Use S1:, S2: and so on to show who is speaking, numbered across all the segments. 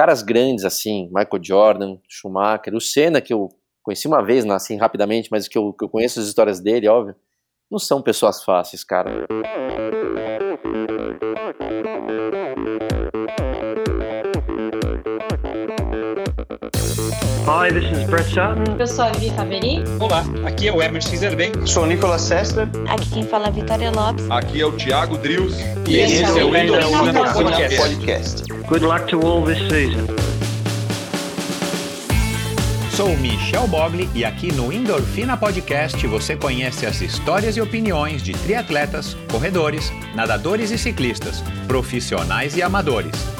S1: caras grandes assim, Michael Jordan, Schumacher, o Senna, que eu conheci uma vez, assim, rapidamente, mas que eu, que eu conheço as histórias dele, óbvio, não são pessoas fáceis, cara.
S2: Hi, this is Brett Sutton.
S3: Eu sou a Vivi Faveri.
S4: Olá, aqui é o Emerson Zerben.
S5: Sou o Nicolas Sester.
S6: Aqui quem fala é Vitória Lopes.
S7: Aqui é o Thiago Drius.
S4: E esse, esse é o Endorfina
S5: Podcast. Podcast.
S2: Good luck to all this season.
S8: Sou Michel Bogli e aqui no Endorfina Podcast você conhece as histórias e opiniões de triatletas, corredores, nadadores e ciclistas, profissionais e amadores.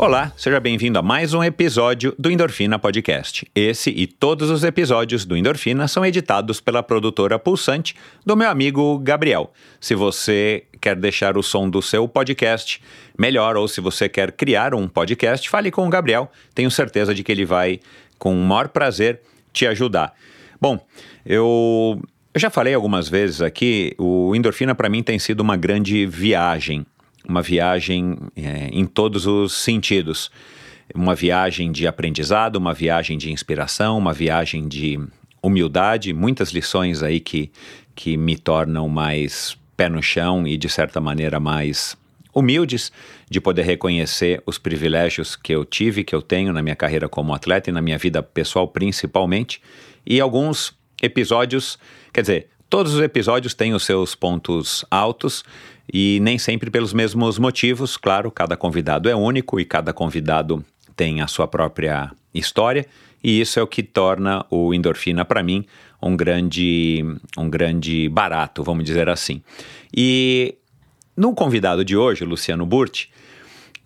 S8: Olá, seja bem-vindo a mais um episódio do Endorfina Podcast. Esse e todos os episódios do Endorfina são editados pela produtora Pulsante do meu amigo Gabriel. Se você quer deixar o som do seu podcast melhor ou se você quer criar um podcast, fale com o Gabriel. Tenho certeza de que ele vai, com o maior prazer, te ajudar. Bom, eu, eu já falei algumas vezes aqui, o Endorfina para mim tem sido uma grande viagem uma viagem é, em todos os sentidos. Uma viagem de aprendizado, uma viagem de inspiração, uma viagem de humildade, muitas lições aí que, que me tornam mais pé no chão e, de certa maneira, mais humildes de poder reconhecer os privilégios que eu tive, que eu tenho na minha carreira como atleta e na minha vida pessoal principalmente. E alguns episódios, quer dizer, todos os episódios têm os seus pontos altos e nem sempre pelos mesmos motivos. Claro, cada convidado é único e cada convidado tem a sua própria história, e isso é o que torna o endorfina para mim um grande um grande barato, vamos dizer assim. E no convidado de hoje, Luciano Burti,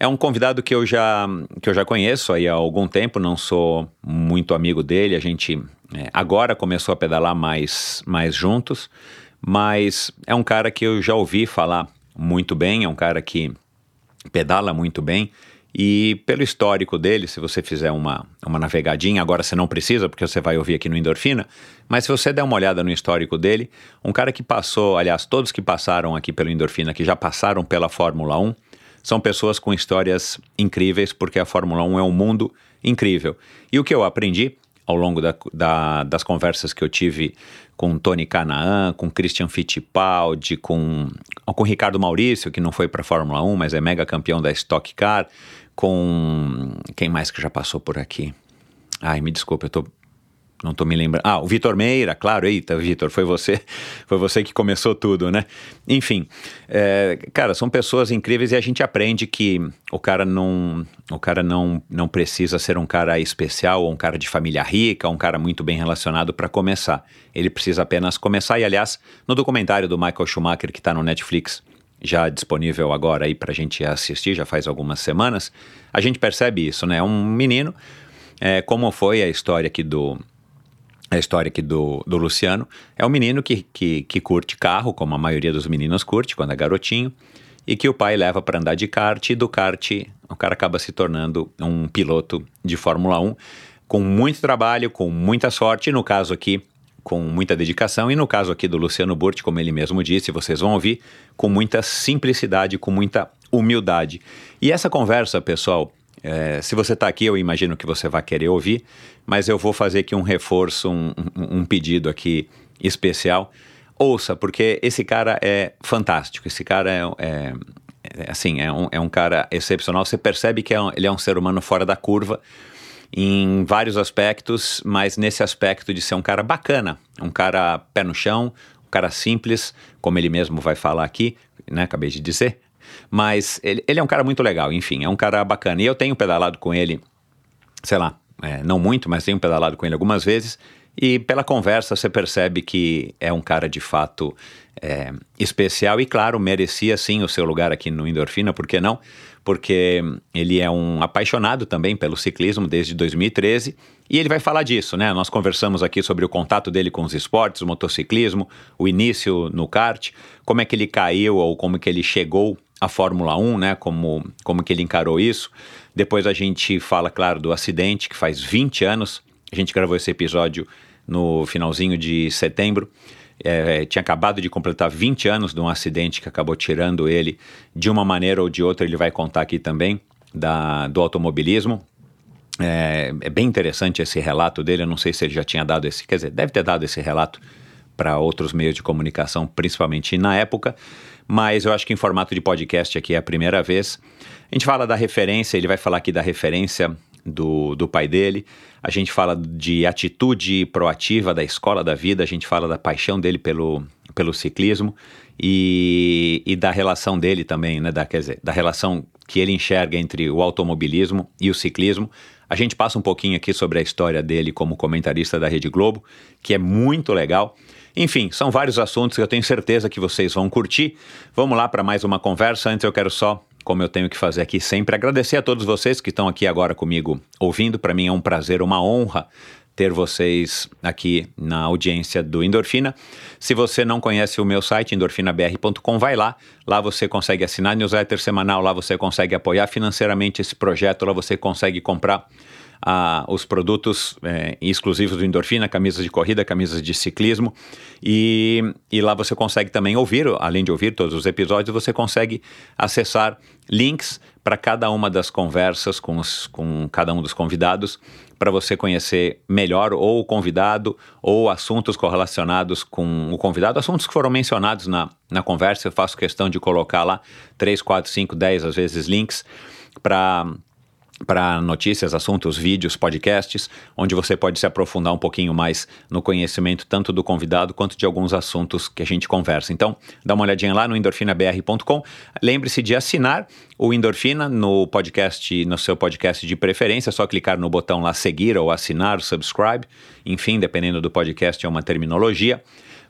S8: é um convidado que eu já que eu já conheço aí há algum tempo, não sou muito amigo dele, a gente é, agora começou a pedalar mais mais juntos, mas é um cara que eu já ouvi falar muito bem, é um cara que pedala muito bem. E pelo histórico dele, se você fizer uma, uma navegadinha, agora você não precisa, porque você vai ouvir aqui no Endorfina, mas se você der uma olhada no histórico dele, um cara que passou, aliás, todos que passaram aqui pelo Endorfina, que já passaram pela Fórmula 1, são pessoas com histórias incríveis, porque a Fórmula 1 é um mundo incrível. E o que eu aprendi ao longo da, da, das conversas que eu tive com Tony Canaan, com Christian Fittipaldi, com, com Ricardo Maurício, que não foi para a Fórmula 1, mas é mega campeão da Stock Car, com quem mais que já passou por aqui? Ai, me desculpa, eu tô não tô me lembrando. Ah, o Vitor Meira, claro, eita, Vitor, foi você, foi você que começou tudo, né? Enfim, é, cara, são pessoas incríveis e a gente aprende que o cara não, o cara não, não precisa ser um cara especial ou um cara de família rica, ou um cara muito bem relacionado para começar. Ele precisa apenas começar e, aliás, no documentário do Michael Schumacher que está no Netflix, já disponível agora aí para a gente assistir, já faz algumas semanas, a gente percebe isso, né? Um menino, é, como foi a história aqui do a história aqui do, do Luciano é um menino que, que, que curte carro, como a maioria dos meninos curte quando é garotinho, e que o pai leva para andar de kart, e do kart o cara acaba se tornando um piloto de Fórmula 1 com muito trabalho, com muita sorte, no caso aqui, com muita dedicação, e no caso aqui do Luciano Burti, como ele mesmo disse, vocês vão ouvir, com muita simplicidade, com muita humildade. E essa conversa, pessoal, é, se você está aqui, eu imagino que você vai querer ouvir, mas eu vou fazer aqui um reforço, um, um, pedido aqui especial. Ouça, porque esse cara é fantástico, esse cara é, é, é assim, é um, é um cara excepcional. Você percebe que é um, ele é um ser humano fora da curva em vários aspectos, mas nesse aspecto de ser um cara bacana, um cara pé no chão, um cara simples, como ele mesmo vai falar aqui, né? Acabei de dizer, mas ele, ele é um cara muito legal, enfim, é um cara bacana. E eu tenho pedalado com ele, sei lá, é, não muito, mas tenho pedalado com ele algumas vezes. E pela conversa você percebe que é um cara de fato é, especial e, claro, merecia sim o seu lugar aqui no Endorfina, por que não? Porque ele é um apaixonado também pelo ciclismo desde 2013 e ele vai falar disso, né? Nós conversamos aqui sobre o contato dele com os esportes, o motociclismo, o início no kart, como é que ele caiu ou como que ele chegou à Fórmula 1, né? Como, como que ele encarou isso. Depois a gente fala, claro, do acidente, que faz 20 anos. A gente gravou esse episódio no finalzinho de setembro. É, tinha acabado de completar 20 anos de um acidente que acabou tirando ele de uma maneira ou de outra. Ele vai contar aqui também da, do automobilismo. É, é, bem interessante esse relato dele. Eu não sei se ele já tinha dado esse, quer dizer, deve ter dado esse relato para outros meios de comunicação, principalmente na época, mas eu acho que em formato de podcast aqui é a primeira vez. A gente fala da referência, ele vai falar aqui da referência do, do pai dele, a gente fala de atitude proativa da escola da vida, a gente fala da paixão dele pelo, pelo ciclismo e, e da relação dele também, né, da, quer dizer, da relação que ele enxerga entre o automobilismo e o ciclismo. A gente passa um pouquinho aqui sobre a história dele como comentarista da Rede Globo, que é muito legal. Enfim, são vários assuntos que eu tenho certeza que vocês vão curtir. Vamos lá para mais uma conversa. Antes eu quero só como eu tenho que fazer aqui sempre, agradecer a todos vocês que estão aqui agora comigo ouvindo. Para mim é um prazer, uma honra ter vocês aqui na audiência do Endorfina. Se você não conhece o meu site, endorfinabr.com, vai lá. Lá você consegue assinar newsletter semanal, lá você consegue apoiar financeiramente esse projeto, lá você consegue comprar a, os produtos é, exclusivos do Endorfina, camisas de corrida, camisas de ciclismo. E, e lá você consegue também ouvir, além de ouvir todos os episódios, você consegue acessar links para cada uma das conversas com, os, com cada um dos convidados, para você conhecer melhor ou o convidado ou assuntos correlacionados com o convidado, assuntos que foram mencionados na, na conversa. Eu faço questão de colocar lá 3, 4, 5, 10 às vezes links para para notícias, assuntos, vídeos, podcasts, onde você pode se aprofundar um pouquinho mais no conhecimento tanto do convidado quanto de alguns assuntos que a gente conversa. Então, dá uma olhadinha lá no endorfinabr.com. Lembre-se de assinar o Endorfina no podcast, no seu podcast de preferência, é só clicar no botão lá seguir ou assinar, subscribe. Enfim, dependendo do podcast é uma terminologia.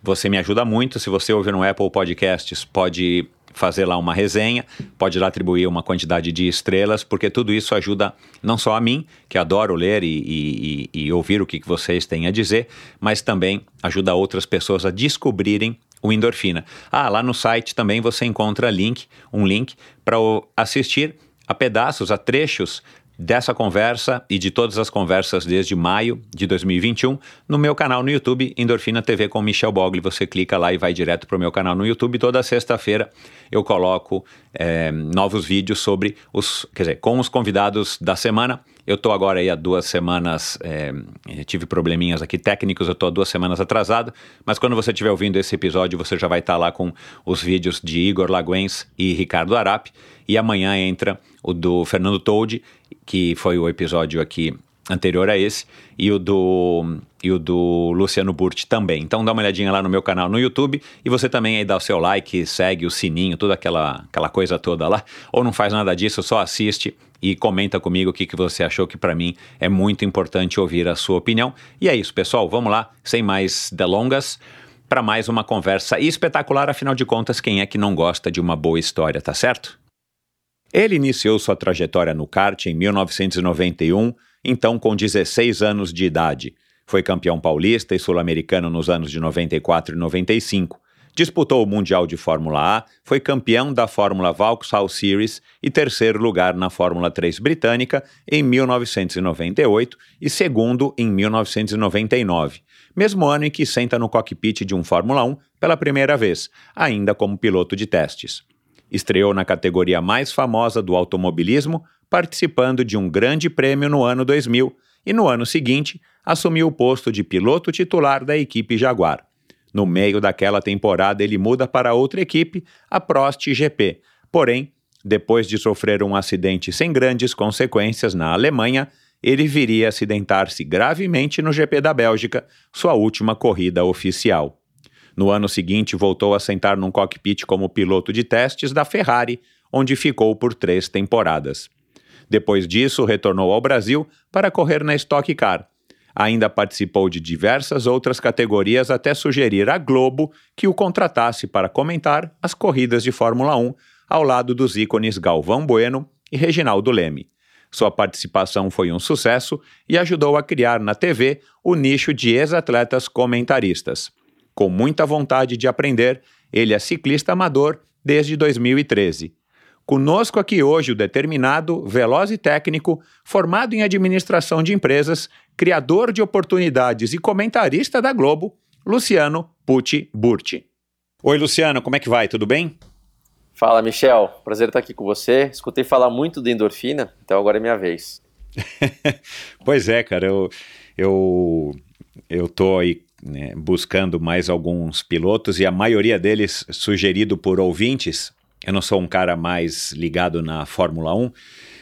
S8: Você me ajuda muito. Se você ouvir no Apple Podcasts, pode fazer lá uma resenha, pode lá atribuir uma quantidade de estrelas, porque tudo isso ajuda não só a mim, que adoro ler e, e, e ouvir o que vocês têm a dizer, mas também ajuda outras pessoas a descobrirem o endorfina. Ah, lá no site também você encontra link, um link para assistir a pedaços, a trechos dessa conversa e de todas as conversas desde maio de 2021 no meu canal no YouTube, Endorfina TV com Michel Bogli. Você clica lá e vai direto para o meu canal no YouTube. Toda sexta-feira eu coloco é, novos vídeos sobre os, quer dizer, com os convidados da semana. Eu estou agora aí há duas semanas, é, tive probleminhas aqui técnicos, eu estou há duas semanas atrasado, mas quando você estiver ouvindo esse episódio, você já vai estar tá lá com os vídeos de Igor Laguens e Ricardo Arap, e amanhã entra o do Fernando Toldi que foi o episódio aqui anterior a esse, e o do, e o do Luciano Burti também. Então dá uma olhadinha lá no meu canal no YouTube e você também aí dá o seu like, segue o sininho, toda aquela, aquela coisa toda lá. Ou não faz nada disso, só assiste e comenta comigo o que, que você achou que para mim é muito importante ouvir a sua opinião. E é isso, pessoal. Vamos lá, sem mais delongas, para mais uma conversa espetacular. Afinal de contas, quem é que não gosta de uma boa história, tá certo? Ele iniciou sua trajetória no kart em 1991, então com 16 anos de idade. Foi campeão paulista e sul-americano nos anos de 94 e 95. Disputou o Mundial de Fórmula A, foi campeão da Fórmula Vauxhall Series e terceiro lugar na Fórmula 3 britânica em 1998 e segundo em 1999, mesmo ano em que senta no cockpit de um Fórmula 1 pela primeira vez, ainda como piloto de testes. Estreou na categoria mais famosa do automobilismo, participando de um grande prêmio no ano 2000 e no ano seguinte assumiu o posto de piloto titular da equipe Jaguar. No meio daquela temporada, ele muda para outra equipe, a Prost GP. Porém, depois de sofrer um acidente sem grandes consequências na Alemanha, ele viria a acidentar-se gravemente no GP da Bélgica, sua última corrida oficial. No ano seguinte, voltou a sentar num cockpit como piloto de testes da Ferrari, onde ficou por três temporadas. Depois disso, retornou ao Brasil para correr na Stock Car. Ainda participou de diversas outras categorias até sugerir à Globo que o contratasse para comentar as corridas de Fórmula 1 ao lado dos ícones Galvão Bueno e Reginaldo Leme. Sua participação foi um sucesso e ajudou a criar na TV o nicho de ex-atletas comentaristas. Com muita vontade de aprender, ele é ciclista amador desde 2013. Conosco aqui hoje o determinado, veloz e técnico, formado em administração de empresas, criador de oportunidades e comentarista da Globo, Luciano Pucci Burti. Oi, Luciano, como é que vai? Tudo bem?
S1: Fala, Michel. Prazer estar aqui com você. Escutei falar muito de endorfina, então agora é minha vez.
S8: pois é, cara, eu, eu, eu tô aí né, buscando mais alguns pilotos e a maioria deles sugerido por ouvintes. Eu não sou um cara mais ligado na Fórmula 1.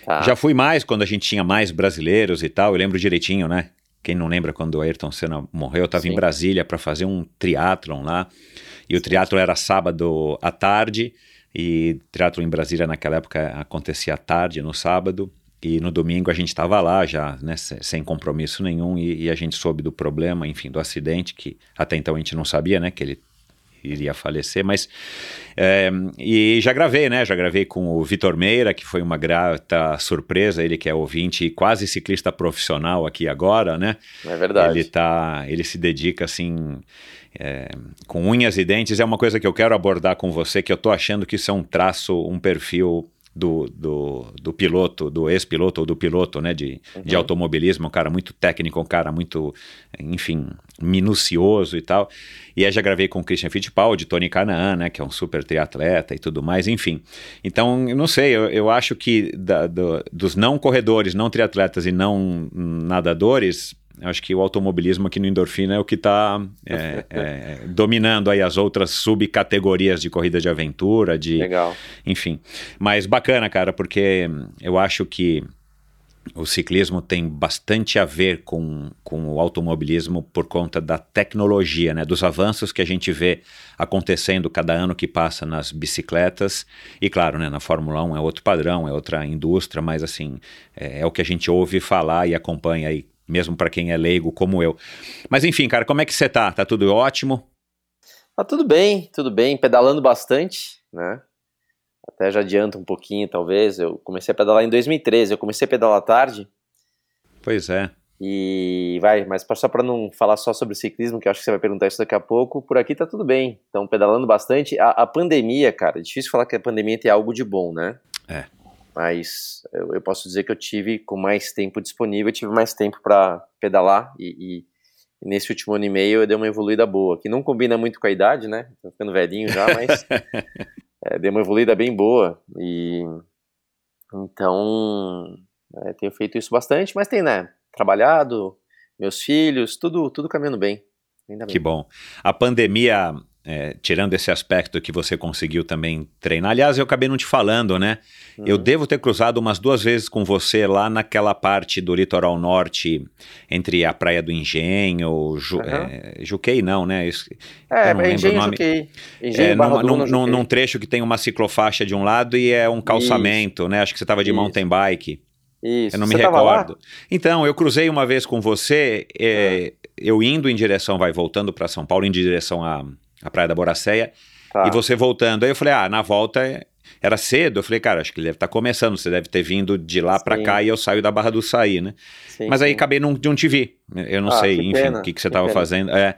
S8: Tá. Já fui mais quando a gente tinha mais brasileiros e tal. Eu lembro direitinho, né? Quem não lembra quando o Ayrton Senna morreu? Eu estava em Brasília para fazer um triatlon lá. E o triatlon era sábado à tarde. E triatlon em Brasília naquela época acontecia à tarde, no sábado. E no domingo a gente estava lá já, né, sem compromisso nenhum, e, e, a gente soube do problema, enfim, do acidente, que até então a gente não sabia, né, que ele iria falecer, mas é, e já gravei, né? Já gravei com o Vitor Meira, que foi uma grata surpresa, ele que é ouvinte e quase ciclista profissional aqui agora, né?
S1: É verdade.
S8: Ele tá, ele se dedica assim é, com unhas e dentes. É uma coisa que eu quero abordar com você, que eu tô achando que isso é um traço, um perfil do, do, do piloto, do ex-piloto ou do piloto, né, de, uhum. de automobilismo, um cara muito técnico, um cara muito, enfim, minucioso e tal. E aí já gravei com o Christian Fittipaldi, Tony Canaan, né, que é um super triatleta e tudo mais, enfim. Então, eu não sei, eu, eu acho que da, do, dos não corredores, não triatletas e não nadadores, acho que o automobilismo aqui no Endorfina é o que está é, é, dominando aí as outras subcategorias de corrida de aventura, de...
S1: Legal.
S8: Enfim, mas bacana, cara, porque eu acho que o ciclismo tem bastante a ver com, com o automobilismo por conta da tecnologia, né? dos avanços que a gente vê acontecendo cada ano que passa nas bicicletas. E claro, né, na Fórmula 1 é outro padrão, é outra indústria, mas assim, é, é o que a gente ouve falar e acompanha aí mesmo para quem é leigo como eu. Mas enfim, cara, como é que você tá? Tá tudo ótimo?
S1: Tá tudo bem, tudo bem, pedalando bastante, né? Até já adianta um pouquinho, talvez. Eu comecei a pedalar em 2013, eu comecei a pedalar tarde.
S8: Pois é.
S1: E vai, mas só para não falar só sobre ciclismo, que eu acho que você vai perguntar isso daqui a pouco, por aqui tá tudo bem. Então, pedalando bastante. A, a pandemia, cara, é difícil falar que a pandemia tem algo de bom, né?
S8: É
S1: mas eu, eu, posso dizer que eu tive com mais tempo disponível, eu tive mais tempo para pedalar e, e, nesse último ano e meio eu dei uma evoluída boa, que não combina muito com a idade, né? Tô ficando velhinho já, mas é, dei uma evoluída bem boa e então é, tenho feito isso bastante, mas tem, né? Trabalhado, meus filhos, tudo, tudo caminhando bem.
S8: Que bom. A pandemia é, tirando esse aspecto que você conseguiu também treinar. Aliás, eu acabei não te falando, né? Uhum. Eu devo ter cruzado umas duas vezes com você lá naquela parte do litoral norte, entre a Praia do Engenho, Ju, uhum. é, Juquei não, né?
S1: é, não Engenho, o nome. Juquei.
S8: Engenho, é, num, num, num, num, trecho que tem uma ciclofaixa de um lado e é um calçamento, Isso. né? Acho que você estava de Isso. mountain bike.
S1: Isso.
S8: Eu não me recordo. Então, eu cruzei uma vez com você, é, ah. eu indo em direção, vai voltando para São Paulo, em direção a a Praia da Boracéia, tá. e você voltando. Aí eu falei, ah, na volta era cedo. Eu falei, cara, acho que ele deve estar tá começando, você deve ter vindo de lá para cá e eu saio da Barra do Saí, né? Sim, Mas aí sim. acabei não, de não te vi. Eu não ah, sei, enfim, o que, que você estava fazendo. É,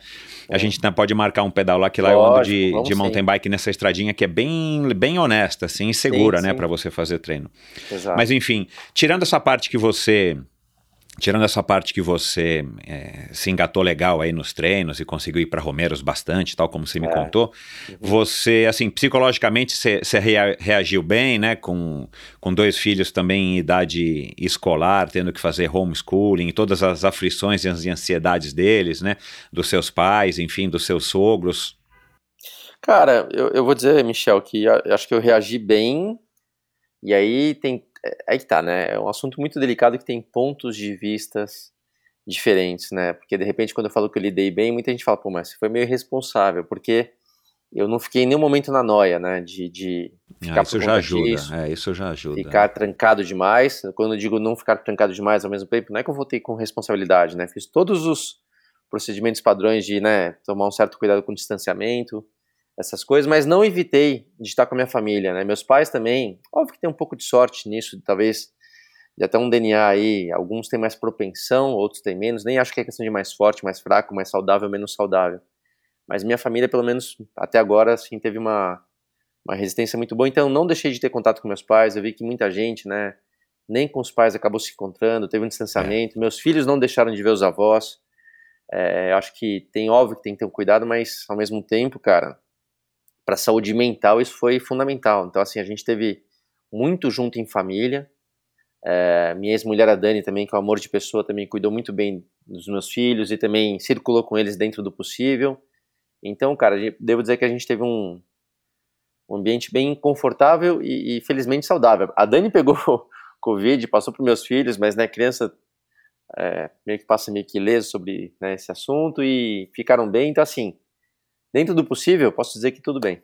S8: a é. gente pode marcar um pedal lá, que lá Lógico, eu ando de, de mountain bike nessa estradinha que é bem, bem honesta, assim, e segura, né, para você fazer treino. Exato. Mas enfim, tirando essa parte que você Tirando essa parte que você é, se engatou legal aí nos treinos e conseguiu ir para Romeiros bastante, tal como você me é. contou, você, assim, psicologicamente você rea reagiu bem, né? Com, com dois filhos também em idade escolar, tendo que fazer homeschooling, todas as aflições e as ansiedades deles, né? Dos seus pais, enfim, dos seus sogros.
S1: Cara, eu, eu vou dizer, Michel, que acho que eu reagi bem, e aí tem aí que tá, né? É um assunto muito delicado que tem pontos de vistas diferentes, né? Porque de repente quando eu falo que eu lidei bem, muita gente fala, pô, mas você foi meio irresponsável, porque eu não fiquei em nenhum momento na noia, né? De, de
S8: ficar ah, isso já ajuda, disso, é, isso já ajuda.
S1: Ficar trancado demais. Quando eu digo não ficar trancado demais ao mesmo tempo, não é que eu voltei com responsabilidade, né? Fiz todos os procedimentos padrões de, né, tomar um certo cuidado com o distanciamento, essas coisas, mas não evitei de estar com a minha família, né? Meus pais também, óbvio que tem um pouco de sorte nisso, talvez de até um DNA aí, alguns têm mais propensão, outros têm menos, nem acho que é questão de mais forte, mais fraco, mais saudável, menos saudável. Mas minha família, pelo menos até agora, assim, teve uma, uma resistência muito boa. Então, não deixei de ter contato com meus pais. Eu vi que muita gente, né, nem com os pais acabou se encontrando, teve um distanciamento. É. Meus filhos não deixaram de ver os avós. É, acho que tem, óbvio que tem que ter um cuidado, mas ao mesmo tempo, cara, para a saúde mental isso foi fundamental. Então, assim, a gente teve muito junto em família. É, minha ex-mulher, a Dani, também, que é um amor de pessoa, também cuidou muito bem dos meus filhos e também circulou com eles dentro do possível. Então, cara, devo dizer que a gente teve um, um ambiente bem confortável e, e, felizmente saudável. A Dani pegou Covid, passou para meus filhos, mas né, criança é, meio que passa meio que ileso sobre né, esse assunto e ficaram bem. Então, assim, dentro do possível, posso dizer que tudo bem.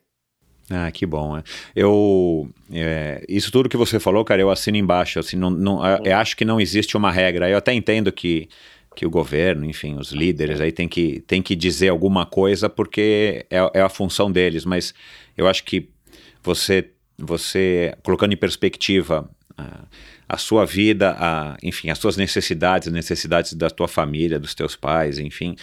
S8: Ah, que bom. Né? Eu, é, isso tudo que você falou, cara, eu assino embaixo. Assim, não, não, eu acho que não existe uma regra. Eu até entendo que, que o governo, enfim, os líderes aí tem que, tem que dizer alguma coisa porque é, é a função deles. Mas eu acho que você, você colocando em perspectiva a, a sua vida, a, enfim, as suas necessidades, as necessidades da tua família, dos teus pais, enfim.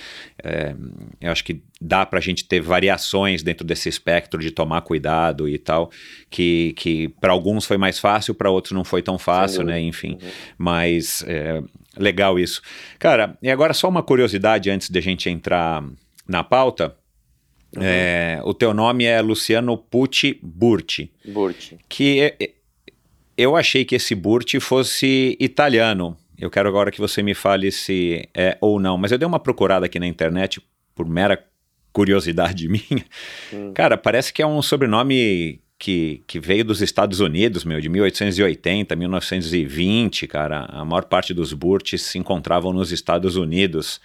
S8: É, eu acho que dá para a gente ter variações dentro desse espectro de tomar cuidado e tal, que, que para alguns foi mais fácil, para outros não foi tão fácil, né? Enfim, uhum. mas é, legal isso. Cara, e agora só uma curiosidade antes de a gente entrar na pauta. Uhum. É, o teu nome é Luciano Pucci Burti.
S1: Burti.
S8: Que é, é eu achei que esse Burti fosse italiano. Eu quero agora que você me fale se é ou não. Mas eu dei uma procurada aqui na internet por mera curiosidade minha. Hum. Cara, parece que é um sobrenome que, que veio dos Estados Unidos, meu, de 1880, 1920, cara. A maior parte dos Burtis se encontravam nos Estados Unidos.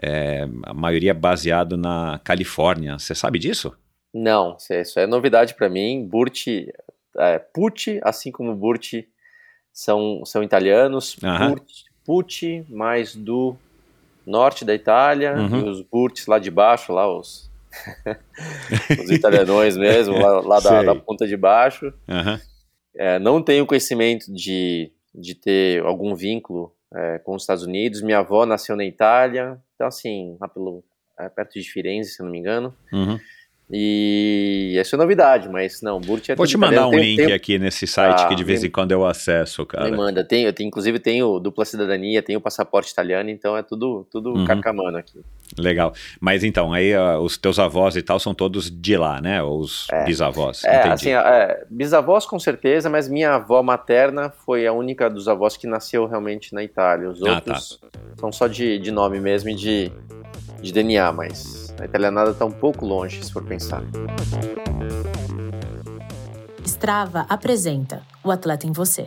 S8: É, a maioria baseado na Califórnia. Você sabe disso?
S1: Não, isso é novidade para mim. Burt é, Pucci, assim como Burti, são, são italianos. Uhum. Pucci, mais do norte da Itália, uhum. e os Burtis lá de baixo, lá os, os italianões mesmo, lá, lá da, da, ponta de baixo.
S8: Uhum.
S1: É, não tenho conhecimento de, de ter algum vínculo é, com os Estados Unidos. Minha avó nasceu na Itália, então assim, lá pelo, é, perto de Firenze, se não me engano.
S8: Uhum.
S1: E essa é novidade, mas não, Burt é
S8: Vou te mandar um tenho, link tenho... aqui nesse site ah, que de vez em quando eu acesso, cara.
S1: Me manda, tenho, eu tenho, inclusive tenho dupla cidadania, tenho passaporte italiano, então é tudo, tudo uhum. carcamano aqui.
S8: Legal. Mas então, aí uh, os teus avós e tal são todos de lá, né? Os é. bisavós.
S1: É, Entendi. assim, é, bisavós com certeza, mas minha avó materna foi a única dos avós que nasceu realmente na Itália. Os outros ah, tá. são só de, de nome mesmo e de, de DNA, mas a italianada está um pouco longe, se for pensar.
S3: Strava apresenta O Atleta em Você.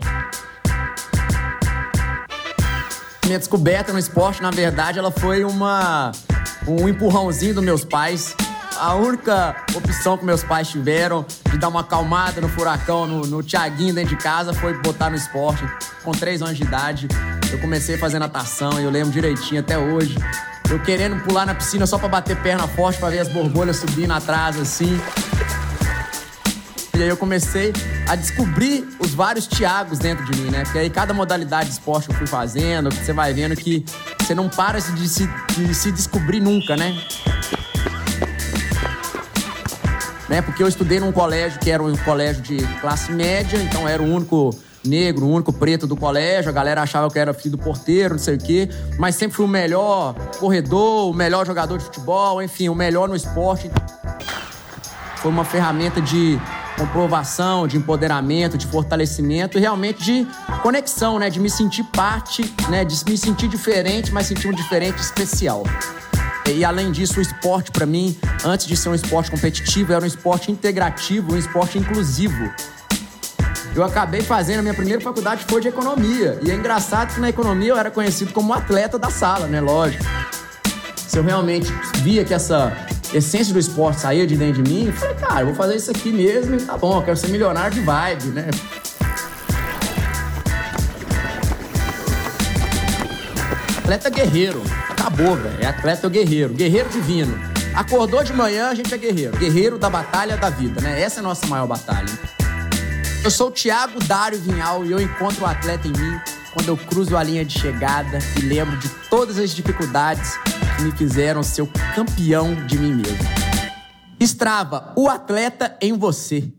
S7: Minha descoberta no esporte, na verdade, ela foi uma um empurrãozinho dos meus pais. A única opção que meus pais tiveram de dar uma acalmada no furacão, no, no Thiaguinho dentro de casa, foi botar no esporte. Com três anos de idade, eu comecei a fazer natação e eu lembro direitinho até hoje. Eu querendo pular na piscina só pra bater perna forte, pra ver as borbolhas subindo atrás, assim. E aí eu comecei a descobrir os vários Tiagos dentro de mim, né? Porque aí cada modalidade de esporte que eu fui fazendo, você vai vendo que você não para de se, de se descobrir nunca, né? né? Porque eu estudei num colégio que era um colégio de classe média, então era o único negro, o único preto do colégio, a galera achava que eu era filho do porteiro, não sei o quê, mas sempre fui o melhor corredor, o melhor jogador de futebol, enfim, o melhor no esporte. Foi uma ferramenta de comprovação, de empoderamento, de fortalecimento e realmente de conexão, né? De me sentir parte, né? De me sentir diferente, mas sentir um diferente especial. E além disso, o esporte para mim, antes de ser um esporte competitivo, era um esporte integrativo, um esporte inclusivo eu acabei fazendo a minha primeira faculdade foi de economia. E é engraçado que na economia eu era conhecido como atleta da sala, né? Lógico. Se eu realmente via que essa essência do esporte saía de dentro de mim, eu falei, cara, eu vou fazer isso aqui mesmo e tá bom, eu quero ser milionário de vibe, né? Atleta guerreiro. Acabou, velho. É atleta guerreiro. Guerreiro divino. Acordou de manhã, a gente é guerreiro. Guerreiro da batalha da vida, né? Essa é a nossa maior batalha. Eu sou o Thiago Dário Vinhal e eu encontro o atleta em mim quando eu cruzo a linha de chegada e lembro de todas as dificuldades que me fizeram ser o campeão de mim mesmo. Estrava, o atleta em você.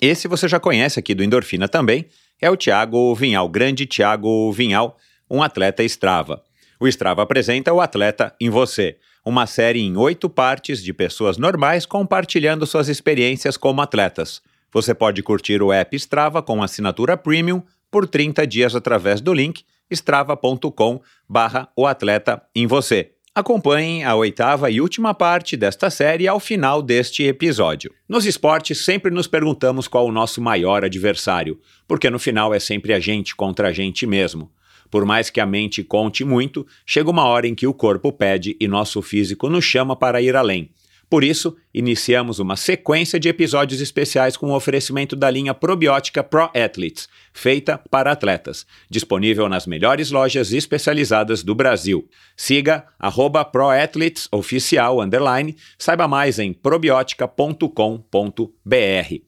S8: Esse você já conhece aqui do Endorfina também, é o Thiago Vinhal, grande Thiago Vinhal, um atleta Strava. O Strava apresenta o Atleta em Você, uma série em oito partes de pessoas normais compartilhando suas experiências como atletas. Você pode curtir o app Strava com assinatura premium por 30 dias através do link strava.com barra o atleta em você. Acompanhem a oitava e última parte desta série ao final deste episódio. Nos esportes, sempre nos perguntamos qual o nosso maior adversário, porque no final é sempre a gente contra a gente mesmo. Por mais que a mente conte muito, chega uma hora em que o corpo pede e nosso físico nos chama para ir além. Por isso, iniciamos uma sequência de episódios especiais com o oferecimento da linha probiótica Pro Athletes, feita para atletas, disponível nas melhores lojas especializadas do Brasil. Siga proathletesoficial, saiba mais em probiotica.com.br.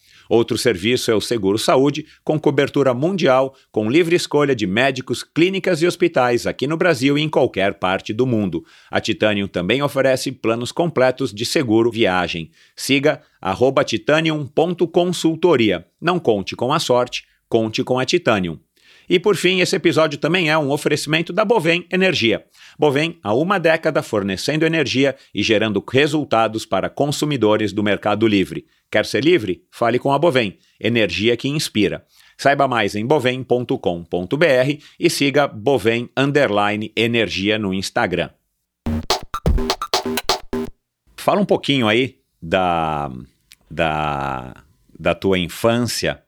S8: Outro serviço é o Seguro Saúde, com cobertura mundial, com livre escolha de médicos, clínicas e hospitais aqui no Brasil e em qualquer parte do mundo. A Titanium também oferece planos completos de seguro viagem. Siga titanium.consultoria. Não conte com a sorte, conte com a Titanium. E por fim, esse episódio também é um oferecimento da Bovem Energia. Bovem, há uma década fornecendo energia e gerando resultados para consumidores do mercado livre. Quer ser livre? Fale com a Bovem, energia que inspira. Saiba mais em bovem.com.br e siga Bovem Energia no Instagram. Fala um pouquinho aí da, da, da tua infância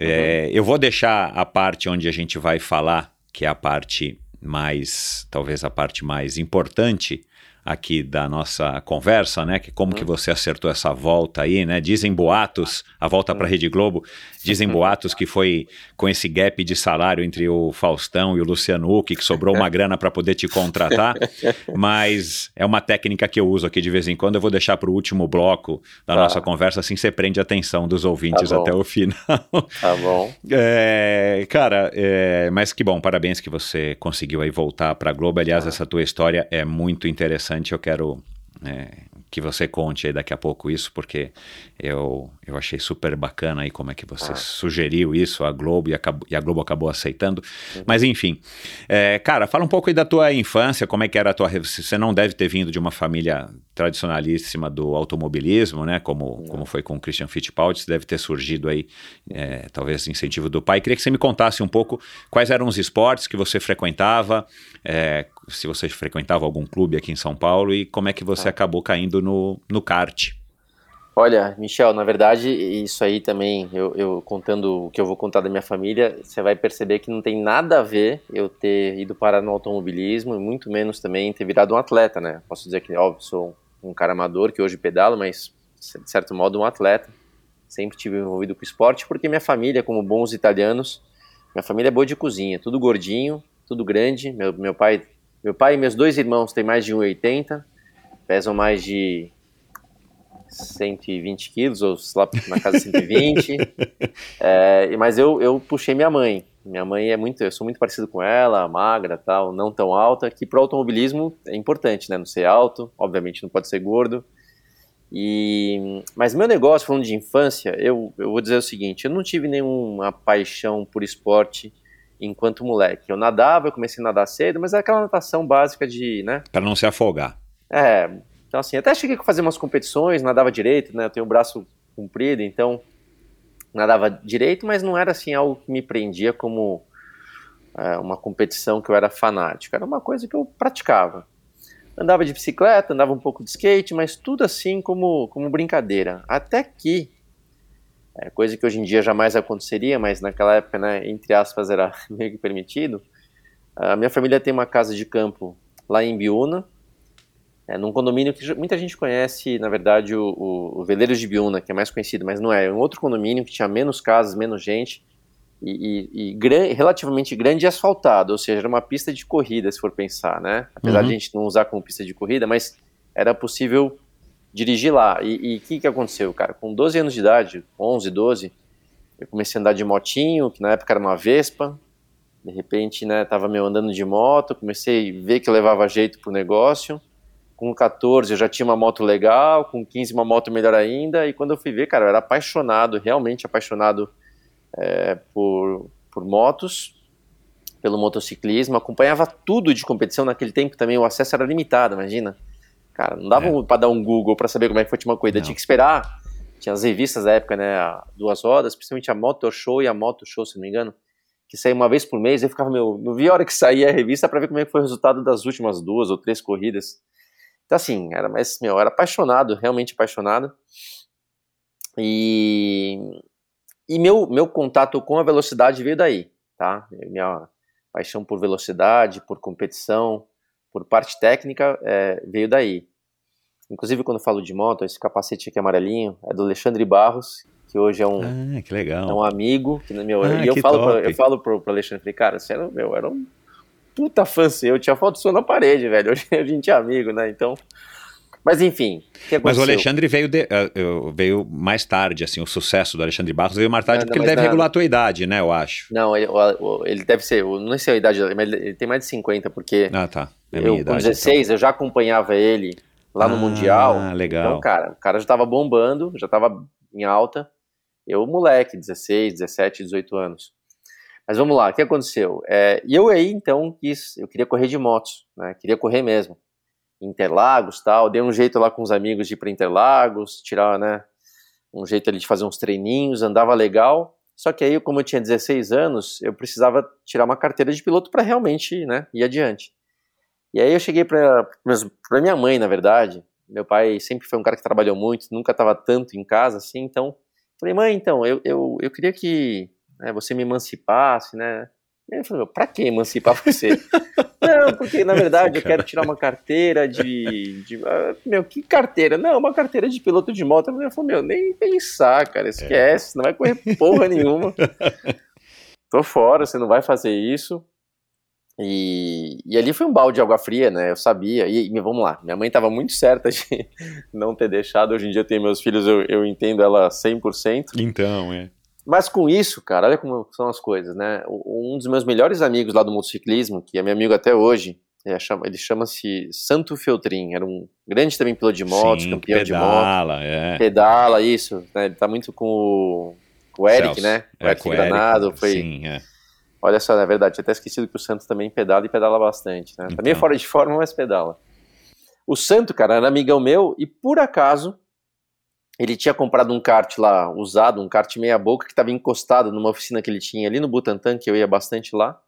S8: é, eu vou deixar a parte onde a gente vai falar, que é a parte mais, talvez a parte mais importante, aqui da nossa conversa, né? Que como que uhum. você acertou essa volta aí, né? Dizem boatos, a volta para a Rede Globo, dizem boatos que foi com esse gap de salário entre o Faustão e o Luciano Huck que sobrou uma grana para poder te contratar, mas é uma técnica que eu uso aqui de vez em quando. Eu vou deixar para o último bloco da tá. nossa conversa, assim você prende a atenção dos ouvintes tá até o final.
S1: Tá bom.
S8: É, cara, é, mas que bom, parabéns que você conseguiu aí voltar para a Globo. Aliás, tá. essa tua história é muito interessante interessante, eu quero é, que você conte aí daqui a pouco isso, porque eu, eu achei super bacana aí como é que você ah. sugeriu isso à Globo e, acabou, e, a Globo acabou aceitando. Uhum. Mas enfim, é, cara, fala um pouco aí da tua infância, como é que era a tua... Você não deve ter vindo de uma família tradicionalíssima do automobilismo, né? Como, como foi com o Christian Fittipaldi, deve ter surgido aí, é, talvez, incentivo do pai. Queria que você me contasse um pouco quais eram os esportes que você frequentava, é, se você frequentava algum clube aqui em São Paulo e como é que você ah. acabou caindo no, no kart.
S1: Olha, Michel, na verdade, isso aí também, eu, eu, contando o que eu vou contar da minha família, você vai perceber que não tem nada a ver eu ter ido parar no automobilismo e muito menos também ter virado um atleta, né? Posso dizer que, óbvio, sou um cara amador que hoje pedalo, mas de certo modo um atleta. Sempre tive envolvido com esporte porque minha família, como bons italianos, minha família é boa de cozinha, tudo gordinho, tudo grande. Meu, meu pai, meu pai e meus dois irmãos têm mais de 1,80, pesam mais de 120 quilos, ou lá na casa de 120. é, mas eu, eu puxei minha mãe. Minha mãe é muito, eu sou muito parecido com ela, magra, tal, não tão alta, que pro automobilismo é importante, né? Não ser alto, obviamente não pode ser gordo. E, mas meu negócio, falando de infância, eu, eu vou dizer o seguinte: eu não tive nenhuma paixão por esporte enquanto moleque. Eu nadava, eu comecei a nadar cedo, mas é aquela natação básica de, né?
S8: Para não se afogar.
S1: É, então, assim, até cheguei a fazer umas competições, nadava direito, né? Eu tenho o braço comprido, então nadava direito, mas não era assim algo que me prendia como é, uma competição que eu era fanático. Era uma coisa que eu praticava. Andava de bicicleta, andava um pouco de skate, mas tudo assim como, como brincadeira. Até que, é, coisa que hoje em dia jamais aconteceria, mas naquela época, né, entre aspas, era meio que permitido. A minha família tem uma casa de campo lá em Biúna, é, num condomínio que muita gente conhece, na verdade, o, o, o Veleiros de Biúna, que é mais conhecido, mas não é. É um outro condomínio que tinha menos casas, menos gente e, e, e gran, relativamente grande e asfaltado, ou seja, era uma pista de corrida, se for pensar, né? Apesar
S8: Uhum.
S1: de a gente não usar como pista de corrida, mas era possível dirigir lá. E o que, que aconteceu, cara? Com 12 anos de idade, 11, 12, eu comecei a andar de motinho, que na época era uma Vespa. De repente, né, tava meio andando de moto, comecei a ver que eu levava jeito pro negócio. Com 14 eu já tinha uma moto legal, com 15 uma moto melhor ainda, e quando eu fui ver, cara, eu era apaixonado, realmente apaixonado é, por, por motos, pelo motociclismo, acompanhava tudo de competição naquele tempo também, o acesso era limitado, imagina. Cara, não dava
S8: É.
S1: pra dar um Google pra saber como é que foi uma corrida,
S8: Não.
S1: tinha que esperar. Tinha as revistas da época, né, a duas rodas, principalmente a Motor Show e a Moto Show, se não me engano, que saía uma vez por mês, eu ficava, meu, não vi a hora que saía a revista pra ver como é que foi o resultado das últimas duas ou três corridas. Então, assim, era, mas, meu, eu era apaixonado, realmente apaixonado. E, e meu, meu contato com a velocidade veio daí, tá? Minha paixão por velocidade, por competição, por parte técnica, é, veio daí. Inclusive, quando eu falo de moto, esse capacete aqui amarelinho é do Alexandre Barros, que hoje é um,
S8: Ah, que legal.
S1: é um amigo, que, meu,
S8: Ah,
S1: e eu falo, pro, eu falo pro, pro Alexandre, falei, cara, você era, meu, era um puta fã seu, eu tinha foto sua na parede, velho, hoje a gente é amigo, né, então... Mas enfim, o
S8: Mas o? Alexandre veio, de- eh, veio mais tarde, assim, o sucesso do Alexandre Barros veio mais tarde,
S1: Nada
S8: porque ele
S1: mais
S8: deve
S1: nada.
S8: regular a tua idade, né, eu acho.
S1: Não, ele, ele deve ser, não sei a idade mas ele ele tem mais de 50, porque
S8: Ah, tá. É
S1: eu com
S8: idade.
S1: 16 eu já acompanhava ele lá no
S8: Ah,
S1: Mundial.
S8: legal.
S1: Então, cara, o cara já tava bombando, já tava em alta. Eu, moleque, 16, 17, 18 anos. Mas vamos lá, o que aconteceu? É, e eu aí, então, quis, eu queria correr de motos, né? Queria correr mesmo. Interlagos tal, dei um jeito lá com os amigos de ir para Interlagos, tirar, né? Um jeito ali de fazer uns treininhos, andava legal. Só que aí, como eu tinha 16 anos, eu precisava tirar uma carteira de piloto para realmente, né, ir adiante. E aí eu cheguei para minha mãe, na verdade. Meu pai sempre foi um cara que trabalhou muito, nunca estava tanto em casa assim, então falei, mãe, então, eu, eu, eu queria que né, você me emancipasse, né? E ele falou, pra que emancipar você? Não, porque na verdade eu quero tirar uma carteira de. de ah, meu, que carteira? Não, uma carteira de piloto de moto. Eu falei, meu, nem pensar, cara, esquece, não vai correr porra nenhuma. Tô fora, você não vai fazer isso. E, e ali foi um balde de água fria, né? Eu sabia. E, vamos lá, minha mãe tava muito certa de não ter deixado. Hoje em dia eu tenho meus filhos, eu, eu entendo ela 100%.
S8: Então, é.
S1: Mas com isso, cara, olha como são as coisas, né? Um dos meus melhores amigos lá do motociclismo, que é meu amigo até hoje, é, ele chama-se Santo Feltrin, era um grande também piloto de motos,
S8: Sim,
S1: campeão de moto,
S8: pedala, é.
S1: pedala, isso, né? Ele tá muito com o, com o Eric,
S8: Celso.
S1: né? O
S8: É,
S1: Eric
S8: com o Eric,
S1: Granado, foi...
S8: Sim, é.
S1: Olha só, na verdade, tinha até esquecido que o Santos também pedala e pedala bastante, né? Tá meio
S8: Então.
S1: fora de forma, mas pedala. O Santo, cara, era amigão meu e por acaso ele tinha comprado um kart lá usado, um kart meia boca que estava encostado numa oficina que ele tinha ali no Butantã, que eu ia bastante lá.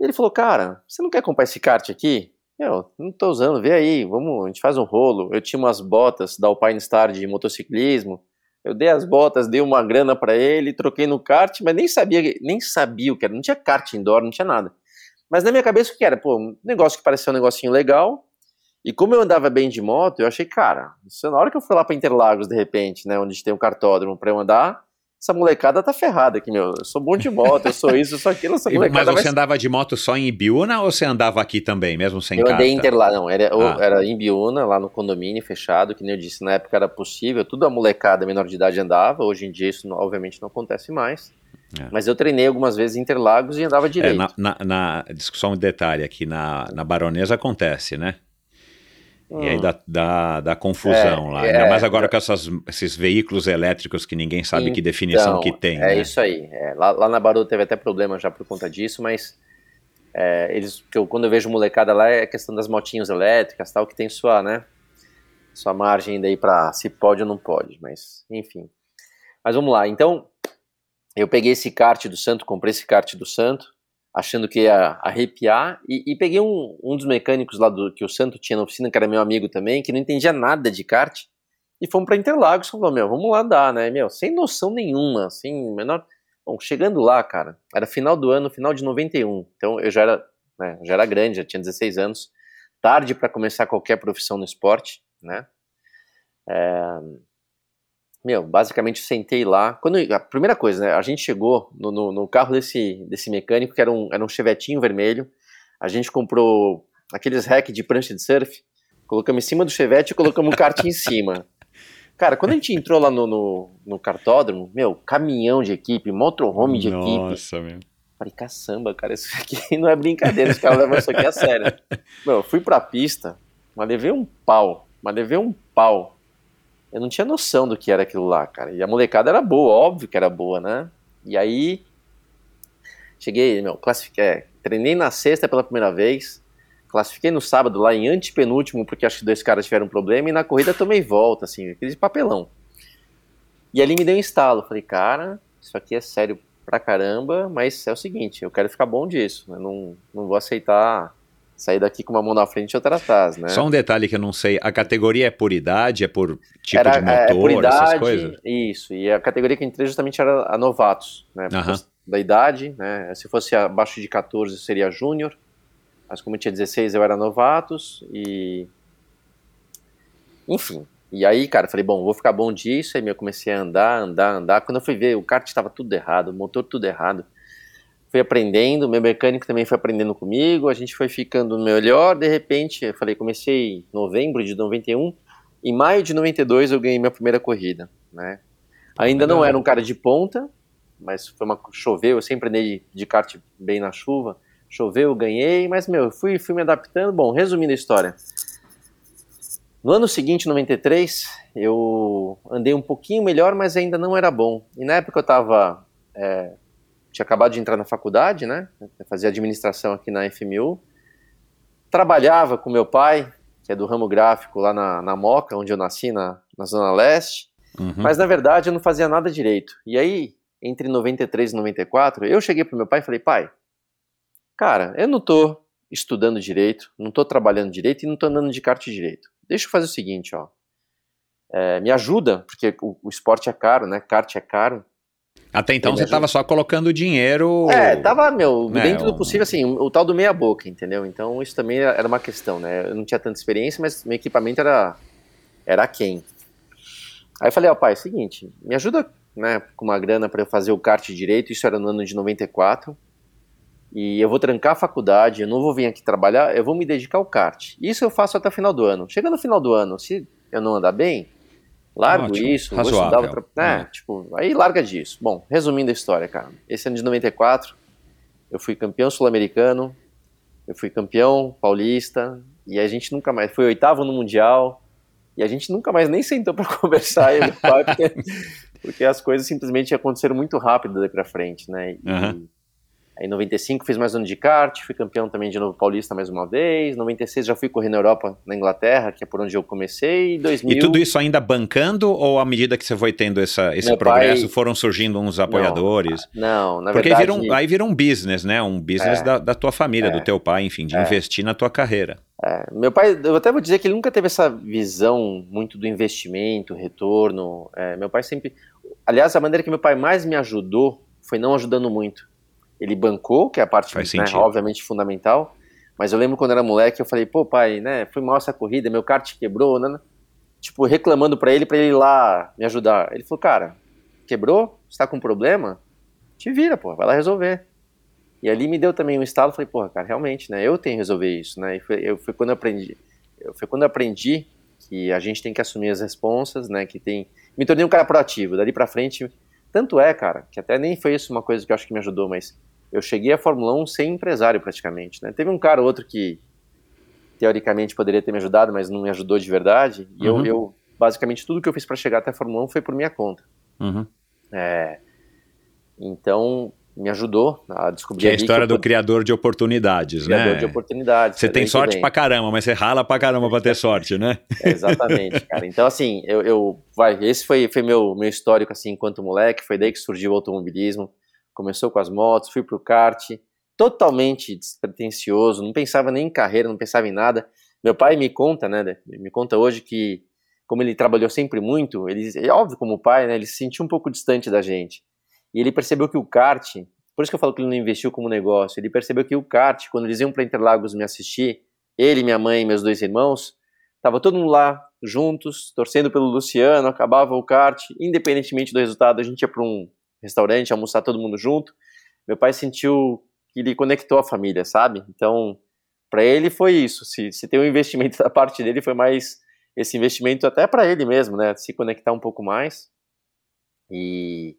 S1: E ele falou, cara, você não quer comprar esse kart aqui? Eu, não tô usando, vê aí, vamos, a gente faz um rolo. Eu tinha umas botas da Alpine Star de motociclismo, eu dei as botas, dei uma grana pra ele, troquei no kart, mas nem sabia, nem sabia o que era, não tinha kart indoor, não tinha nada. Mas na minha cabeça o que era? Pô, um negócio que parecia um negocinho legal, e como eu andava bem de moto, eu achei, cara, isso é na hora que eu for lá pra Interlagos, de repente, né, onde tem um cartódromo pra eu andar, essa molecada tá ferrada aqui, meu. Eu sou bom de moto, eu sou isso, eu sou aquilo, essa
S8: E- Mas
S1: molecada
S8: você
S1: vai...
S8: andava de moto só em Ibiúna ou você andava aqui também, mesmo sem
S1: Eu
S8: carta?
S1: andei em Interlagos, não, era,
S8: Ah.
S1: era em Biúna, lá no condomínio fechado, que nem eu disse, na época era possível, tudo a molecada menor de idade andava, hoje em dia isso obviamente não acontece mais,
S8: É.
S1: mas eu treinei algumas vezes em Interlagos e andava
S8: É,
S1: direito.
S8: na, na, na discussão de detalhe aqui, na, na baronesa acontece, né? E aí
S1: Hum.
S8: dá, dá, dá confusão
S1: É,
S8: lá.
S1: é,
S8: Ainda mais agora
S1: é.
S8: com essas, esses veículos elétricos que ninguém sabe que definição
S1: Então,
S8: que tem.
S1: É
S8: né?
S1: isso aí. É, lá, lá na Baru teve até problema já por conta disso, mas é, eles, que eu, quando eu vejo molecada lá é a questão das motinhas elétricas, tal, que tem sua, né, sua margem ainda aí pra se pode ou não pode, mas enfim. Mas vamos lá. Então, eu peguei esse kart do Santo, comprei esse kart do Santo, achando que ia arrepiar, e, e peguei um, um dos mecânicos lá do que o Santo tinha na oficina, que era meu amigo também, que não entendia nada de kart, e fomos pra Interlagos, falou, meu, vamos lá andar, né, meu, sem noção nenhuma, sem menor... Bom, chegando lá, cara, era final do ano, final de 91, então eu já era, né, já era grande, já tinha 16 anos, tarde para começar qualquer profissão no esporte, né? É, meu, basicamente sentei lá. Quando a primeira coisa, né? A gente chegou no, no, no carro desse, desse mecânico que era um, era um chevetinho vermelho. A gente comprou aqueles rack de prancha de surf, colocamos em cima do chevette e colocamos um kart em cima. Cara, quando a gente entrou lá no, no, no cartódromo, meu, caminhão de equipe, motorhome de
S8: Nossa,
S1: equipe.
S8: Nossa, meu.
S1: Falei, caçamba, cara, isso aqui não é brincadeira, os caras levam isso aqui a sério. Meu, eu fui pra pista, mas levei um pau, mas levei um pau. Eu não tinha noção do que era aquilo lá, cara. E a molecada era boa, óbvio que era boa, né? E aí, cheguei, meu, classifiquei, é, treinei na sexta pela primeira vez, classifiquei no sábado lá em antepenúltimo, porque acho que dois caras tiveram um problema, e na corrida tomei volta, assim, aquele papelão. E ali me deu um estalo, falei, cara, isso aqui é sério pra caramba, mas é o seguinte, eu quero ficar bom disso, eu não, não vou aceitar sair daqui com uma mão na frente e outra atrás, né?
S8: Só um detalhe que eu não sei, a categoria é por idade, é por tipo
S1: Era,
S8: de motor,
S1: é, por idade,
S8: essas coisas?
S1: Isso, e a categoria que eu entrei justamente era a novatos, né? Causa da idade, né? Se fosse abaixo de 14 seria júnior, mas como eu tinha 16 eu era novatos e... Enfim, e aí, cara, eu falei, bom, vou ficar bom disso, aí eu comecei a andar, andar, andar, quando eu fui ver, o kart estava tudo errado, o motor tudo errado, fui aprendendo, meu mecânico também foi aprendendo comigo, a gente foi ficando melhor, de repente, eu falei, comecei em novembro de 91, em maio de 92 eu ganhei minha primeira corrida, né? Ainda não era um cara de ponta, mas foi uma choveu, eu sempre andei de, kart bem na chuva, choveu, ganhei, mas meu, eu fui, fui me adaptando. Bom, resumindo a história. No ano seguinte, 93, eu andei um pouquinho melhor, mas ainda não era bom. E na época eu tava é, tinha acabado de entrar na faculdade, né? Fazia administração aqui na FMU. Trabalhava com meu pai, que é do ramo gráfico lá na, na Moca, onde eu nasci, na, na Zona Leste.
S8: Uhum.
S1: Mas na verdade eu não fazia nada direito. E aí, entre 93 e 94, eu cheguei pro meu pai e falei: pai, cara, eu não tô estudando direito, não tô trabalhando direito e não tô andando de kart direito. Deixa eu fazer o seguinte, ó. É, me ajuda, porque o, o esporte é caro, né? Kart é caro.
S8: Até então você estava só colocando dinheiro.
S1: É, tava, meu,
S8: né,
S1: dentro do possível, assim, o, tal do meia boca, entendeu? Então isso também era uma questão, né? Eu não tinha tanta experiência, mas meu equipamento era, era quem. Aí eu falei, ó, pai, é o seguinte, me ajuda, né, com uma grana para eu fazer o kart direito, isso era no ano de 94, e eu vou trancar a faculdade, eu não vou vir aqui trabalhar, eu vou me dedicar ao kart. Isso eu faço até o final do ano. Chega no final do ano, se eu não andar bem, largo
S8: Ótimo,
S1: isso, vou
S8: razoável.
S1: estudar outra... É,
S8: É.
S1: tipo, aí larga disso. Bom, resumindo a história, cara. Esse ano de 94, eu fui campeão sul-americano, eu fui campeão paulista, e a gente nunca mais... Fui oitavo no Mundial, e a gente nunca mais nem sentou pra conversar, eu porque, porque as coisas simplesmente aconteceram muito rápido daí pra frente, né? E,
S8: Aham.
S1: Aí em 95 fiz mais um ano de kart, fui campeão também de novo paulista mais uma vez. 96 já fui correr na Europa, na Inglaterra, que é por onde eu comecei. E 2000
S8: E tudo isso ainda bancando ou à medida que você foi tendo essa, esse
S1: Meu
S8: progresso
S1: pai-
S8: foram surgindo uns apoiadores?
S1: Não, na
S8: Porque
S1: verdade...
S8: aí um, aí vira um business, né? Um business
S1: É.
S8: da, da tua família,
S1: É.
S8: do teu pai, enfim, de
S1: É.
S8: investir na tua carreira.
S1: É, meu pai, eu até vou dizer que ele nunca teve essa visão muito do investimento, retorno. É, meu pai sempre. Aliás, a maneira que meu pai mais me ajudou foi não ajudando muito. Ele bancou, que é a parte, né, obviamente, fundamental. Mas eu lembro quando era moleque, eu falei, pô, pai, né, foi mal essa corrida, meu kart quebrou, né? Tipo, reclamando pra ele, pra ele ir lá me ajudar. Ele falou, cara, quebrou? Você tá com problema? Te vira, pô, vai lá resolver. E ali me deu também um estalo, falei, porra, cara, realmente, né, eu tenho que resolver isso, né, e foi, eu, foi quando eu aprendi, eu, foi quando eu aprendi que a gente tem que assumir as responsas, né, que tem, me tornei um cara proativo, dali pra frente, tanto é, cara, que até nem foi isso uma coisa que eu acho que me ajudou, mas eu cheguei à Fórmula 1 sem empresário praticamente, né, teve um cara ou outro que teoricamente poderia ter me ajudado, mas não me ajudou de verdade, e
S8: Uhum.
S1: eu, eu, basicamente, tudo que eu fiz pra chegar até a Fórmula 1 foi por minha conta.
S8: Uhum.
S1: É, então, me ajudou a descobrir
S8: Que é a história do
S1: pod-
S8: criador de oportunidades,
S1: criador
S8: né?
S1: de oportunidades.
S8: Você tem sorte pra caramba, mas você rala pra caramba pra ter sorte, né?
S1: Exatamente, cara. Então, assim, eu, eu- vai, esse foi, foi meu, meu histórico, assim, enquanto moleque, foi daí que surgiu o automobilismo, começou com as motos, fui pro kart, totalmente despretensioso, não pensava nem em carreira, não pensava em nada. Meu pai me conta, né, me conta hoje que, como ele trabalhou sempre muito, ele, é óbvio como pai, né, ele se sentia um pouco distante da gente. E ele percebeu que o kart, por isso que eu falo que ele não investiu como negócio, ele percebeu que o kart, quando eles iam para Interlagos me assistir, ele, minha mãe e meus dois irmãos, tava todo mundo lá juntos, torcendo pelo Luciano, acabava o kart, independentemente do resultado, a gente ia para um restaurante, almoçar todo mundo junto. Meu pai sentiu que ele conectou a família, sabe? Então, para ele foi isso. Se, se tem um investimento da parte dele, foi mais esse investimento até para ele mesmo, né? Se conectar um pouco mais. E,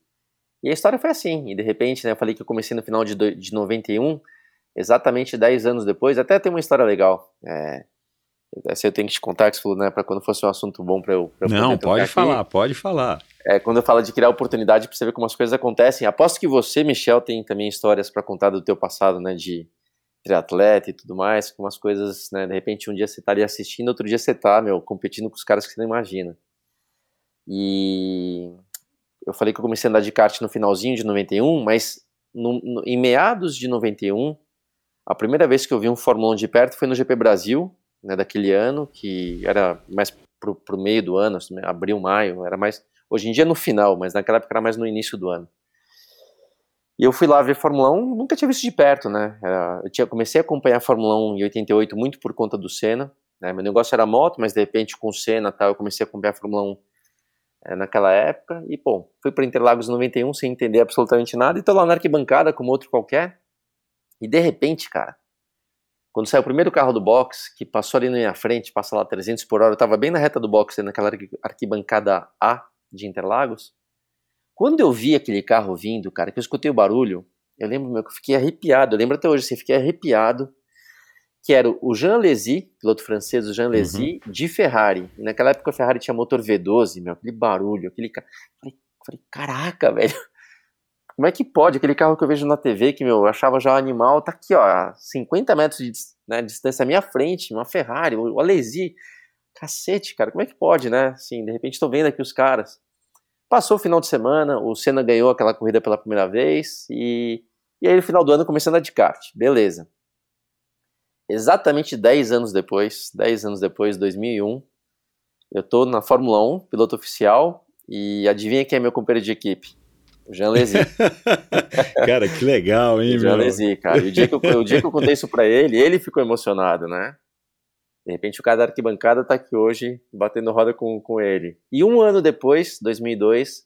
S1: e a história foi assim. E de repente, né, eu falei que eu comecei no final de, de 91, exatamente 10 anos depois. Até tem uma história legal. É, essa eu tenho que te contar, que você falou, né, para quando fosse um assunto bom para eu, pra eu
S8: Não, pode falar, pode falar.
S1: É, quando eu falo de criar oportunidade para você ver como as coisas acontecem. Aposto que você, Michel, tem também histórias para contar do teu passado, né, de triatleta e tudo mais, com umas coisas, né, de repente um dia você tá ali assistindo, outro dia você tá, meu, competindo com os caras que você não imagina. E eu falei que eu comecei a andar de kart no finalzinho de 91, mas no, no, em meados de 91, a primeira vez que eu vi um Fórmula 1 de perto foi no GP Brasil, né, daquele ano, que era mais pro, pro meio do ano, assim, abril, maio, era mais, hoje em dia no final, mas naquela época era mais no início do ano. E eu fui lá ver Fórmula 1, nunca tinha visto de perto, né? Eu tinha, comecei a acompanhar a Fórmula 1 em 88 muito por conta do Senna, né? Meu negócio era moto, mas de repente com o Senna tal, eu comecei a acompanhar a Fórmula 1 é, naquela época. E, bom, fui para Interlagos em 91 sem entender absolutamente nada e tô lá na arquibancada como outro qualquer. E de repente, cara, quando saiu o primeiro carro do box, que passou ali na minha frente, passa lá 300 por hora, eu tava bem na reta do box, naquela arquibancada A de Interlagos. Quando eu vi aquele carro vindo, cara, que eu escutei o barulho, eu lembro meu, que eu fiquei arrepiado. Eu lembro até hoje, assim, fiquei arrepiado. Que era o Jean Lézy, piloto francês, o Jean Lézy, uhum. de Ferrari. E naquela época a Ferrari tinha motor V12, meu, aquele barulho, aquele carro. Falei, falei, caraca, velho. Como é que pode? Aquele carro que eu vejo na TV, que, meu, eu achava já animal, tá aqui, ó, 50 metros de né, distância à minha frente, uma Ferrari, o Alesi. Cacete, cara, como é que pode, né? Assim, de repente tô vendo aqui os caras. Passou o final de semana, o Senna ganhou aquela corrida pela primeira vez e, e aí no final do ano começando a de kart. Beleza. Exatamente 10 anos depois, 10 anos depois, 2001, eu tô na Fórmula 1, piloto oficial, e adivinha quem é meu companheiro de equipe? O Jean Lézy.
S8: cara, que legal, hein,
S1: o Jean Lézy, cara. E o dia, que eu, o dia que eu contei isso pra ele, ele ficou emocionado, né? De repente o cara da arquibancada está aqui hoje batendo roda com, com ele. E um ano depois, 2002,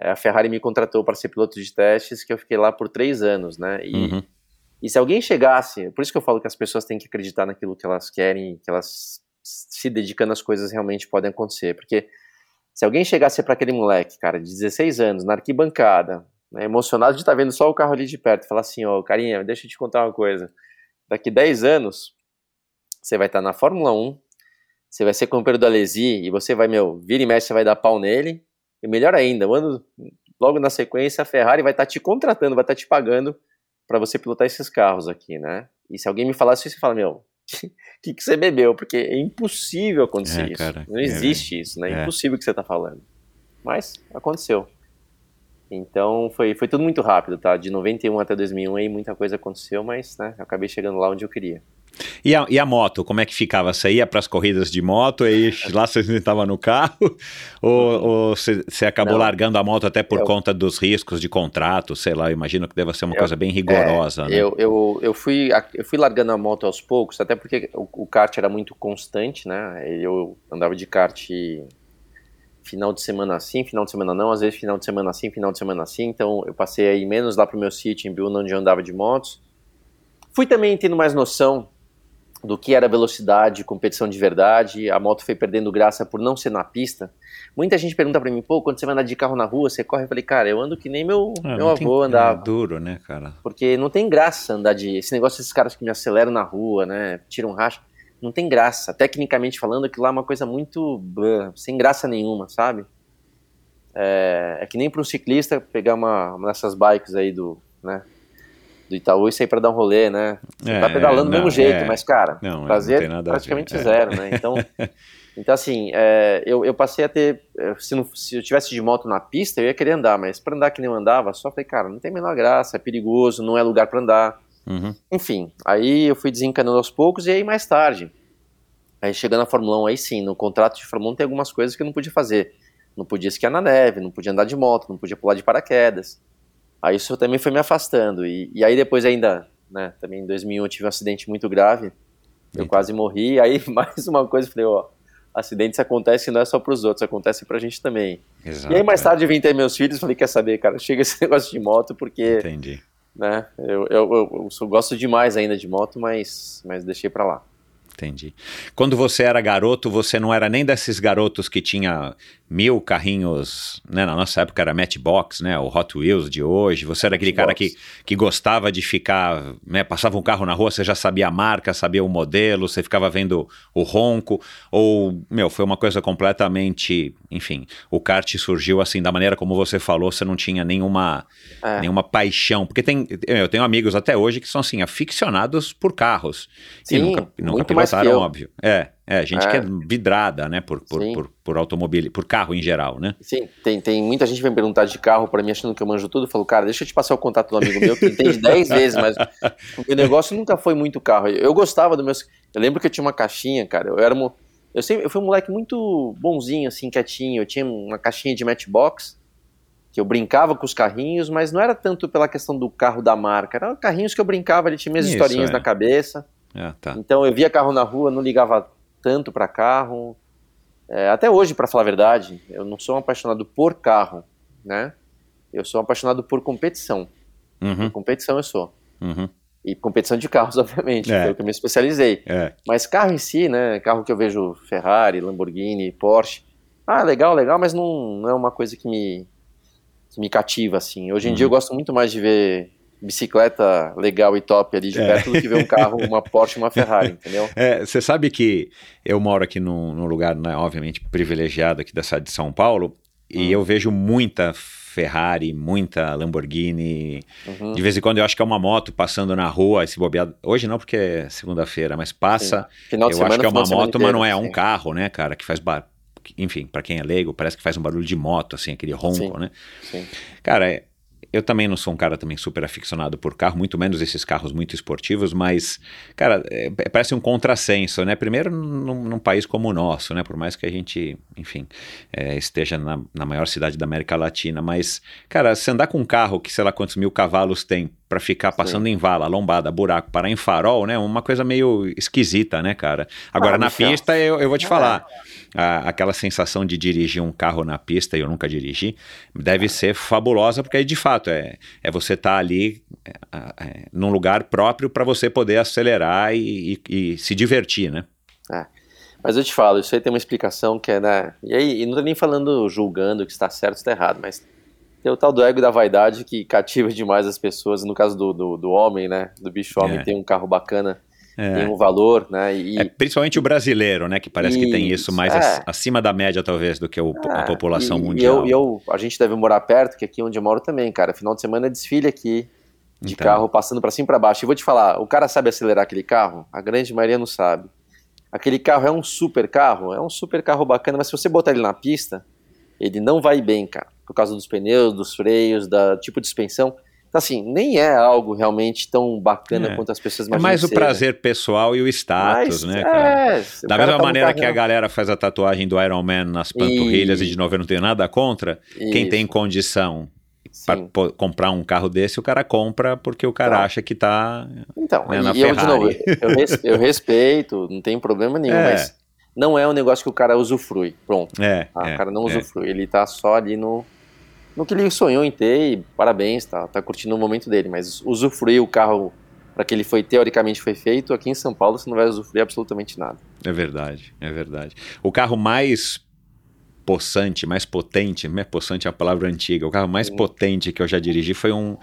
S1: é, a Ferrari me contratou para ser piloto de testes, que eu fiquei lá por três anos, né? E, uhum. e se alguém chegasse, por isso que eu falo que as pessoas têm que acreditar naquilo que elas querem, que elas se dedicando às coisas realmente podem acontecer. Porque se alguém chegasse para aquele moleque, cara, de 16 anos, na arquibancada, né, emocionado de estar tá vendo só o carro ali de perto, falar assim, ó, oh, carinha, deixa eu te contar uma coisa. Daqui 10 anos, você vai estar tá na Fórmula 1, você vai ser companheiro do Alesi e você vai, meu, vira e mexe, você vai dar pau nele. E melhor ainda, ano, logo na sequência, a Ferrari vai estar tá te contratando, vai estar tá te pagando para você pilotar esses carros aqui, né? E se alguém me falasse isso, você fala, meu, que, que você bebeu? Porque é impossível acontecer é, isso. Cara, Não existe é, isso, né? É impossível o que você está falando. Mas aconteceu. Então foi, foi tudo muito rápido, tá? De 91 até 2001 aí muita coisa aconteceu, mas né, eu acabei chegando lá onde eu queria.
S8: E a, e a moto, como é que ficava? Você ia para as corridas de moto e lá você estava no carro? Ou, você, acabou Não. largando a moto até por eu, conta dos riscos de contrato? Sei lá, eu imagino que deva ser uma eu, coisa bem rigorosa,
S1: é,
S8: né?
S1: Eu, eu, eu, fui, eu fui largando a moto aos poucos, até porque o, o kart era muito constante, né? Eu andava de kart final de semana assim, final de semana não, às vezes final de semana assim, final de semana assim, então eu passei aí menos lá pro meu sítio em Biúna, onde eu andava de motos. Fui também tendo mais noção do que era velocidade, competição de verdade. A moto foi perdendo graça por não ser na pista. Muita gente pergunta para mim, pô, quando você vai andar de carro na rua, você corre? Eu falei, cara, eu ando que nem meu, é, meu avô tem, andava.
S8: É duro, né, cara?
S1: Porque não tem graça andar de. Esse negócio desses caras que me aceleram na rua, né? Tiram racha. Não tem graça. Tecnicamente falando, aquilo lá é uma coisa muito. sem graça nenhuma, sabe? É, é que nem para um ciclista pegar uma, uma dessas bikes aí do. né? Do Itaú e sair para dar um rolê, né? Tá é, tá pedalando do mesmo jeito, é, mas, cara, não, prazer não praticamente zero, né? Então, então assim, é, eu, eu passei a ter. Se, não, se eu tivesse de moto na pista, eu ia querer andar, mas para andar que nem eu andava, só falei, cara, não tem a menor graça, é perigoso, não é lugar para andar. Uhum. Enfim, aí eu fui desencanando aos poucos e aí mais tarde. Aí chegando na Fórmula 1, aí sim, no contrato de Fórmula 1 tem algumas coisas que eu não podia fazer. Não podia esquiar na neve, não podia andar de moto, não podia pular de paraquedas. Aí isso também foi me afastando. E, e aí depois ainda, né, também em 2001 eu tive um acidente muito grave Eu quase morri. Aí, mais uma coisa, falei, ó, acidentes acontecem não é só pros outros, acontece pra gente também.
S8: Exato,
S1: e aí, mais
S8: é.
S1: tarde, eu vim ter meus filhos, falei, quer saber, cara, chega esse negócio de moto, porque,
S8: Entendi.
S1: né, eu, eu, eu, eu gosto demais ainda de moto, mas, mas deixei pra lá.
S8: Entendi. Quando você era garoto, você não era nem desses garotos que tinha mil carrinhos, né? Na nossa época era Matchbox, né? O Hot Wheels de hoje. Você era aquele cara que,
S1: Matchbox.
S8: que gostava de ficar, né? Passava um carro na rua, você já sabia a marca, sabia o modelo, você ficava vendo o ronco. Ou, meu, foi uma coisa completamente. Enfim, o kart surgiu assim, da maneira como você falou, você não tinha nenhuma,
S1: É.
S8: nenhuma paixão. Porque tem, eu tenho amigos até hoje que são assim, aficionados por carros. e
S1: Sim,
S8: nunca, nunca
S1: que
S8: pilotaram, óbvio. É, é, gente
S1: É.
S8: que é vidrada, né, por, por,
S1: Sim.
S8: por, por automóvel, por carro em geral, né?
S1: Sim, tem, tem muita gente que vem perguntar de carro pra mim achando que eu manjo tudo. Eu falo, cara, deixa eu te passar o contato do amigo meu que entende 10 vezes, mas o negócio nunca foi muito carro. Eu, gostava do meu. Eu lembro que eu tinha uma caixinha, cara. Eu era eu sempre, eu fui um moleque muito bonzinho, assim, quietinho. Eu tinha uma caixinha de Matchbox que eu brincava com os carrinhos, mas não era tanto pela questão do carro da marca. Eram carrinhos que eu brincava, ele tinha minhas
S8: Isso,
S1: historinhas
S8: é.
S1: na cabeça.
S8: Ah, tá.
S1: Então eu via carro na rua, não ligava tanto pra carro. É, até hoje, pra falar a verdade, eu não sou um apaixonado por carro, né? Eu sou um apaixonado por competição.
S8: Uhum,
S1: Por competição eu sou.
S8: uhum,
S1: E competição de carros, obviamente,
S8: É.
S1: o que eu me especializei.
S8: é,
S1: Mas carro em si, né? Carro que eu vejo Ferrari, Lamborghini, Porsche. Ah, legal, legal, mas não, não é uma coisa que me, que me cativa, assim. Hoje em
S8: Uhum.
S1: dia eu gosto muito mais de ver bicicleta legal e top ali de
S8: É.
S1: perto do que ver um carro, uma Porsche e uma Ferrari, entendeu?
S8: É, Você sabe que eu moro aqui num, num lugar, né, obviamente, privilegiado aqui da cidade de São Paulo, e
S1: Hum.
S8: eu vejo muita Ferrari, muita Lamborghini.
S1: Uhum.
S8: De vez em quando eu acho que é uma moto passando na rua, esse bobeado. Hoje não, porque é segunda-feira, mas passa.
S1: Final de
S8: eu
S1: semana,
S8: acho que é uma moto, mas não é
S1: inteira,
S8: um carro, né, cara, que faz bar... Enfim, pra quem é leigo, parece que faz um barulho de moto, assim, aquele ronco,
S1: Sim.
S8: né?
S1: Sim.
S8: Cara, é- eu também não sou um cara também super aficionado por carro, muito menos esses carros muito esportivos, mas, cara, é- é- parece um contrassenso, né? Primeiro, num, num país como o nosso, né? Por mais que a gente, enfim, é, esteja na, na maior cidade da América Latina, mas, cara, se andar com um carro que sei lá quantos mil cavalos tem pra ficar passando em vala, lombada, buraco, parar em farol, né? Uma coisa meio esquisita, né, cara? Agora,
S1: Ah,
S8: na
S1: Michel.
S8: pista, eu, eu vou te
S1: É.
S8: falar, a- aquela sensação de dirigir um carro na pista, e eu nunca dirigi, deve ser fabulosa, porque aí de fato é, é você estar ali é, é, num lugar próprio para você poder acelerar e, e- e se divertir, né?
S1: Mas eu te falo, isso aí tem uma explicação que é, né? E aí, e não tô nem falando julgando que está certo ou está errado, mas tem o tal do ego e da vaidade que cativa demais as pessoas. No caso do, do, do homem, né? Do bicho homem,
S8: É.
S1: tem um carro bacana,
S8: É.
S1: tem um valor, né? E,
S8: É, principalmente o brasileiro, né? Que parece que tem isso mais
S1: é.
S8: ac- acima da média, talvez, do que o- a
S1: Ah,
S8: população
S1: e,
S8: mundial.
S1: E eu, e eu, a gente deve morar perto, que aqui onde eu moro também, cara. Final de semana é desfile aqui de
S8: Então.
S1: carro passando pra cima e pra baixo. E vou te falar, o cara sabe acelerar aquele carro? A grande maioria não sabe. Aquele carro é um super carro, é um super carro bacana, mas se você botar ele na pista, ele não vai bem, cara. Por causa dos pneus, dos freios, da tipo de suspensão. Então, assim, nem é algo realmente tão bacana
S8: É.
S1: quanto as pessoas
S8: É
S1: imaginam.
S8: mais o
S1: ser, né?
S8: prazer pessoal e o status,
S1: Mas,
S8: né, cara?
S1: é,
S8: Da mesma
S1: tá
S8: maneira que a galera faz a tatuagem do Iron Man nas panturrilhas e,
S1: Isso.
S8: de novo eu não tenho nada contra, quem
S1: Isso,
S8: tem condição para comprar um carro desse, o cara compra porque o cara
S1: Então.
S8: acha que tá.
S1: Então,
S8: né,
S1: e,
S8: na
S1: e eu, de novo,
S8: Ferrari.
S1: eu, res- eu respeito, não tem problema nenhum,
S8: É.
S1: mas não é um negócio que o cara usufrui. Pronto.
S8: É,
S1: tá?
S8: é,
S1: o cara não
S8: é.
S1: usufrui. Ele tá só ali no, no que ele sonhou em ter e parabéns, tá, tá curtindo o momento dele. Mas usufruir o carro para que ele foi teoricamente foi feito, aqui em São Paulo você não vai usufruir absolutamente nada.
S8: É verdade, é verdade. O carro mais possante, mais potente, não é possante é a palavra antiga, o carro mais
S1: Uhum.
S8: potente que eu já dirigi foi um,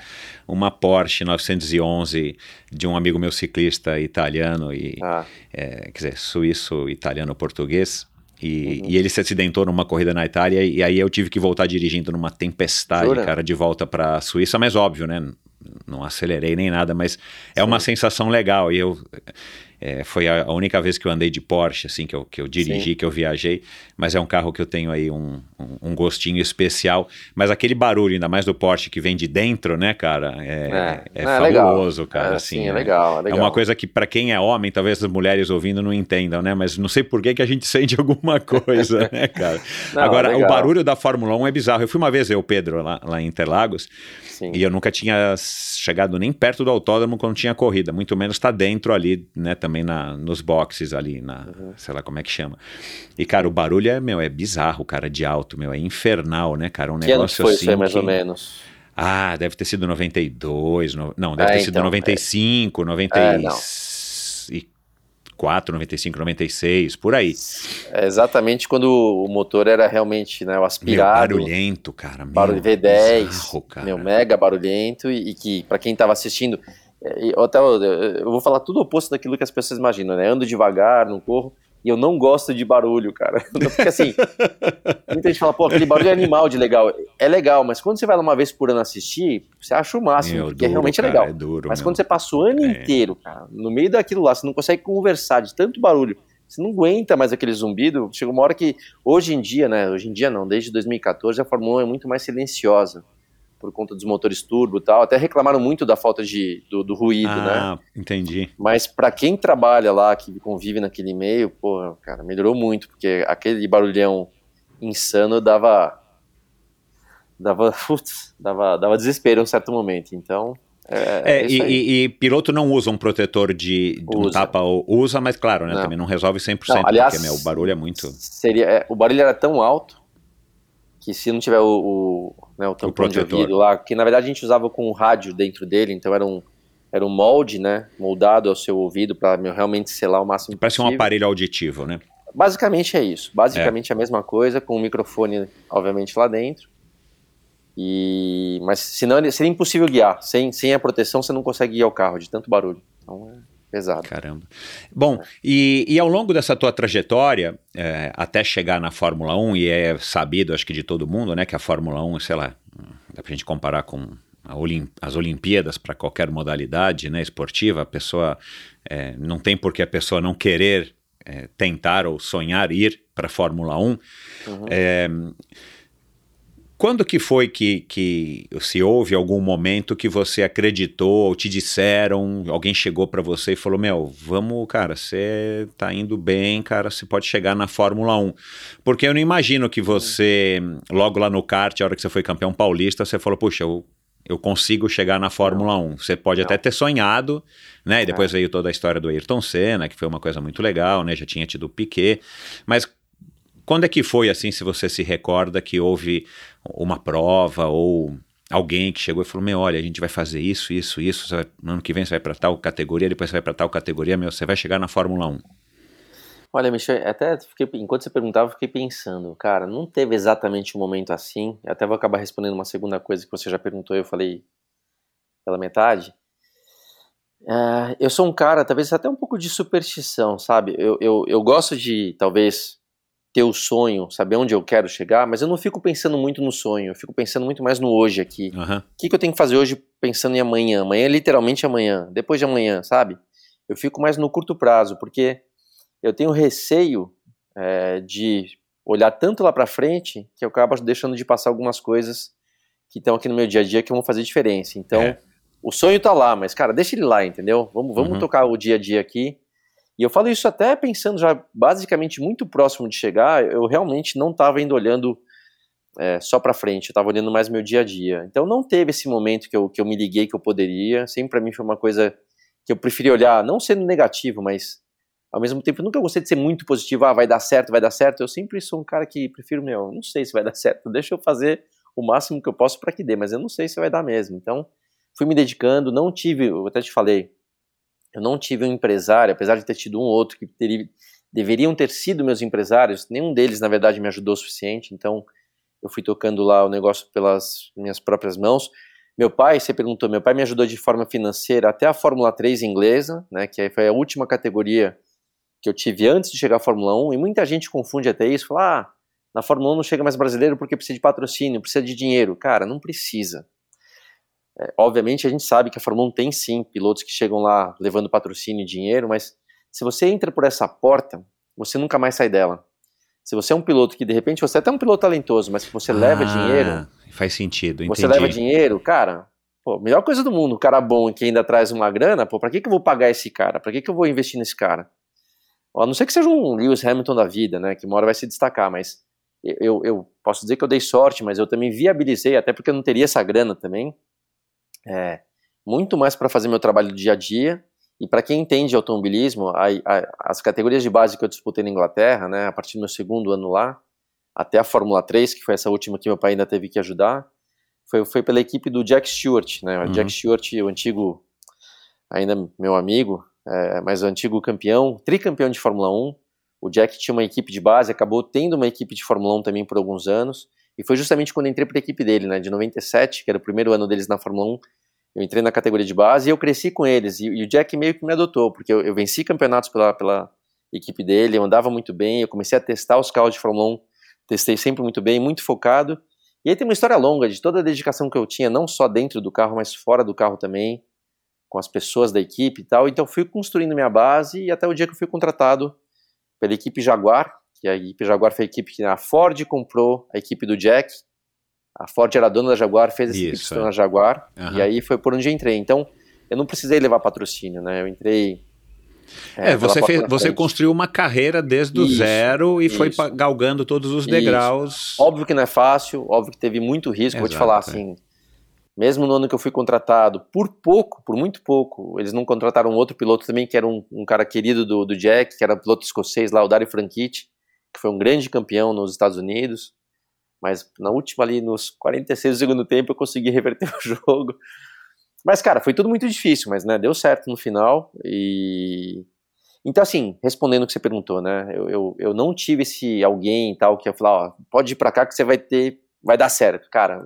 S8: uma Porsche 911 de um amigo meu ciclista italiano e
S1: Ah,
S8: é, quer dizer, suíço, italiano, português. E,
S1: Uhum.
S8: e ele se acidentou numa corrida na Itália e aí eu tive que voltar dirigindo numa tempestade,
S1: Jura?
S8: cara, de volta para a Suíça, mas óbvio, né? Não acelerei nem nada, mas é uma sensação legal. E eu é, foi a, a única vez que eu andei de Porsche, assim, que eu, que eu dirigi,
S1: Sim.
S8: que eu viajei. Mas é um carro que eu tenho aí um, um, um gostinho especial. Mas aquele barulho, ainda mais do Porsche que vem de dentro, né, cara? É, é,
S1: é legal.
S8: fabuloso, cara.
S1: É,
S8: assim,
S1: sim, é legal, é
S8: É
S1: legal.
S8: uma coisa que para quem é homem, talvez as mulheres ouvindo não entendam, né? Mas não sei por que, que a gente sente alguma coisa, né, cara?
S1: Não,
S8: Agora, o
S1: legal.
S8: barulho da Fórmula 1 é bizarro. Eu fui uma vez, eu, Pedro, lá, lá em Interlagos,
S1: Sim.
S8: e eu nunca tinha chegado nem perto do autódromo quando tinha corrida, muito menos estar dentro ali, né, também na, nos boxes ali, na,
S1: Uhum.
S8: sei lá como é que chama. E, cara, o barulho é, meu, é bizarro, cara, de alto, meu, é infernal, né, cara? Um
S1: Que ano que
S8: negócio
S1: foi
S8: assim.
S1: aí, mais
S8: que-
S1: ou menos?
S8: Ah, deve ter sido 92, no- não, deve
S1: É,
S8: ter sido
S1: então,
S8: 95,
S1: É, não.
S8: 94, 95, 96, por aí.
S1: É exatamente quando o motor era realmente né, o
S8: Meu,
S1: aspirado.
S8: barulhento, cara. Meu,
S1: barulho V10,
S8: bizarro, cara.
S1: meu, mega barulhento e, e que pra quem tava assistindo, é, até eu, eu vou falar tudo o oposto daquilo que as pessoas imaginam, né? Ando devagar, não corro e eu não gosto de barulho, cara. Porque assim, muita gente fala, pô, aquele barulho é animal de legal. É legal, mas quando você vai lá uma vez por ano assistir, você acha o máximo,
S8: Meu,
S1: porque
S8: duro,
S1: realmente
S8: cara,
S1: é legal.
S8: É duro,
S1: Mas
S8: meu.
S1: quando você passa o ano
S8: É.
S1: inteiro, cara, no meio daquilo lá, você não consegue conversar de tanto barulho, você não aguenta mais aquele zumbido. Chega uma hora que, hoje em dia, né? Hoje em dia não, desde 2014 a Fórmula 1 é muito mais silenciosa por conta dos motores turbo e tal. Até reclamaram muito da falta de, do, do ruído, né?
S8: Ah, entendi.
S1: Mas pra quem trabalha lá, que convive naquele meio, pô, cara, melhorou muito, porque aquele barulhão insano dava. Dava, putz, dava, dava desespero em um certo momento. Então. É,
S8: É,
S1: isso
S8: e, e- e piloto não usa um protetor de, de um
S1: Usa.
S8: tapa, usa, mas claro, né,
S1: Não.
S8: também não resolve 100%,
S1: Não, aliás,
S8: porque, meu, o barulho é muito...
S1: Seria, é, o barulho era tão alto que se não tiver o, o, né, o tampão de
S8: protetor.
S1: ouvido lá, que na verdade a gente usava com um rádio dentro dele, então era um, era um molde, né, moldado ao seu ouvido para realmente selar o máximo
S8: Parece um
S1: possível.
S8: aparelho auditivo, né?
S1: Basicamente é isso. Basicamente é. a mesma coisa, com o microfone, obviamente, lá dentro. E... Mas senão seria impossível guiar. Sem, sem a proteção, você não consegue guiar o carro de tanto barulho. Então é pesado.
S8: Caramba. Bom, e, e ao longo dessa tua trajetória, é, até chegar na Fórmula 1, e é sabido, acho que de todo mundo, né, que a Fórmula 1, sei lá, dá pra gente comparar com Olim- as Olimpíadas para qualquer modalidade né, esportiva, a pessoa é, não tem por que a pessoa não querer é, tentar ou sonhar ir para a Fórmula 1. É, quando que foi que, que se houve algum momento que você acreditou ou te disseram, alguém chegou para você e falou, meu, vamos, cara, você tá indo bem, cara, você pode chegar na Fórmula 1. Porque eu não imagino que você, logo lá no kart, a hora que você foi campeão paulista, você falou, puxa, eu, eu consigo chegar na Fórmula 1. Você pode até ter sonhado, né? E depois veio toda a história do Ayrton Senna, que foi uma coisa muito legal, né? Já tinha tido o Piquet. Mas quando é que foi assim, se você se recorda, que houve uma prova ou alguém que chegou e falou: Meu, olha, a gente vai fazer isso, isso, isso. vai- no ano que vem você vai para tal categoria, depois você vai para tal categoria, meu, você vai chegar na Fórmula 1.
S1: Olha, Michel, até fiquei, enquanto você perguntava, eu fiquei pensando, cara, não teve exatamente um momento assim. Eu até vou acabar respondendo uma segunda coisa que você já perguntou, eu falei pela metade. É, eu sou um cara, talvez até um pouco de superstição, sabe? Eu, eu, eu gosto de, talvez, ter o sonho, saber onde eu quero chegar, mas eu não fico pensando muito no sonho, eu fico pensando muito mais no hoje aqui.
S8: Aham.
S1: O que, que eu tenho que fazer hoje pensando em amanhã? Amanhã é literalmente amanhã, depois de amanhã, sabe? Eu fico mais no curto prazo, porque eu tenho receio é, de olhar tanto lá pra frente que eu acabo deixando de passar algumas coisas que estão aqui no meu dia a dia que vão fazer diferença. Então,
S8: É.
S1: o sonho tá lá, mas, cara, deixa ele lá, entendeu? Vamos, vamos
S8: Uhum.
S1: tocar o dia a dia aqui. E eu falo isso até pensando já basicamente muito próximo de chegar, eu realmente não estava indo olhando é, só para frente, eu estava olhando mais meu dia a dia. Então não teve esse momento que eu, que eu me liguei que eu poderia, sempre para mim foi uma coisa que eu preferi olhar, não sendo negativo, mas ao mesmo tempo eu nunca gostei de ser muito positivo, ah, vai dar certo, vai dar certo. Eu sempre sou um cara que prefiro, meu, não sei se vai dar certo, deixa eu fazer o máximo que eu posso para que dê, mas eu não sei se vai dar mesmo. Então fui me dedicando, não tive, eu até te falei, eu não tive um empresário, apesar de ter tido um ou outro que teria, deveriam ter sido meus empresários, nenhum deles, na verdade, me ajudou o suficiente, então eu fui tocando lá o negócio pelas minhas próprias mãos. Meu pai, você perguntou, meu pai me ajudou de forma financeira até a Fórmula 3 inglesa, né, que foi a última categoria que eu tive antes de chegar à Fórmula 1, e muita gente confunde até isso, fala, ah, na Fórmula 1 não chega mais brasileiro porque precisa de patrocínio, precisa de dinheiro. Cara, não precisa. É, obviamente a gente sabe que a Fórmula 1 tem sim pilotos que chegam lá levando patrocínio e dinheiro, mas se você entra por essa porta, você nunca mais sai dela. Se você é um piloto que de repente você é até um piloto talentoso, mas que você leva
S8: Ah,
S1: dinheiro,
S8: Faz sentido,
S1: você
S8: entendi.
S1: leva dinheiro, cara, pô, melhor coisa do mundo, um cara bom que ainda traz uma grana, pô, pra que, que eu vou pagar esse cara? Pra que, que eu vou investir nesse cara? A não ser que seja um Lewis Hamilton da vida, né, que uma hora vai se destacar, mas eu, eu posso dizer que eu dei sorte, mas eu também viabilizei, até porque eu não teria essa grana também, é, muito mais para fazer meu trabalho do dia a dia E para quem entende automobilismo, a, a, as categorias de base que eu disputei na Inglaterra, né, a partir do meu segundo ano lá, até a Fórmula 3, que foi essa última que meu pai ainda teve que ajudar, foi, foi pela equipe do Jack Stewart, né?
S8: Uhum.
S1: Jack Stewart, o antigo, ainda meu amigo, é, mas o antigo campeão, tricampeão de Fórmula 1. O Jack tinha uma equipe de base, acabou tendo uma equipe de Fórmula 1 também por alguns anos. E foi justamente quando entrei para a equipe dele, né? De 97, que era o primeiro ano deles na Fórmula 1. Eu entrei na categoria de base e eu cresci com eles. E, e o Jack meio que me adotou, porque eu, eu venci campeonatos pela, pela equipe dele, eu andava muito bem, eu comecei a testar os carros de Fórmula 1, testei sempre muito bem, muito focado. E aí tem uma história longa de toda a dedicação que eu tinha, não só dentro do carro, mas fora do carro também, com as pessoas da equipe e tal. Então fui construindo minha base e até o dia que eu fui contratado pela equipe Jaguar, que a equipe Jaguar foi a equipe que a Ford comprou a equipe do Jack. A Ford era dona da Jaguar, fez essa equipe
S8: Isso,
S1: tornar
S8: é.
S1: Jaguar,
S8: Aham.
S1: e aí foi por onde eu entrei. Então eu não precisei levar patrocínio, né? Eu entrei.
S8: É,
S1: pela
S8: você, fez, você construiu uma carreira desde o zero e foi
S1: isso.
S8: pa- galgando todos os
S1: Isso.
S8: degraus.
S1: Óbvio que não é fácil, óbvio que teve muito risco. Vou te
S8: Exato,
S1: falar
S8: é.
S1: assim, mesmo no ano que eu fui contratado, por pouco, por muito pouco, eles não contrataram outro piloto também, que era um, um cara querido do, do Jack, que era um piloto escocês lá, o Dario Franchitti, que foi um grande campeão nos Estados Unidos. Mas na última ali, nos 46 do segundo tempo, eu consegui reverter o jogo. Mas, cara, foi tudo muito difícil, mas, né, deu certo no final e... Então, assim, respondendo o que você perguntou, né, eu, eu, eu não tive esse alguém e tal que ia falar, ó, pode ir pra cá que você vai ter, vai dar certo. Cara,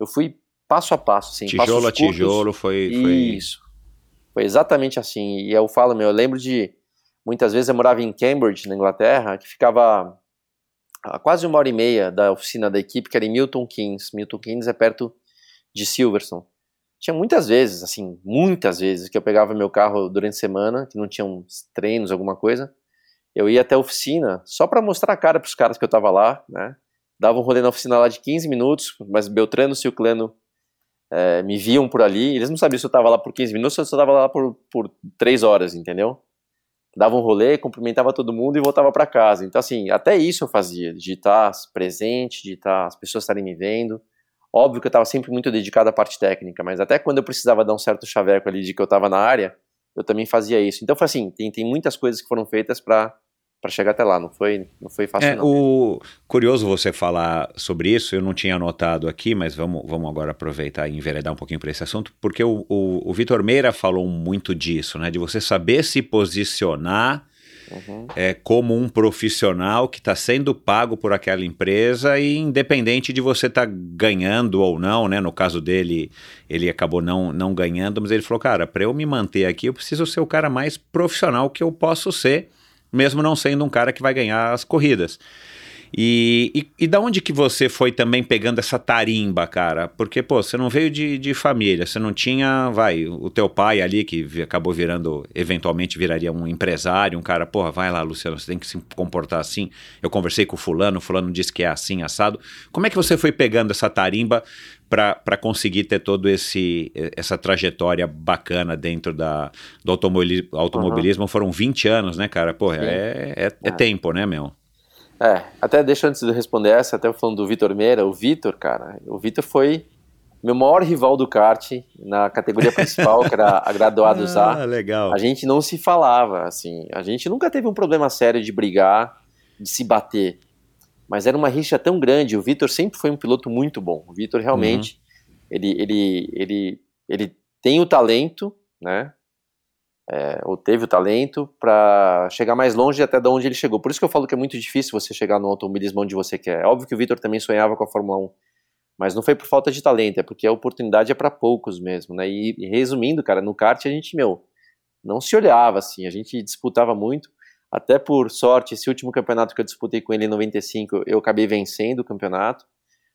S1: eu fui passo a passo, assim,
S8: tijolo a tijolo foi. foi...
S1: Isso. Foi exatamente assim. E eu falo, meu, eu lembro de. Muitas vezes eu morava em Cambridge, na Inglaterra, que ficava a quase uma hora e meia da oficina da equipe, que era em Milton Keynes. Milton Keynes é perto de Silverstone. Tinha muitas vezes, assim, muitas vezes, que eu pegava meu carro durante a semana, que não tinham treinos, alguma coisa. Eu ia até a oficina só para mostrar a cara pros caras que eu tava lá, né? Dava um rolê na oficina lá de 15 minutos, mas Beltrano Silclano é, me viam por ali, eles não sabiam se eu tava lá por 15 minutos ou se eu tava lá por, por 3 horas, entendeu? Dava um rolê, cumprimentava todo mundo e voltava para casa. Então, assim, até isso eu fazia, de estar presente, de estar, as pessoas estarem me vendo. Óbvio que eu estava sempre muito dedicado à parte técnica, mas até quando eu precisava dar um certo chaveco ali de que eu estava na área, eu também fazia isso. Então, foi assim, tem, tem muitas coisas que foram feitas para para chegar até lá, não foi, não foi fácil
S8: É,
S1: não.
S8: o curioso você falar sobre isso, eu não tinha anotado aqui, mas vamos, vamos agora aproveitar e enveredar um pouquinho para esse assunto, porque o, o, o Vitor Meira falou muito disso, né? De você saber se posicionar
S1: Uhum.
S8: é, como um profissional que está sendo pago por aquela empresa e independente de você estar ganhando ou não, né? No caso dele, ele acabou não, não ganhando, mas ele falou, cara, para eu me manter aqui, eu preciso ser o cara mais profissional que eu posso ser, mesmo não sendo um cara que vai ganhar as corridas. E, e, e da onde que você foi também pegando essa tarimba, cara? Porque, pô, você não veio de, de família, você não tinha, vai, o teu pai ali que acabou virando, eventualmente viraria um empresário, um cara, porra, vai lá, Luciano, você tem que se comportar assim. Eu conversei com o fulano, o fulano disse que é assim, assado. Como é que você foi pegando essa tarimba para conseguir ter todo esse essa trajetória bacana dentro da, do automobili- automobilismo? Foram 20 anos, né, cara? Porra, é, é, é
S1: É.
S8: tempo, né, meu?
S1: É, até deixa antes de responder essa, até falando do Vitor Meira, o Vitor, cara, o Vitor foi meu maior rival do kart na categoria principal, que era a graduados A.
S8: Ah, legal.
S1: A gente não se falava, assim, a gente nunca teve um problema sério de brigar, de se bater, mas era uma rixa tão grande, o Vitor sempre foi um piloto muito bom, o Vitor realmente, ele, ele, ele, ele tem o talento, né, é, ou teve o talento para chegar mais longe até de onde ele chegou. Por isso que eu falo que é muito difícil você chegar no automobilismo onde você quer. É óbvio que o Vitor também sonhava com a Fórmula 1, mas não foi por falta de talento, é porque a oportunidade é para poucos mesmo, né? E, e resumindo, cara, no kart a gente, meu, não se olhava assim, a gente disputava muito. Até por sorte, esse último campeonato que eu disputei com ele em 95, eu acabei vencendo o campeonato.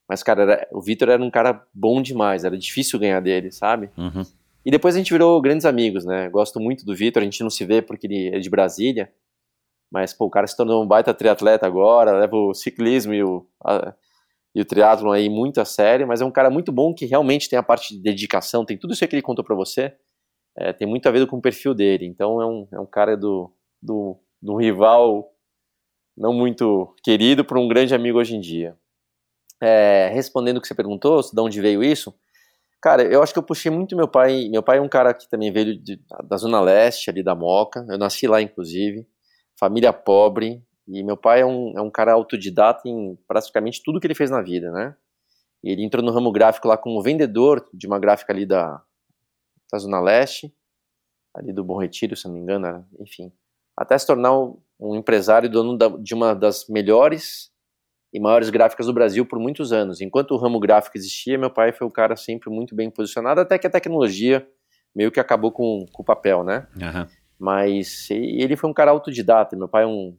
S1: Mas, cara, era- o Vitor era um cara bom demais, era difícil ganhar dele, sabe?
S8: Uhum.
S1: E depois a gente virou grandes amigos, né? Gosto muito do Vitor, a gente não se vê porque ele é de Brasília, mas pô, o cara se tornou um baita triatleta agora, leva o ciclismo e o, a- e o triatlon aí muito a sério, mas é um cara muito bom que realmente tem a parte de dedicação, tem tudo isso que ele contou pra você, é, tem muito a ver com o perfil dele, então é um, é um cara do, do, do rival não muito querido para um grande amigo hoje em dia. É, respondendo o que você perguntou, de onde veio isso, Cara, eu acho que eu puxei muito meu pai. Meu pai é um cara que também veio de, da Zona Leste, ali da Moca. Eu nasci lá, inclusive. Família pobre. E meu pai é um, é um cara autodidata em praticamente tudo que ele fez na vida, né? Ele entrou no ramo gráfico lá como vendedor de uma gráfica ali da, da Zona Leste, ali do Bom Retiro, se não me engano, enfim. Até se tornar um, empresário dono da, de uma das melhores e maiores gráficas do Brasil por muitos anos. Enquanto o ramo gráfico existia, meu pai foi o cara sempre muito bem posicionado, até que a tecnologia meio que acabou com, com o papel, né?
S8: Aham.
S1: Mas ele foi um cara autodidata. Meu pai é um,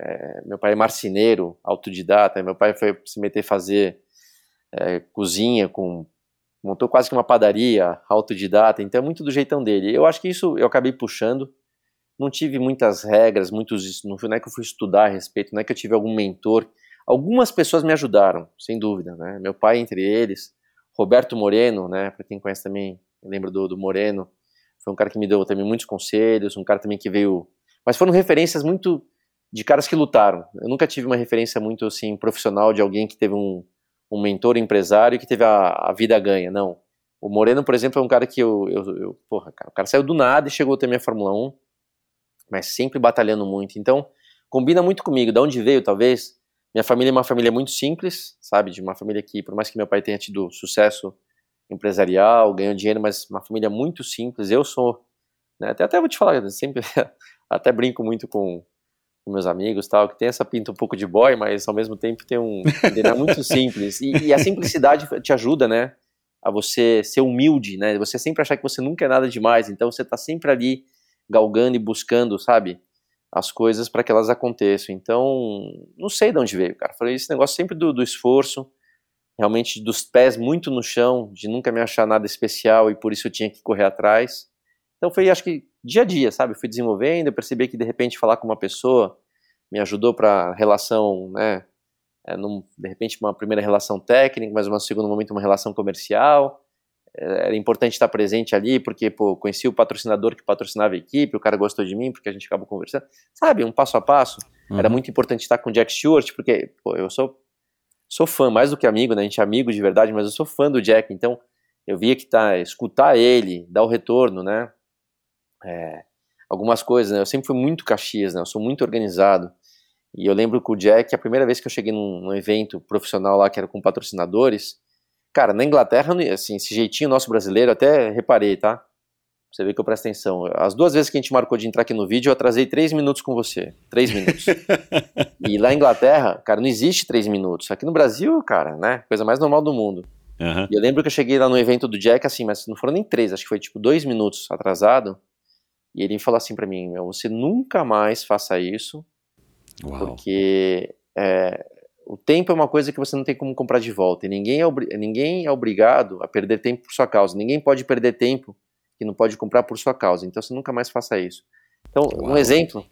S1: é, meu pai é marceneiro, autodidata. Meu pai foi se meter a fazer é, cozinha com montou quase que uma padaria, autodidata. Então é muito do jeitão dele. Eu acho que isso eu acabei puxando. Não tive muitas regras, muitos não é que eu fui estudar a respeito, não é que eu tive algum mentor Algumas pessoas me ajudaram, sem dúvida, né? Meu pai entre eles, Roberto Moreno, né? Para quem conhece também, lembro do, do Moreno, foi um cara que me deu também muitos conselhos, um cara também que veio, mas foram referências muito de caras que lutaram. Eu nunca tive uma referência muito assim profissional de alguém que teve um, um mentor empresário que teve a, a vida ganha, não. O Moreno, por exemplo, é um cara que eu, eu, eu porra, cara, o cara saiu do nada e chegou até minha Fórmula 1, mas sempre batalhando muito. Então, combina muito comigo. Da onde veio, talvez, minha família é uma família muito simples, sabe? De uma família que, por mais que meu pai tenha tido sucesso empresarial, ganhou dinheiro, mas uma família muito simples. Eu sou, né? Até, até vou te falar, sempre até brinco muito com, com, meus amigos, tal, que tem essa pinta um pouco de boy, mas ao mesmo tempo tem um é muito simples. E, e, a simplicidade te ajuda, né? A você ser humilde, né? Você sempre achar que você nunca é nada demais. Então você tá sempre ali galgando e buscando, sabe? as coisas para que elas aconteçam. Então, não sei de onde veio, cara. Falei esse negócio sempre do, do, esforço, realmente dos pés muito no chão, de nunca me achar nada especial e por isso eu tinha que correr atrás. Então foi, acho que dia a dia, sabe? Fui desenvolvendo, eu percebi que de repente falar com uma pessoa me ajudou para relação, né? É, num, de repente uma primeira relação técnica, mas um segundo momento uma relação comercial era importante estar presente ali, porque, pô, conheci o patrocinador que patrocinava a equipe, o cara gostou de mim, porque a gente acabou conversando. Sabe, um passo a passo. Uhum. Era muito importante estar com o Jack Stewart, porque, pô, eu sou, sou fã, mais do que amigo, né? A gente é amigo de verdade, mas eu sou fã do Jack, então eu via que tá, escutar ele, dar o retorno, né? É, algumas coisas, né? Eu sempre fui muito Caxias, né? Eu sou muito organizado. E eu lembro que o Jack, a primeira vez que eu cheguei num, num evento profissional lá, que era com patrocinadores, Cara, na Inglaterra, assim, esse jeitinho nosso brasileiro, até reparei, tá? Você vê que eu presto atenção. As duas vezes que a gente marcou de entrar aqui no vídeo, eu atrasei três minutos com você. Três minutos. e lá na Inglaterra, cara, não existe três minutos. Aqui no Brasil, cara, né? Coisa mais normal do mundo. Uhum. E eu lembro que eu cheguei lá no evento do Jack, assim, mas não foram nem três, acho que foi tipo dois minutos atrasado. E ele falou assim para mim: meu, você nunca mais faça isso, Uau. porque é, o tempo é uma coisa que você não tem como comprar de volta. E ninguém é, ninguém é obrigado a perder tempo por sua causa. Ninguém pode perder tempo que não pode comprar por sua causa. Então você nunca mais faça isso. Então, Uau. um exemplo.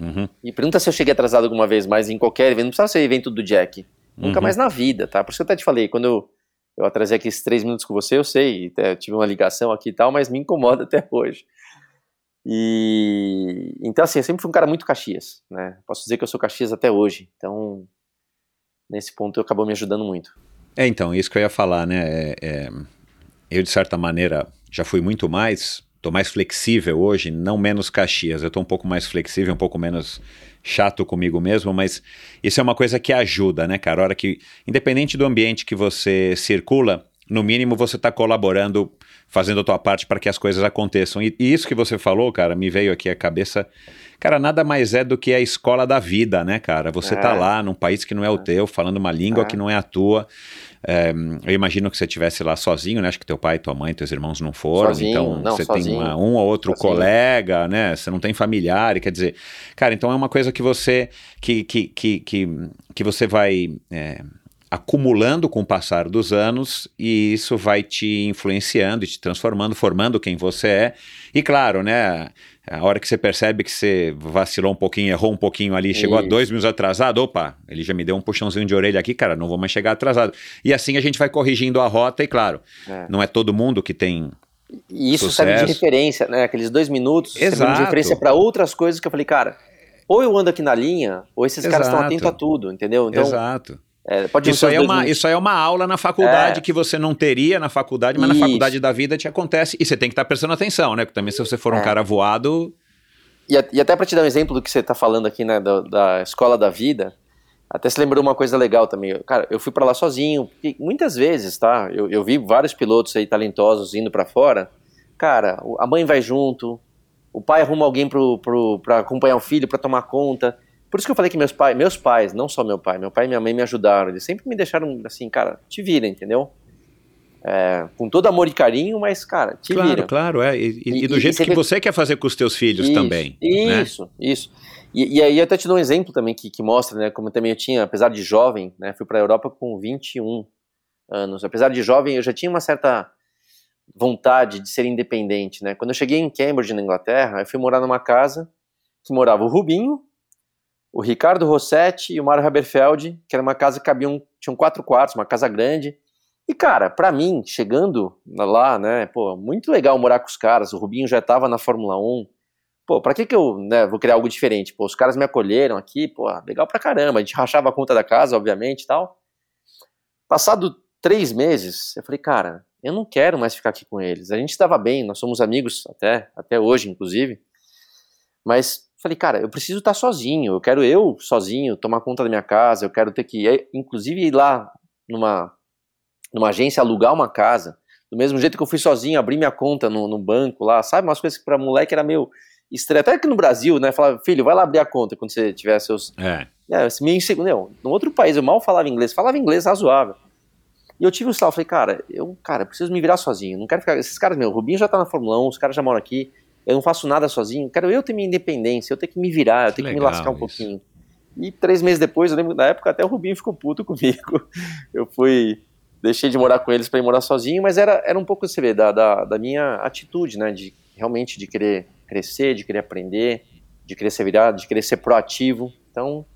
S1: Uhum. E pergunta se eu cheguei atrasado alguma vez mais em qualquer evento. Não precisa ser evento do Jack. Nunca uhum. mais na vida, tá? Por isso que eu até te falei, quando eu, eu atrasei aqui esses três minutos com você, eu sei, tive uma ligação aqui e tal, mas me incomoda até hoje. E então assim, eu sempre fui um cara muito Caxias, né? Posso dizer que eu sou Caxias até hoje. Então, nesse ponto acabou me ajudando muito.
S8: É, então, isso que eu ia falar, né? É, é, eu, de certa maneira, já fui muito mais, estou mais flexível hoje, não menos Caxias. Eu estou um pouco mais flexível, um pouco menos chato comigo mesmo, mas isso é uma coisa que ajuda, né, cara? A hora que, independente do ambiente que você circula, no mínimo você está colaborando, fazendo a tua parte para que as coisas aconteçam. E, e, isso que você falou, cara, me veio aqui à cabeça Cara, nada mais é do que a escola da vida, né, cara? Você tá é. tá lá num país que não é o é. teu, falando uma língua é. que não é a tua. É, eu imagino que você estivesse lá sozinho, né? Acho que teu pai, tua mãe, teus irmãos não foram. Sozinho, então não, você sozinho. tem uma, um ou outro sozinho. colega, né? Você não tem familiar, quer dizer. Cara, então é uma coisa que você que, que, que, que, que você vai. É, acumulando com o passar dos anos e isso vai te influenciando e te transformando, formando quem você é. E claro, né, a hora que você percebe que você vacilou um pouquinho, errou um pouquinho ali, chegou isso. a dois minutos atrasado, opa, ele já me deu um puxãozinho de orelha aqui, cara, não vou mais chegar atrasado. E assim a gente vai corrigindo a rota e claro, é. não é todo mundo que tem
S1: e isso sucesso. serve de referência, né? Aqueles dois minutos Exato. serve de referência para outras coisas que eu falei, cara, ou eu ando aqui na linha, ou esses Exato. caras estão atentos a tudo, entendeu?
S8: Então, Exato
S1: É,
S8: Isso aí, é uma, isso aí é uma aula na faculdade
S1: É.
S8: que você não teria na faculdade, mas
S1: Isso.
S8: na faculdade da vida te acontece. E você tem que estar prestando atenção, né? Porque também se você for um
S1: É.
S8: cara voado.
S1: E, e até para te dar um exemplo do que você está falando aqui, né, da, da escola da vida, até se lembrou uma coisa legal também. Cara, eu fui para lá sozinho, porque muitas vezes, tá? Eu, eu vi vários pilotos aí talentosos indo para fora. Cara, a mãe vai junto, o pai arruma alguém pra acompanhar o filho, para tomar conta. Por isso que eu falei que meus pais, meus pais, não só meu pai, meu pai e minha mãe me ajudaram. Eles sempre me deixaram assim, cara, te vira, entendeu? É, com todo amor e carinho, mas, cara, te
S8: Claro,
S1: vira.
S8: claro, é. E, e- do
S1: e
S8: jeito que
S1: vê-
S8: você quer fazer com os teus filhos
S1: Isso,
S8: também. né?
S1: Isso, isso. E, e aí eu até te dou um exemplo também que, que mostra, né, como também eu tinha, apesar de jovem, né, fui para a Europa com 21 anos. Apesar de jovem, eu já tinha uma certa vontade de ser independente, né? Quando eu cheguei em Cambridge, na Inglaterra, eu fui morar numa casa que morava o Rubinho, o Ricardo Rossetti e o Mário Haberfeld, que era uma casa que cabiam, tinham quatro quartos, uma casa grande. E, cara, pra mim, chegando lá, né, pô, muito legal morar com os caras, o Rubinho já tava na Fórmula 1, pô, pra que que eu, né, vou criar algo diferente? Pô, os caras me acolheram aqui, pô, legal pra caramba, a gente rachava a conta da casa, obviamente, e tal. Passado três meses, eu falei, cara, eu não quero mais ficar aqui com eles. A gente estava bem, nós somos amigos até, até hoje, inclusive. Mas falei, cara, eu preciso estar sozinho. Eu quero eu sozinho tomar conta da minha casa. Eu quero ter que, inclusive, ir lá numa, numa agência alugar uma casa. Do mesmo jeito que eu fui sozinho, abrir minha conta no, no banco lá. Sabe, umas coisas que pra moleque era meio estranho. Até que no Brasil, né? Falava, filho, vai lá abrir a conta quando você tiver seus
S8: É.
S1: é, meio inseguro. Não, no outro país eu mal falava inglês, falava inglês razoável. E eu tive o sal, falei, cara, eu, cara, eu preciso me virar sozinho. Não quero ficar. Esses caras, meu, o Rubinho já tá na Fórmula 1, os caras já moram aqui. Eu não faço nada sozinho. Quero eu ter minha independência, eu tenho que me virar, eu tenho que me
S8: legal
S1: lascar um
S8: isso.
S1: pouquinho. E três meses depois, eu lembro da época, até o Rubinho ficou puto comigo. Eu fui. Deixei de morar com eles para ir morar sozinho, mas era, era um pouco, você vê, da, da, da minha atitude, né? De realmente de querer crescer, de querer aprender, de querer ser virado, de querer ser proativo. Então,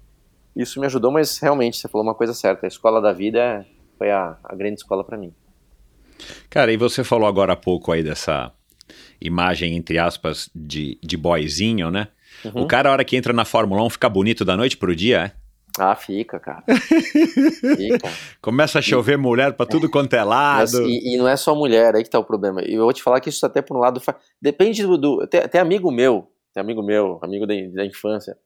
S1: isso me ajudou, mas realmente você falou uma coisa certa. A escola da vida é- foi a, a grande escola para mim.
S8: Cara, e você falou agora há pouco aí dessa imagem, entre aspas, de, de boyzinho, né?
S1: Uhum.
S8: O cara, a hora que entra na Fórmula 1, fica bonito da noite pro dia, é?
S1: Ah, fica, cara. fica.
S8: Começa a chover mulher pra tudo quanto é
S1: Mas,
S8: lado.
S1: e, e não é só mulher, aí que tá o problema. E eu vou te falar que isso até por um lado. fa- Depende do. do tem, tem amigo meu, tem amigo meu, amigo da, da infância,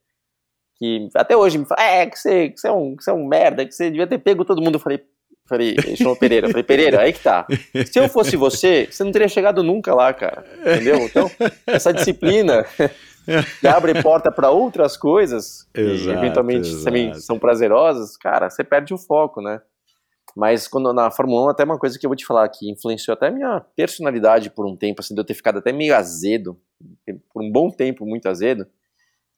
S1: que até hoje me fala: é, que você, que você, é um, que você é um merda, que você devia ter pego todo mundo. Eu falei. Falei, ele chamou Pereira. Falei, Pereira, aí que tá. Se eu fosse você, você não teria chegado nunca lá, cara. Entendeu? Então, essa disciplina que abre porta para outras coisas, que
S8: Exato,
S1: eventualmente
S8: exato.
S1: também são prazerosas, cara, você perde o foco, né? Mas quando na Fórmula 1, até uma coisa que eu vou te falar que influenciou até a minha personalidade por um tempo, assim, de eu ter ficado até meio azedo, por um bom tempo muito azedo,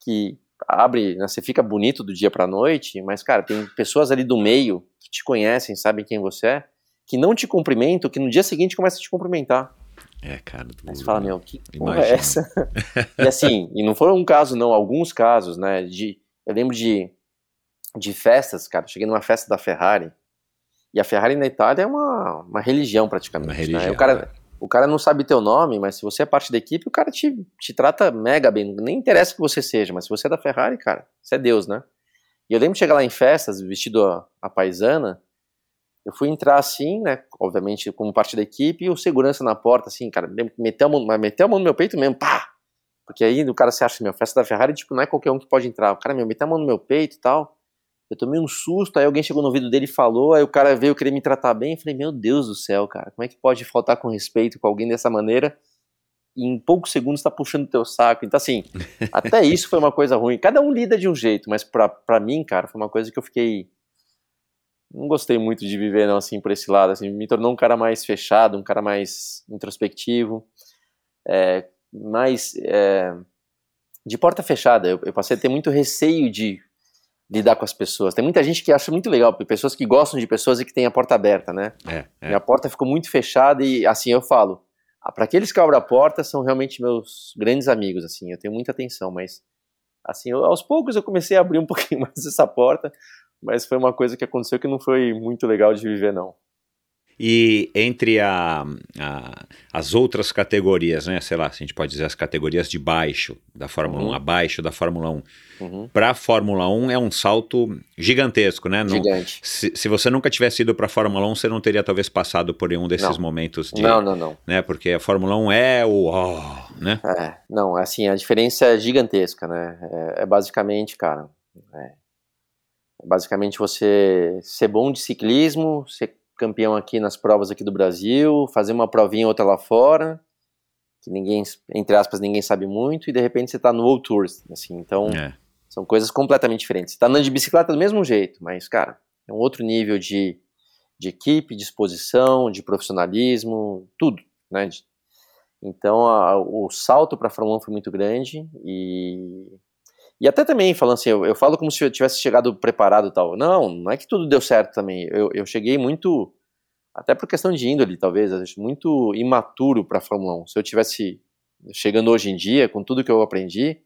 S1: que abre, né, você fica bonito do dia pra noite, mas, cara, tem pessoas ali do meio que te conhecem, sabem quem você é, que não te cumprimentam, que no dia seguinte começam a te cumprimentar.
S8: É, cara.
S1: Aí você fala, meu, que porra é essa? e assim, e não foi um caso, não, alguns casos, né? De, eu lembro de, de festas, cara. Cheguei numa festa da Ferrari. E a Ferrari na Itália é uma, uma religião praticamente.
S8: Uma
S1: né?
S8: religião,
S1: O, cara. O cara não sabe teu nome, mas se você é parte da equipe, o cara te, te trata mega bem. Nem interessa que você seja, mas se você é da Ferrari, cara, você é Deus, né? E eu lembro de chegar lá em festas, vestido a, a paisana. Eu fui entrar assim, né? Obviamente, como parte da equipe, e o segurança na porta, assim, cara, meteu a mão, meteu a mão no meu peito mesmo, pá! Porque aí o cara se acha, meu, festa da Ferrari, tipo, não é qualquer um que pode entrar. O cara, meu, meteu a mão no meu peito e tal. Eu tomei um susto, aí alguém chegou no ouvido dele e falou, aí o cara veio querer me tratar bem. Eu falei, meu Deus do céu, cara, como é que pode faltar com respeito com alguém dessa maneira? E em poucos segundos tá puxando teu saco. Então, assim, até isso foi uma coisa ruim. Cada um lida de um jeito, mas pra, pra mim, cara, foi uma coisa que eu fiquei não gostei muito de viver não assim por esse lado assim me tornou um cara mais fechado um cara mais introspectivo é, mais é, de porta fechada eu, eu passei a ter muito receio de lidar com as pessoas tem muita gente que acha muito legal pessoas que gostam de pessoas e que têm a porta aberta né
S8: É, é.
S1: minha porta ficou muito fechada e assim eu falo para aqueles que abrem a porta são realmente meus grandes amigos assim eu tenho muita atenção mas assim eu, aos poucos eu comecei a abrir um pouquinho mais essa porta mas foi uma coisa que aconteceu que não foi muito legal de viver, não.
S8: E entre a, a- as outras categorias, né? Sei lá, se a gente pode dizer as categorias de baixo da Fórmula
S1: Uhum.
S8: 1, abaixo da Fórmula 1.
S1: Uhum.
S8: Para a Fórmula 1 é um salto gigantesco, né? Não-
S1: Gigante.
S8: se, se você nunca tivesse ido para a Fórmula 1, você não teria talvez passado por nenhum desses
S1: Não.
S8: momentos de.
S1: Não, não, não.
S8: Né? Porque a Fórmula 1 é o. ó, né?
S1: É, não, assim, a diferença é gigantesca, né? É, é basicamente, cara, é, é basicamente você ser bom de ciclismo, ser campeão aqui nas provas aqui do Brasil, fazer uma provinha ou outra lá fora, que ninguém, entre aspas, ninguém sabe muito, e de repente você tá no World Tour, assim, então
S8: É.
S1: são coisas completamente diferentes. Você tá andando de bicicleta do mesmo jeito, mas, cara, é um outro nível de, de equipe, de exposição, de profissionalismo, tudo, né? De- então, a- o salto para a Fórmula 1 foi muito grande e e até também falando assim, eu, eu falo como se eu tivesse chegado preparado e tal. Não, não é que tudo deu certo também. Eu, eu cheguei muito até por questão de índole, talvez, acho muito imaturo para a Fórmula 1. Se eu tivesse chegando hoje em dia com tudo que eu aprendi,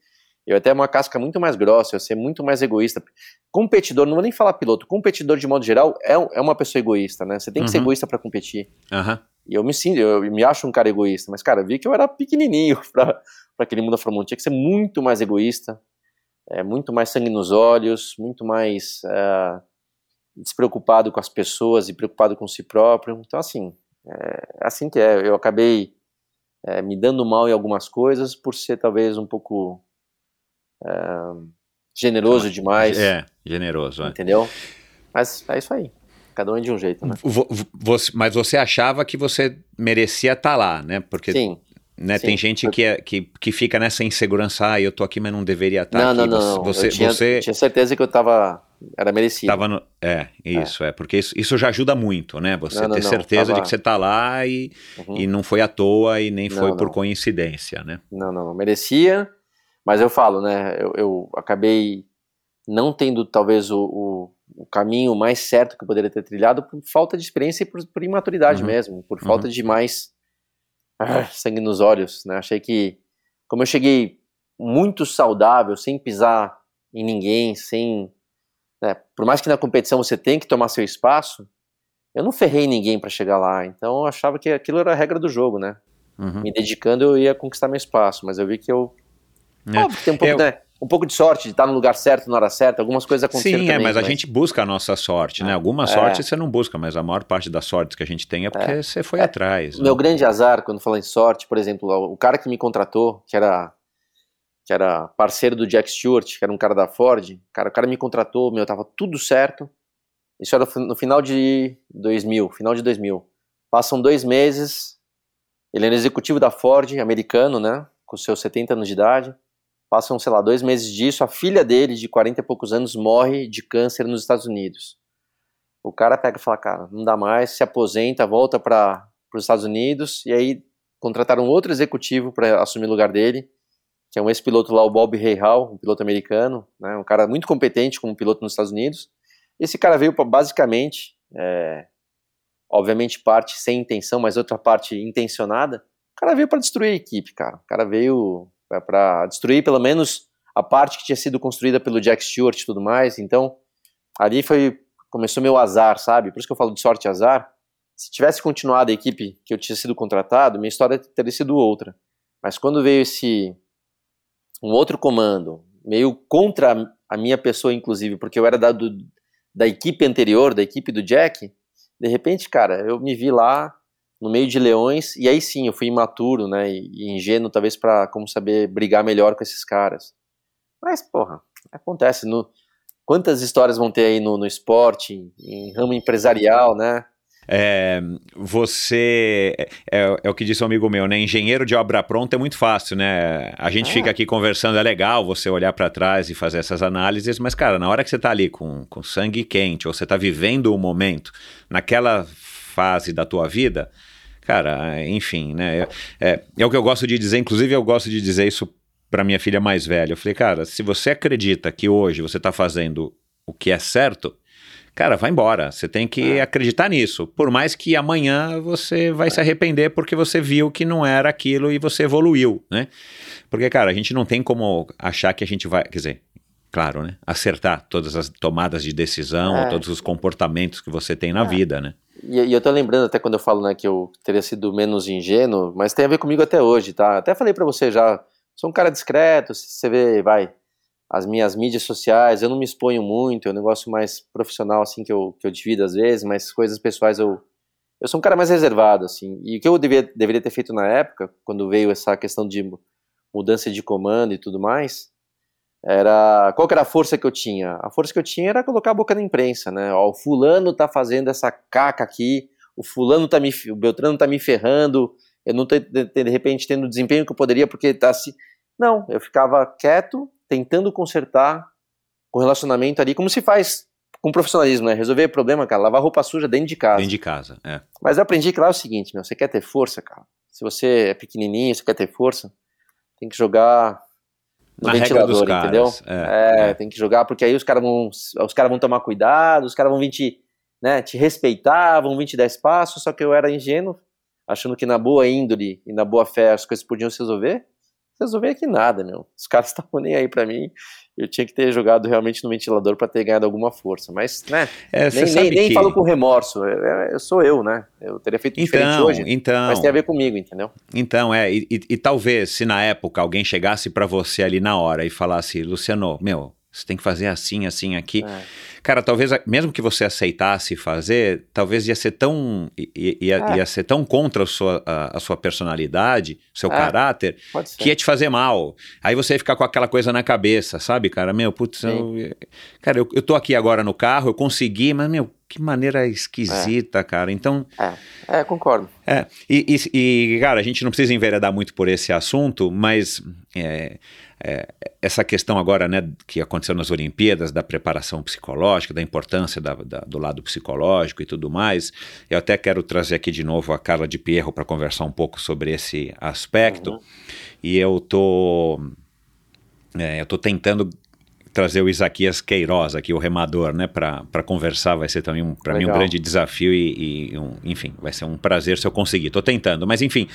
S1: eu ter uma casca muito mais grossa, eu ser muito mais egoísta. Competidor, não vou nem falar piloto, competidor de modo geral é, é uma pessoa egoísta, né? Você tem que ser
S8: Uhum.
S1: egoísta para competir.
S8: Aham.
S1: E eu me sinto, eu me acho um cara egoísta, mas, cara, vi que eu era pequenininho pra aquele mundo da Fórmula 1. Tinha que ser muito mais egoísta, é, muito mais sangue nos olhos, muito mais é, despreocupado com as pessoas e preocupado com si próprio. Então, assim, é assim que é. Eu acabei é, me dando mal em algumas coisas por ser talvez um pouco é, generoso demais,
S8: É, generoso. é.
S1: entendeu? Mas é isso aí. Cada um é de um jeito, né?
S8: Vo- vo- você- mas você achava que você merecia estar lá, né? Porque
S1: Sim.
S8: Né,
S1: sim.
S8: tem gente que, é, que, que fica nessa insegurança, ah, eu tô aqui, mas não deveria estar
S1: não,
S8: aqui.
S1: não, não.
S8: Você,
S1: eu tinha,
S8: você
S1: tinha certeza que eu tava. Era merecido.
S8: tava no. É, isso, é. porque isso, isso já ajuda muito, né? Você
S1: Não,
S8: ter
S1: não,
S8: certeza
S1: tava-
S8: de que você tá lá e,
S1: Uhum.
S8: e não foi à toa e nem
S1: Não,
S8: foi por coincidência, né?
S1: Não, não, não. Merecia. Mas eu falo, né? Eu, eu acabei não tendo talvez o, o, o caminho mais certo que eu poderia ter trilhado por falta de experiência e por, por imaturidade
S8: Uhum.
S1: mesmo, por falta de mais ah, sangue nos olhos, né? Achei que, como eu cheguei muito saudável, sem pisar em ninguém, sem. né, por mais que na competição você tem que tomar seu espaço, eu não ferrei ninguém para chegar lá. Então eu achava que aquilo era a regra do jogo, né?
S8: Uhum.
S1: me dedicando eu ia conquistar meu espaço, mas eu vi que eu
S8: É.
S1: Óbvio tem um pouco,
S8: Eu-
S1: né, um pouco de sorte de estar no lugar certo na hora certa, algumas coisas aconteceram
S8: Sim, é,
S1: também,
S8: mas a gente busca a nossa sorte, né?
S1: É.
S8: Alguma
S1: É.
S8: sorte você não busca, mas a maior parte das sortes que a gente tem é porque você foi
S1: É.
S8: atrás.
S1: o
S8: né?
S1: meu grande azar quando falo em sorte, por exemplo, o cara que me contratou, que era que era parceiro do Jack Stewart, que era um cara da Ford, cara, o cara me contratou, meu, tava tudo certo. Isso era no final de 2000, final de 2000. Passam dois meses, ele era executivo da Ford, americano, né, com seus 70 anos de idade. Passam, sei lá, dois meses disso, a filha dele, de 40 e poucos anos, morre de câncer nos Estados Unidos. O cara pega e fala, cara, não dá mais, se aposenta, volta para os Estados Unidos, e aí contrataram outro executivo para assumir o lugar dele, que é um ex-piloto lá, o Bob Rahal, um piloto americano, né, um cara muito competente como piloto nos Estados Unidos. Esse cara veio para basicamente, é, obviamente parte sem intenção, mas outra parte intencionada. O cara veio para destruir a equipe, cara. O cara veio para destruir pelo menos a parte que tinha sido construída pelo Jack Stewart e tudo mais. Então, ali foi começou meu azar, sabe? Por isso que eu falo de sorte e azar. Se tivesse continuado a equipe que eu tinha sido contratado, minha história teria sido outra. Mas quando veio esse um outro comando, meio contra a minha pessoa, inclusive, porque eu era da, do, da equipe anterior, da equipe do Jack, de repente, cara, eu me vi lá no meio de leões, e aí sim, eu fui imaturo, né, e, ingênuo, talvez, para como saber brigar melhor com esses caras. Mas, porra, acontece. No, quantas histórias vão ter aí no, no esporte, em, em ramo empresarial, né?
S8: É, você é, é o que disse um amigo meu, né? Engenheiro de obra pronta é muito fácil, né? A gente
S1: É.
S8: fica aqui conversando, é legal você olhar para trás e fazer essas análises, mas, cara, na hora que você tá ali com, com sangue quente, ou você tá vivendo o momento, naquela fase da tua vida, cara, enfim, né? É, é, é o que eu gosto de dizer, inclusive eu gosto de dizer isso para minha filha mais velha. Eu falei, cara, se você acredita que hoje você tá fazendo o que é certo, cara, vai embora. Você tem que acreditar nisso. Por mais que amanhã você vai se arrepender porque você viu que não era aquilo e você evoluiu, né? Porque, cara, a gente não tem como achar que a gente vai. Quer dizer, claro, né? Acertar todas as tomadas de decisão,
S1: É.
S8: todos os comportamentos que você tem na
S1: É.
S8: vida, né?
S1: E, e eu tô lembrando até quando eu falo, né, que eu teria sido menos ingênuo, mas tem a ver comigo até hoje, tá? Até falei pra você já, sou um cara discreto, você vê, vai, as minhas mídias sociais, eu não me exponho muito, é um negócio mais profissional, assim, que eu, que eu divido às vezes, mas coisas pessoais eu, eu sou um cara mais reservado, assim, e o que eu devia, deveria ter feito na época, quando veio essa questão de mudança de comando e tudo mais, era, qual era a força que eu tinha? A força que eu tinha era colocar a boca na imprensa, né, ó, o fulano tá fazendo essa caca aqui, o fulano tá me, o Beltrano tá me ferrando, eu não tô, de, de repente, tendo o desempenho que eu poderia porque tá se... Não, eu ficava quieto, tentando consertar o relacionamento ali, como se faz com profissionalismo, né? Resolver problema, cara, lavar roupa suja dentro de casa.
S8: Dentro de casa, é.
S1: Mas eu aprendi que lá é o seguinte, meu, você quer ter força, cara, se você é pequenininho, você quer ter força, tem que jogar no
S8: Na
S1: ventilador, entendeu?
S8: é,
S1: É,
S8: é.
S1: tem que jogar, porque aí os caras vão, os caras vão tomar cuidado, os caras vão vir te, né, te respeitar, vão vir te dar espaço, só que eu era ingênuo, achando que na boa índole e na boa fé as coisas podiam se resolver, resolver aqui nada, meu. Os caras estavam nem aí pra mim. Eu tinha que ter jogado realmente no ventilador pra ter ganhado alguma força. Mas, né?
S8: É,
S1: nem nem, nem
S8: que...
S1: falo com remorso. Eu, eu- eu sou eu, né? Eu teria feito diferente
S8: Então,
S1: hoje.
S8: então,
S1: Mas tem a ver comigo, entendeu?
S8: então, é, e, e- e talvez se na época alguém chegasse pra você ali na hora e falasse, Luciano, meu, você tem que fazer assim, assim, aqui.
S1: É.
S8: Cara, talvez, mesmo que você aceitasse fazer, talvez ia ser tão, i- i- ia,
S1: É.
S8: ia ser tão contra a sua, a, a sua personalidade, seu
S1: É.
S8: caráter, que ia te fazer mal. Aí você ia ficar com aquela coisa na cabeça, sabe, cara? Meu, putz, eu, cara, eu, eu tô aqui agora no carro, eu consegui, mas, meu, que maneira esquisita, cara. Então,
S1: É, concordo.
S8: é, e, e- e, cara, a gente não precisa enveredar muito por esse assunto, mas é, é, essa questão agora, né, que aconteceu nas Olimpíadas, da preparação psicológica, da importância da- da- do lado psicológico e tudo mais, eu até quero trazer aqui de novo a Carla de Pierro para conversar um pouco sobre esse aspecto,
S1: Uhum.
S8: e eu tô, é, eu tô tentando trazer o Isaquias Queiroz aqui, o remador, né, para conversar, vai ser também, um, para mim, um grande desafio e, e um- enfim, vai ser um prazer se eu conseguir. Tô tentando, mas enfim,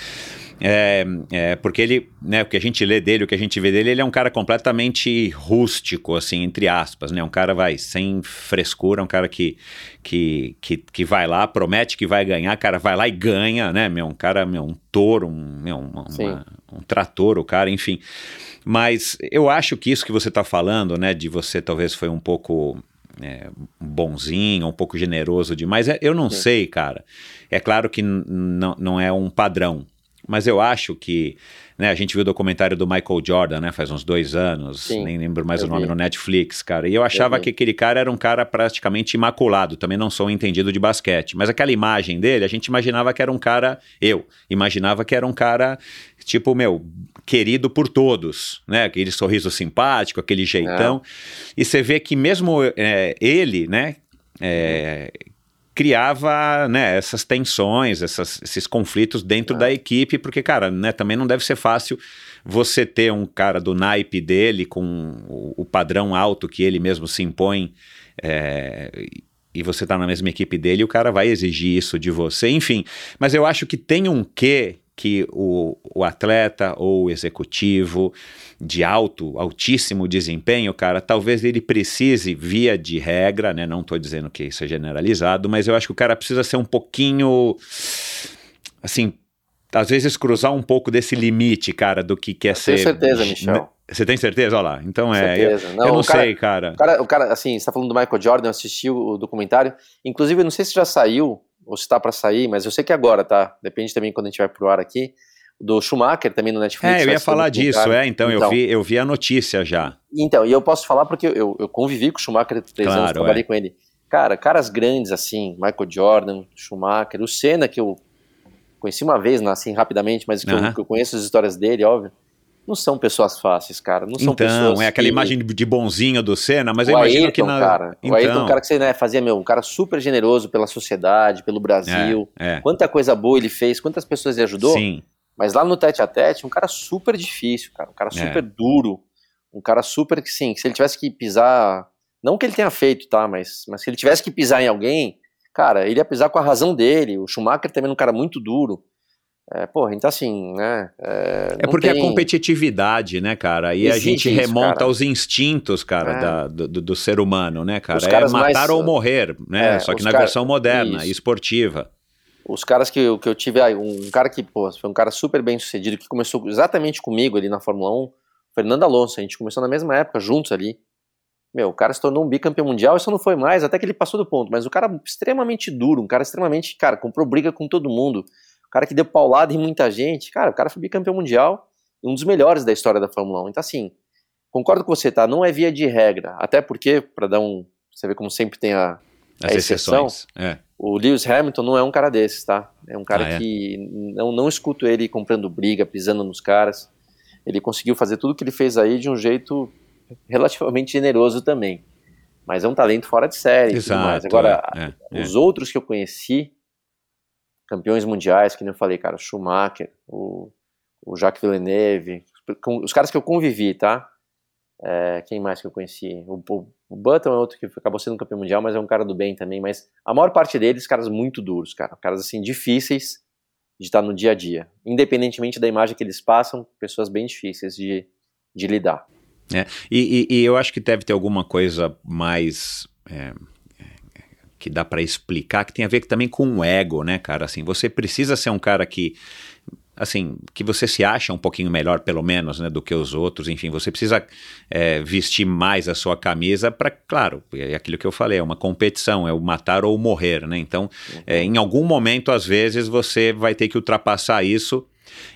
S8: é, é, porque ele, né, o que a gente lê dele, o que a gente vê dele, ele é um cara completamente rústico, assim, entre aspas, né, um cara vai sem frescura, um cara que, que, que, que vai lá, promete que vai ganhar, cara vai lá e ganha, né, meu, um cara, meu, um touro, um, meu, uma-
S1: Sim.
S8: uma- um trator, o cara, enfim. Mas eu acho que isso que você está falando, né, de você talvez foi um pouco é, bonzinho, um pouco generoso demais, é- eu não sei, cara. É claro que não é um padrão, mas eu acho que, né, a gente viu o documentário do Michael Jordan, né, faz uns dois anos,
S1: Sim,
S8: nem lembro mais
S1: eu
S8: o nome
S1: vi.
S8: no Netflix, cara, e eu achava
S1: vi.
S8: que aquele cara era um cara praticamente imaculado, também não sou um entendido de basquete, mas aquela imagem dele, a gente imaginava que era um cara, eu imaginava que era um cara, tipo, meu, querido por todos, né, aquele sorriso simpático, aquele jeitão, e você vê que mesmo é, ele, né, é, criava né, essas tensões, essas- esses conflitos dentro da equipe, porque, cara, né, também não deve ser fácil você ter um cara do naipe dele, com o, o padrão alto que ele mesmo se impõe, é, e você tá na mesma equipe dele, e o cara vai exigir isso de você, enfim. Mas eu acho que tem um quê que o, o atleta ou o executivo de alto, altíssimo desempenho, cara, talvez ele precise, via de regra, né? Não tô dizendo que isso é generalizado, mas eu acho que o cara precisa ser um pouquinho, assim, às vezes cruzar um pouco desse limite, cara, do que quer ser.
S1: tenho certeza, Michel.
S8: Você tem certeza? Olha lá. Então é. Eu,
S1: Certeza.
S8: eu não
S1: o cara-
S8: sei, cara.
S1: O cara, o cara, assim, você tá falando do Michael Jordan, eu assisti o documentário. Inclusive, eu não sei se já saiu, ou se tá pra sair, mas eu sei que agora, tá? Depende também quando a gente vai pro ar aqui. Do Schumacher também no Netflix.
S8: É, eu ia falar disso,
S1: documentário.
S8: é. Então, eu, vi, eu vi a notícia já.
S1: Então, e eu posso falar porque eu, eu, convivi com o Schumacher três
S8: Claro,
S1: anos, trabalhei
S8: é.
S1: com ele. Cara, caras grandes assim, Michael Jordan, Schumacher, o Senna, que eu conheci uma vez, assim, rapidamente, mas que,
S8: Aham.
S1: eu, que eu conheço as histórias dele, óbvio. Não são pessoas fáceis, cara. Não são pessoas.
S8: Então, é aquela
S1: que-
S8: imagem de bonzinho do Senna, mas
S1: o
S8: eu imagino
S1: Ayrton,
S8: que na.
S1: cara.
S8: Então,
S1: O Ayrton é um cara que você né, fazia, meu, um cara super generoso pela sociedade, pelo Brasil.
S8: é, é.
S1: Quanta coisa boa ele fez, quantas pessoas ele ajudou.
S8: Sim.
S1: Mas lá no tete a tete, um cara super difícil, cara. Um cara
S8: É.
S1: super duro. Um cara super que, sim, se ele tivesse que pisar. Não que ele tenha feito, tá? Mas, mas se ele tivesse que pisar em alguém, cara, ele ia pisar com a razão dele. O Schumacher também era um cara muito duro. É, porra, então assim, né? É,
S8: É porque
S1: tem-
S8: a competitividade, né, cara? E a
S1: Exige
S8: gente
S1: isso,
S8: remonta
S1: cara.
S8: aos instintos, cara,
S1: É.
S8: da- do, do- ser humano, né, cara? É matar
S1: mais-
S8: ou morrer, né?
S1: É,
S8: Só que na
S1: cara-
S8: versão moderna,
S1: Isso.
S8: esportiva.
S1: Os caras que, eu- que eu tive, um cara que, pô, foi um cara super bem sucedido, que começou exatamente comigo ali na Fórmula 1, Fernando Alonso, a gente começou na mesma época, juntos ali. Meu, o cara se tornou um bicampeão mundial, isso não foi mais, até que ele passou do ponto, mas o cara extremamente duro, um cara extremamente, cara, comprou briga com todo mundo, cara que deu paulada em muita gente, cara, o cara foi bicampeão mundial, e um dos melhores da história da Fórmula 1. Então, assim, concordo com você, tá? Não é via de regra, até porque, pra dar um, você vê como sempre tem a,
S8: As
S1: a exceção.
S8: É.
S1: o Lewis Hamilton não é um cara desses, tá? É um cara
S8: Ah, é?
S1: que não, não escuto ele comprando briga, pisando nos caras. Ele conseguiu fazer tudo que ele fez aí de um jeito relativamente generoso também. Mas é um talento fora de série e tudo mais.
S8: Exato.
S1: Agora,
S8: é, é,
S1: os outros que eu conheci, campeões mundiais, que nem eu falei, cara, Schumacher, o, o Jacques Villeneuve, com- os caras que eu convivi, tá? É, quem mais que eu conheci? O, o, o Button é outro que acabou sendo campeão mundial, mas é um cara do bem também. Mas a maior parte deles, caras muito duros, cara. Caras assim, difíceis de estar no dia a dia. Independentemente da imagem que eles passam, pessoas bem difíceis de, de lidar.
S8: E, e- e eu acho que deve ter alguma coisa mais é, é, que dá pra explicar, que tem a ver também com o ego, né, cara? Assim, você precisa ser um cara que assim, que você se acha um pouquinho melhor, pelo menos, né, do que os outros, enfim, você precisa é, vestir mais a sua camisa para, claro, é aquilo que eu falei, é uma competição, é o matar ou morrer, né, então, é, em algum momento, às vezes, você vai ter que ultrapassar isso,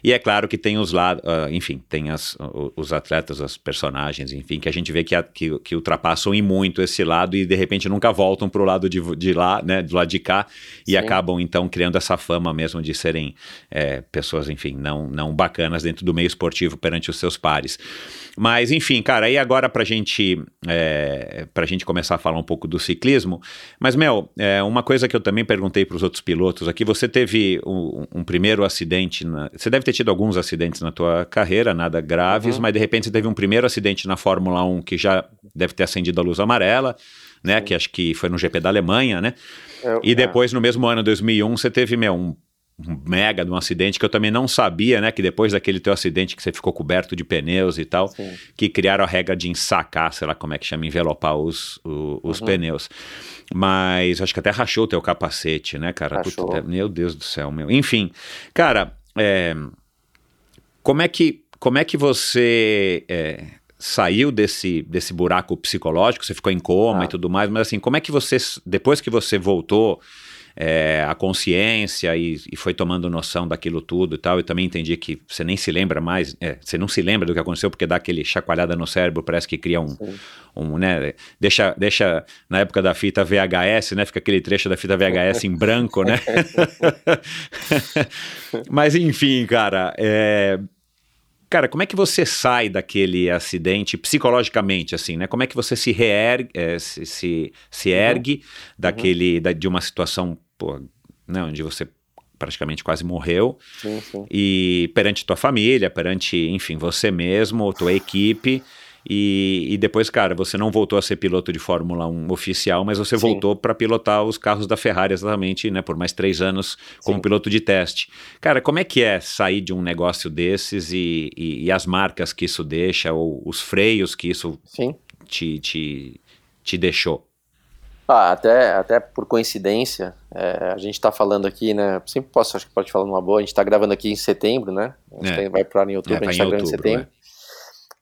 S8: e é claro que tem os lados, enfim, tem as, o- os atletas, os personagens, enfim, que a gente vê que, a- que, que ultrapassam em muito esse lado e de repente nunca voltam pro lado de, de lá, né, do lado de cá, e
S1: Sim.
S8: acabam então criando essa fama mesmo de serem é, pessoas, enfim, não, não bacanas dentro do meio esportivo perante os seus pares. Mas, enfim, cara, aí agora pra gente, é, pra gente começar a falar um pouco do ciclismo, mas, Mel, é, uma coisa que eu também perguntei para os outros pilotos aqui, você teve um, um primeiro acidente, na- você deve ter tido alguns acidentes na tua carreira, nada graves,
S1: Uhum.
S8: mas de repente você teve um primeiro acidente na Fórmula 1 que já deve ter acendido a luz amarela, né, que acho que foi no GP da Alemanha, né,
S1: Eu-
S8: e depois, no mesmo ano, 2001, você teve, meu, um, mega de um acidente que eu também não sabia, né? Que depois daquele teu acidente que você ficou coberto de pneus e tal,
S1: Sim.
S8: que criaram a regra de ensacar, sei lá como é que chama, envelopar os, o- os
S1: Uhum.
S8: pneus. Mas acho que até rachou o teu capacete, né, cara? Puta, meu Deus do céu, meu. Enfim, cara, é, como é que como é que você é, saiu desse, desse buraco psicológico? Você ficou em coma
S1: Ah.
S8: e tudo mais, mas assim, como é que você, depois que você voltou é, a consciência e, e foi tomando noção daquilo tudo e tal, eu também entendi que você nem se lembra mais, é, você não se lembra do que aconteceu porque dá aquele chacoalhada no cérebro, parece que cria um,
S1: Sim.
S8: um né, deixa, deixa na época da fita VHS, né, fica aquele trecho da fita VHS em branco, né? Mas enfim, cara, é, Cara, como é que você sai daquele acidente psicologicamente, assim, né? Como é que você se reergue, eh, se, se, se ergue daquele, da- de uma situação, pô, né, onde você praticamente quase morreu,
S1: Sim, sim.
S8: e perante tua família, perante, enfim, você mesmo, tua equipe, e, e depois, cara, você não voltou a ser piloto de Fórmula 1 oficial, mas você
S1: Sim.
S8: voltou para pilotar os carros da Ferrari exatamente, né, por mais três anos como
S1: Sim.
S8: piloto de teste. Cara, como é que é sair de um negócio desses e, e- e as marcas que isso deixa, ou os freios que isso
S1: Sim.
S8: te, te, te deixou?
S1: Ah, até, até por coincidência, é, a gente tá falando aqui, né? Sempre posso, acho que pode falar numa boa. A gente tá gravando aqui em setembro, né? A gente
S8: É.
S1: vai ar em outubro,
S8: É,
S1: a gente tá
S8: em
S1: gravando em setembro.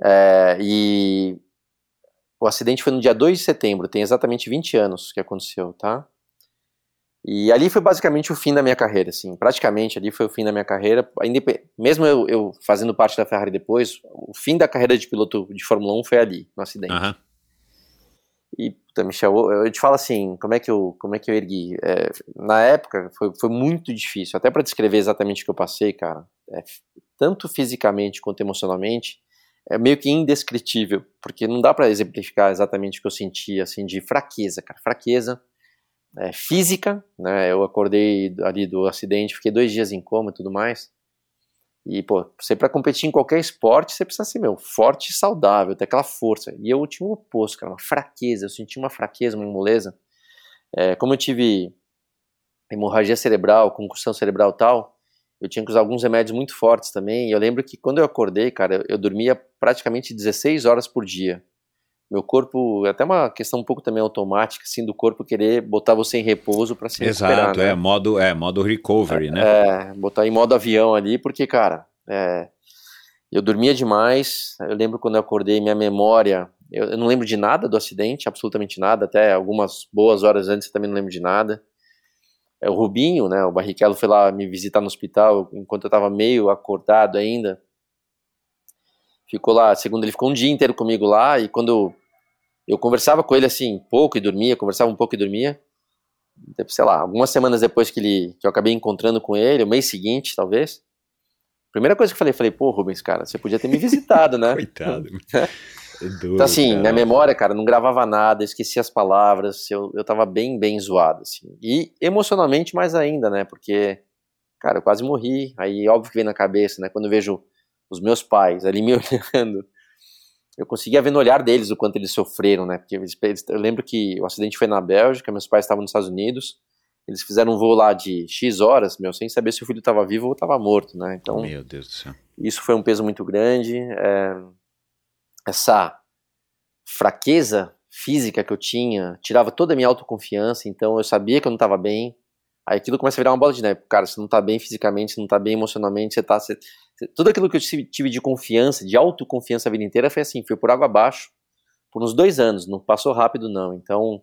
S1: É, e o acidente foi no dia 2 de setembro, tem exatamente 20 anos que aconteceu, tá? E ali foi basicamente o fim da minha carreira, assim, praticamente ali foi o fim da minha carreira, mesmo eu, eu fazendo parte da Ferrari depois, o fim da carreira de piloto de Fórmula 1 foi ali, no acidente.
S8: Aham.
S1: Puta, Michel, eu te falo assim, como é que eu, como é que eu ergui? É, na época foi, foi muito difícil, até para descrever exatamente o que eu passei, cara, é, tanto fisicamente quanto emocionalmente, é meio que indescritível, porque não dá para exemplificar exatamente o que eu senti, assim, de fraqueza, cara, fraqueza é, física, né, eu acordei ali do acidente, fiquei dois dias em coma e tudo mais, e, pô, você para competir em qualquer esporte, você precisa ser, meu, forte e saudável, ter aquela força. E eu tinha o oposto, cara, uma fraqueza. Eu senti uma fraqueza, uma moleza. É, como eu tive hemorragia cerebral, concussão cerebral e tal, eu tinha que usar alguns remédios muito fortes também. E eu lembro que quando eu acordei, cara, eu, eu dormia praticamente 16 horas por dia. Meu corpo, é até uma questão um pouco também automática, assim, do corpo querer botar você em repouso para se
S8: Exato,
S1: recuperar. né?
S8: é modo, é modo recovery, né?
S1: É, botar em modo avião ali, porque, cara, é, eu dormia demais. Eu lembro quando eu acordei, minha memória. Eu, eu não lembro de nada do acidente, absolutamente nada. Até algumas boas horas antes eu também não lembro de nada. É, o Rubinho, né, o Barrichello foi lá me visitar no hospital enquanto eu estava meio acordado ainda. Ficou lá, segundo ele ficou um dia inteiro comigo lá e quando eu conversava com ele assim, pouco e dormia, conversava um pouco e dormia. Sei lá, algumas semanas depois que, ele, que eu acabei encontrando com ele, o mês seguinte, talvez. Primeira coisa que eu falei, falei, pô, Rubens, cara, você podia ter me visitado, né?
S8: Coitado. É duro,
S1: Então, assim,
S8: cara.
S1: minha memória, cara, não gravava nada, esquecia as palavras, eu, eu tava bem, bem zoado, assim. E emocionalmente mais ainda, né? Porque, cara, eu quase morri. Aí, óbvio que vem na cabeça, né? Quando eu vejo os meus pais ali me olhando, eu conseguia ver no olhar deles o quanto eles sofreram, né? Porque eles, eu lembro que o acidente foi na Bélgica, meus pais estavam nos Estados Unidos, eles fizeram um voo lá de X horas, meu, sem saber se o filho estava vivo ou estava morto, né? Então,
S8: Meu Deus do céu.
S1: isso foi um peso muito grande. é, essa fraqueza física que eu tinha tirava toda a minha autoconfiança, então eu sabia que eu não estava bem. Aí aquilo começa a virar uma bola de neve. Cara, você não tá bem fisicamente, você não tá bem emocionalmente, você tá. você- tudo aquilo que eu tive de confiança, de autoconfiança a vida inteira foi assim, foi por água abaixo por uns dois anos. Não passou rápido, não. Então,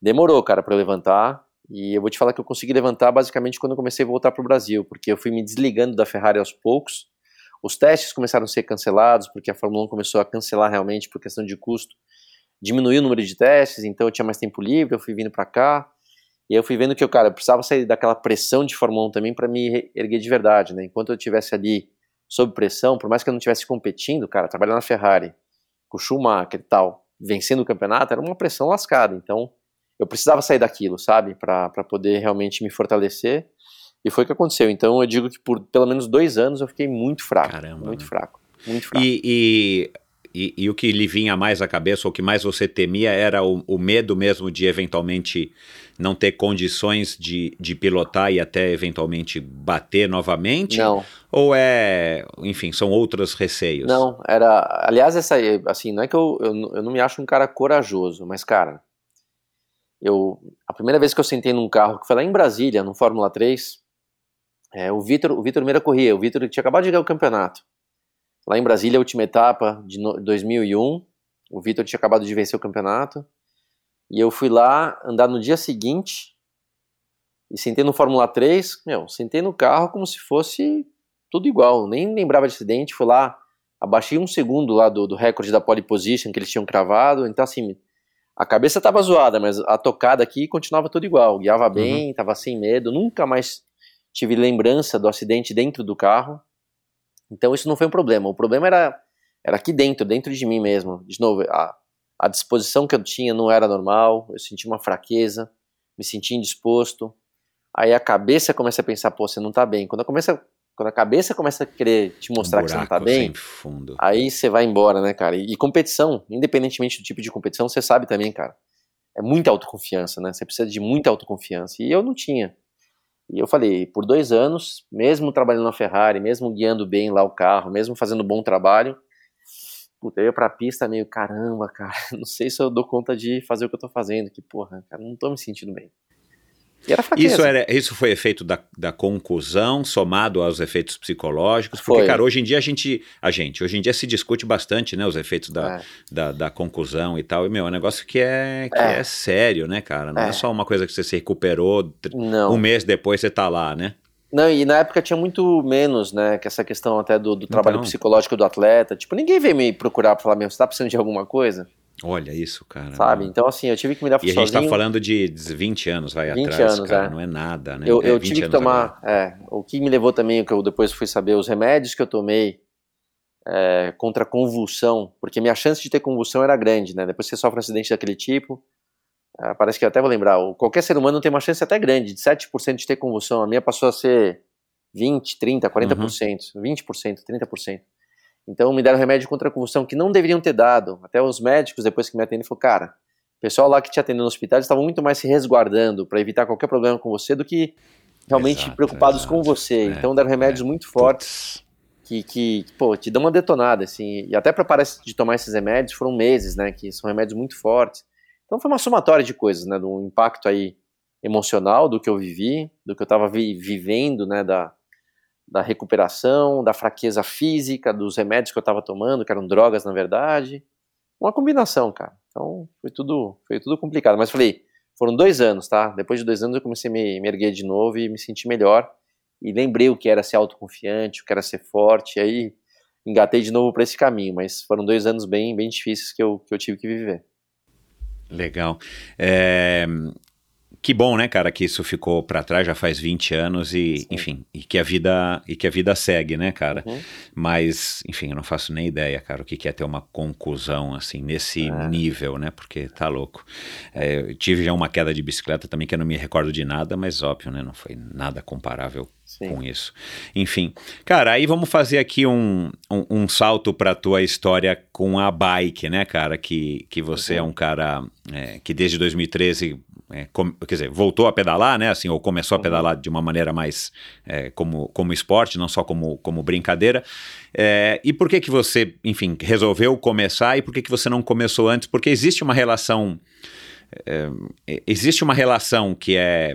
S1: demorou, cara, para levantar. E eu vou te falar que eu consegui levantar basicamente quando eu comecei a voltar pro Brasil, porque eu fui me desligando da Ferrari aos poucos. Os testes começaram a ser cancelados, porque a Fórmula 1 começou a cancelar realmente por questão de custo. Diminuiu o número de testes, então eu tinha mais tempo livre, eu fui vindo para cá. E eu fui vendo que eu, cara, eu precisava sair daquela pressão de Fórmula 1 também para me erguer de verdade, né? Enquanto eu estivesse ali sob pressão, por mais que eu não estivesse competindo, cara, trabalhando na Ferrari, com o Schumacher e tal, vencendo o campeonato, era uma pressão lascada. Então, eu precisava sair daquilo, sabe? para poder realmente me fortalecer. E foi o que aconteceu. Então, eu digo que por pelo menos dois anos eu fiquei muito fraco.
S8: Caramba,
S1: Muito
S8: né?
S1: fraco. Muito fraco.
S8: E, e, e, e o que lhe vinha mais à cabeça, ou o que mais você temia, era o, o medo mesmo de eventualmente não ter condições de, de pilotar e até eventualmente bater novamente?
S1: Não,
S8: Ou é, enfim, são outros receios?
S1: não, era. Aliás, essa assim, não é que eu, eu, não- eu não me acho um cara corajoso, mas, cara, eu. A primeira vez que eu sentei num carro, que foi lá em Brasília, no Fórmula 3, é, o Vitor o Vitor Meira corria, o Vitor tinha acabado de ganhar o campeonato. Lá em Brasília, a última etapa de no- 2001, o Vitor tinha acabado de vencer o campeonato. E eu fui lá andar no dia seguinte e sentei no Fórmula 3, meu, sentei no carro como se fosse tudo igual, nem lembrava de acidente, fui lá, abaixei um segundo lá do, do recorde da pole position que eles tinham cravado, então assim, a cabeça tava zoada, mas a tocada aqui continuava tudo igual, guiava bem, tava sem medo, nunca mais tive lembrança do acidente dentro do carro, então isso não foi um problema, o problema era, era aqui dentro, dentro de mim mesmo, de novo, a, a disposição que eu tinha não era normal, eu senti uma fraqueza, me senti indisposto, aí a cabeça começa a pensar, pô, você não tá bem, quando a, começa, quando a cabeça começa a querer te mostrar
S8: um
S1: que você não tá bem, aí você vai embora, né, cara? E, e competição, independentemente do tipo de competição, você sabe também, cara. É muita autoconfiança, né? Você precisa de muita autoconfiança. E eu não tinha. E eu falei, por dois anos, mesmo trabalhando na Ferrari, mesmo guiando bem lá o carro, mesmo fazendo bom trabalho, puta, eu ia pra pista meio, caramba, cara, não sei se eu dou conta de fazer o que eu tô fazendo, que porra, cara, não tô me sentindo bem. E era fraqueza.
S8: Isso, era, isso foi efeito da, da conclusão, somado aos efeitos psicológicos? Porque,
S1: Foi.
S8: cara, hoje em dia a gente, a gente, hoje em dia se discute bastante, né, os efeitos da,
S1: É.
S8: da, da conclusão e tal, e, meu, é um negócio que é, que
S1: É.
S8: é. sério, né, cara? Não é.
S1: É.
S8: só uma coisa que você se recuperou,
S1: Não.
S8: um mês depois você tá lá, né?
S1: Não, e na época tinha muito menos, né, que essa questão até do, do trabalho
S8: Então.
S1: psicológico do atleta. Tipo, ninguém veio me procurar pra falar, meu, você tá precisando de alguma coisa?
S8: Olha isso, cara.
S1: Sabe? Então, assim, eu tive que me dar
S8: E a
S1: sozinho.
S8: gente tá falando de 20 anos, vai
S1: 20
S8: atrás,
S1: anos,
S8: cara,
S1: é.
S8: não é nada, né?
S1: eu
S8: É,
S1: eu
S8: 20
S1: tive que tomar. É, o que me levou também, o que eu depois fui saber, os remédios que eu tomei é, contra convulsão, porque minha chance de ter convulsão era grande, né? Depois que você sofre um acidente daquele tipo, é, parece que eu até vou lembrar, qualquer ser humano tem uma chance até grande, de 7% de ter convulsão. A minha passou a ser 20, 30, 40%, 20%, 30%. Então me deram remédio contra a convulsão que não deveriam ter dado. Até os médicos, depois que me atendem, falaram, cara, o pessoal lá que te atendeu no hospital eles estavam muito mais se resguardando para evitar qualquer problema com você do que realmente
S8: Exato,
S1: preocupados
S8: exato.
S1: com você.
S8: É,
S1: então deram remédios muito fortes que, que, pô, te dão uma detonada, assim. E até para parar de tomar esses remédios foram meses, né? Que são remédios muito fortes. Então foi uma somatória de coisas, né? Do impacto aí emocional do que eu vivi, do que eu estava vi vivendo, né? Da, da recuperação, da fraqueza física, dos remédios que eu estava tomando, que eram drogas na verdade. Uma combinação, cara. Então foi tudo, foi tudo complicado. Mas falei, foram dois anos, tá? Depois de dois anos eu comecei a me, me erguer de novo e me sentir melhor. E lembrei o que era ser autoconfiante, o que era ser forte. E aí engatei de novo para esse caminho. Mas foram dois anos bem, bem difíceis que eu, que eu tive que viver.
S8: Legal. É, que bom, né, cara, que isso ficou para trás já faz 20 anos e,
S1: Sim.
S8: enfim, e que a vida e que a vida segue, né, cara?
S1: Uhum.
S8: Mas, enfim, eu não faço nem ideia, cara, o que que é ter uma conclusão assim nesse
S1: É.
S8: nível, né? Porque tá louco. É, eu tive já uma queda de bicicleta também que eu não me recordo de nada, mas óbvio, né? Não foi nada comparável
S1: Sim.
S8: com isso. Enfim, cara, aí vamos fazer aqui um, um, um salto para tua história com a bike, né, cara? Que, que você é um cara é, que desde 2013, é, com- quer dizer, voltou a pedalar, né? Assim, ou começou a pedalar de uma maneira mais é, como, como esporte, não só como, como brincadeira. É, e por que que você, enfim, resolveu começar e por que que você não começou antes? Porque existe uma relação é, existe uma relação que é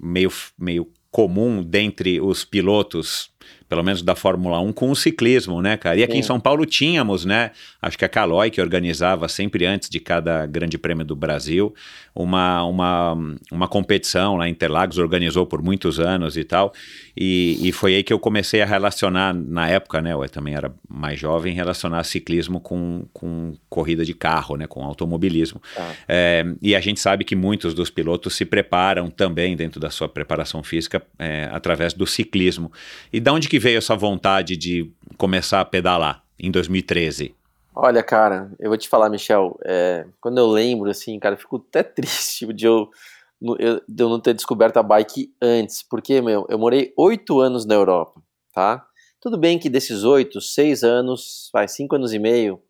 S8: meio, meio comum dentre os pilotos, pelo menos da Fórmula 1, com o ciclismo, né, cara? E aqui em
S1: Sim.
S8: São Paulo tínhamos, né? Acho que a Caloi, que organizava sempre antes de cada Grande Prêmio do Brasil, uma, uma, uma competição lá em Interlagos, organizou por muitos anos e tal. E, e foi aí que eu comecei a relacionar, na época, né? Eu também era mais jovem, relacionar ciclismo com, com corrida de carro, né? Com automobilismo.
S1: Tá.
S8: É, e a gente sabe que muitos dos pilotos se preparam também dentro da sua preparação física é, através do ciclismo. E da onde que veio essa vontade de começar a pedalar em 2013?
S1: Olha, cara, eu vou te falar, Michel, é, quando eu lembro, assim, cara, eu fico até triste de eu, de eu não ter descoberto a bike antes, porque, meu, eu morei oito anos na Europa, tá? Tudo bem que desses oito, seis anos, vai, cinco anos e meio,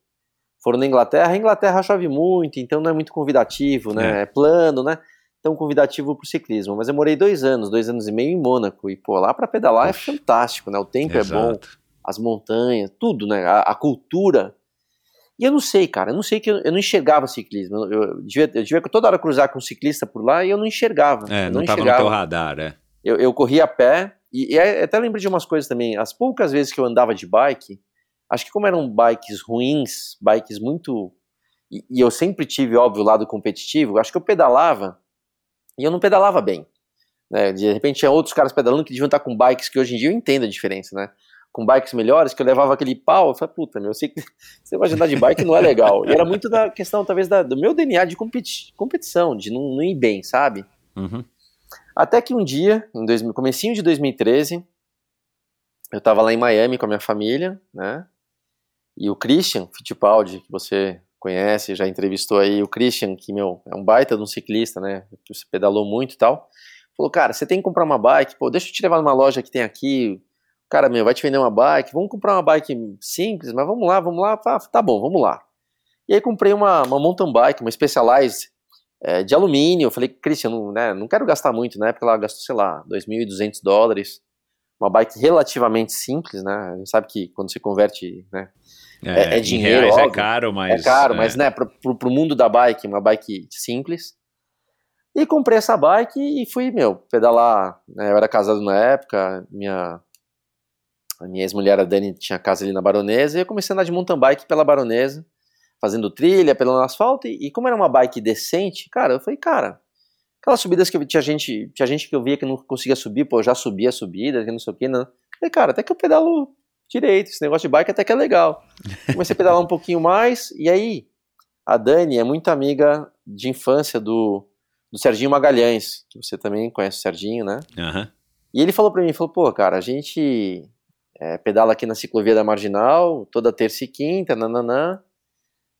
S1: foram na Inglaterra, a Inglaterra chove muito, então não é muito convidativo, né?
S8: É.
S1: É, plano, né? Então convidativo pro ciclismo. Mas eu morei dois anos, dois anos e meio em Mônaco, e pô, lá pra pedalar é fantástico, né? O tempo é bom,
S8: Exato.
S1: as montanhas, tudo, né? A, a cultura. E eu não sei, cara, eu não sei que eu, eu não enxergava ciclismo. Eu, eu devia, eu devia toda hora cruzar com um ciclista por lá e eu não enxergava.
S8: É,
S1: eu
S8: não estava no
S1: enxergava.
S8: teu radar, é.
S1: Eu, eu corria a pé e, e até lembro de umas coisas também. As poucas vezes que eu andava de bike, acho que como eram bikes ruins, bikes muito. E, e eu sempre tive, óbvio, o lado competitivo, acho que eu pedalava e eu não pedalava bem. Né? De repente tinha outros caras pedalando que deviam estar com bikes que hoje em dia eu entendo a diferença, né? Com bikes melhores, que eu levava aquele pau, eu falei, puta, meu, eu sei que você vai andar de bike não é legal. E era muito da questão, talvez, da- do meu DNA de competi competição, de não, não ir bem, sabe?
S8: Uhum.
S1: Até que um dia, em dois, comecinho de 2013, eu tava lá em Miami com a minha família, né? E o Christian Fittipaldi, que você conhece, já entrevistou aí, o Christian, que, meu, é um baita de um ciclista, né? Que você pedalou muito e tal. Falou, cara, você tem que comprar uma bike, pô, deixa eu te levar numa loja que tem aqui. Cara, meu, vai te vender uma bike, vamos comprar uma bike simples, mas vamos lá, vamos lá. Tá bom, vamos lá. E aí comprei uma, uma mountain bike, uma Specialized, é, de alumínio. Eu falei, Christian, não, né, não quero gastar muito, na época ela gastou, sei lá, 2.200 dólares. Uma bike relativamente simples, né? A gente sabe que quando você converte, né? É- é
S8: em
S1: dinheiro,
S8: reais é
S1: óbvio.
S8: caro, mas.
S1: é caro, mas né, pro, pro, pro mundo da bike, uma bike simples. E comprei essa bike e fui, meu, pedalar. Né, eu era casado na época, minha, a minha ex-mulher, a Dani, tinha casa ali na Baronesa, e eu comecei a andar de mountain bike pela Baronesa, fazendo trilha, pelo asfalto, e, e como era uma bike decente, cara, eu falei, cara, aquelas subidas que eu, tinha gente, tinha gente que eu via que não conseguia subir, pô, eu já subia a subida, que não sei o que, não. Falei, cara, até que eu pedalo direito, esse negócio de bike até que é legal. Comecei a pedalar um pouquinho mais, e aí, a Dani é muito amiga de infância do, do Serginho Magalhães, que você também conhece o Serginho, né?
S8: Aham.
S1: E ele falou pra mim, falou, pô, cara, a gente é, pedala aqui na ciclovia da Marginal, toda terça e quinta, nananã.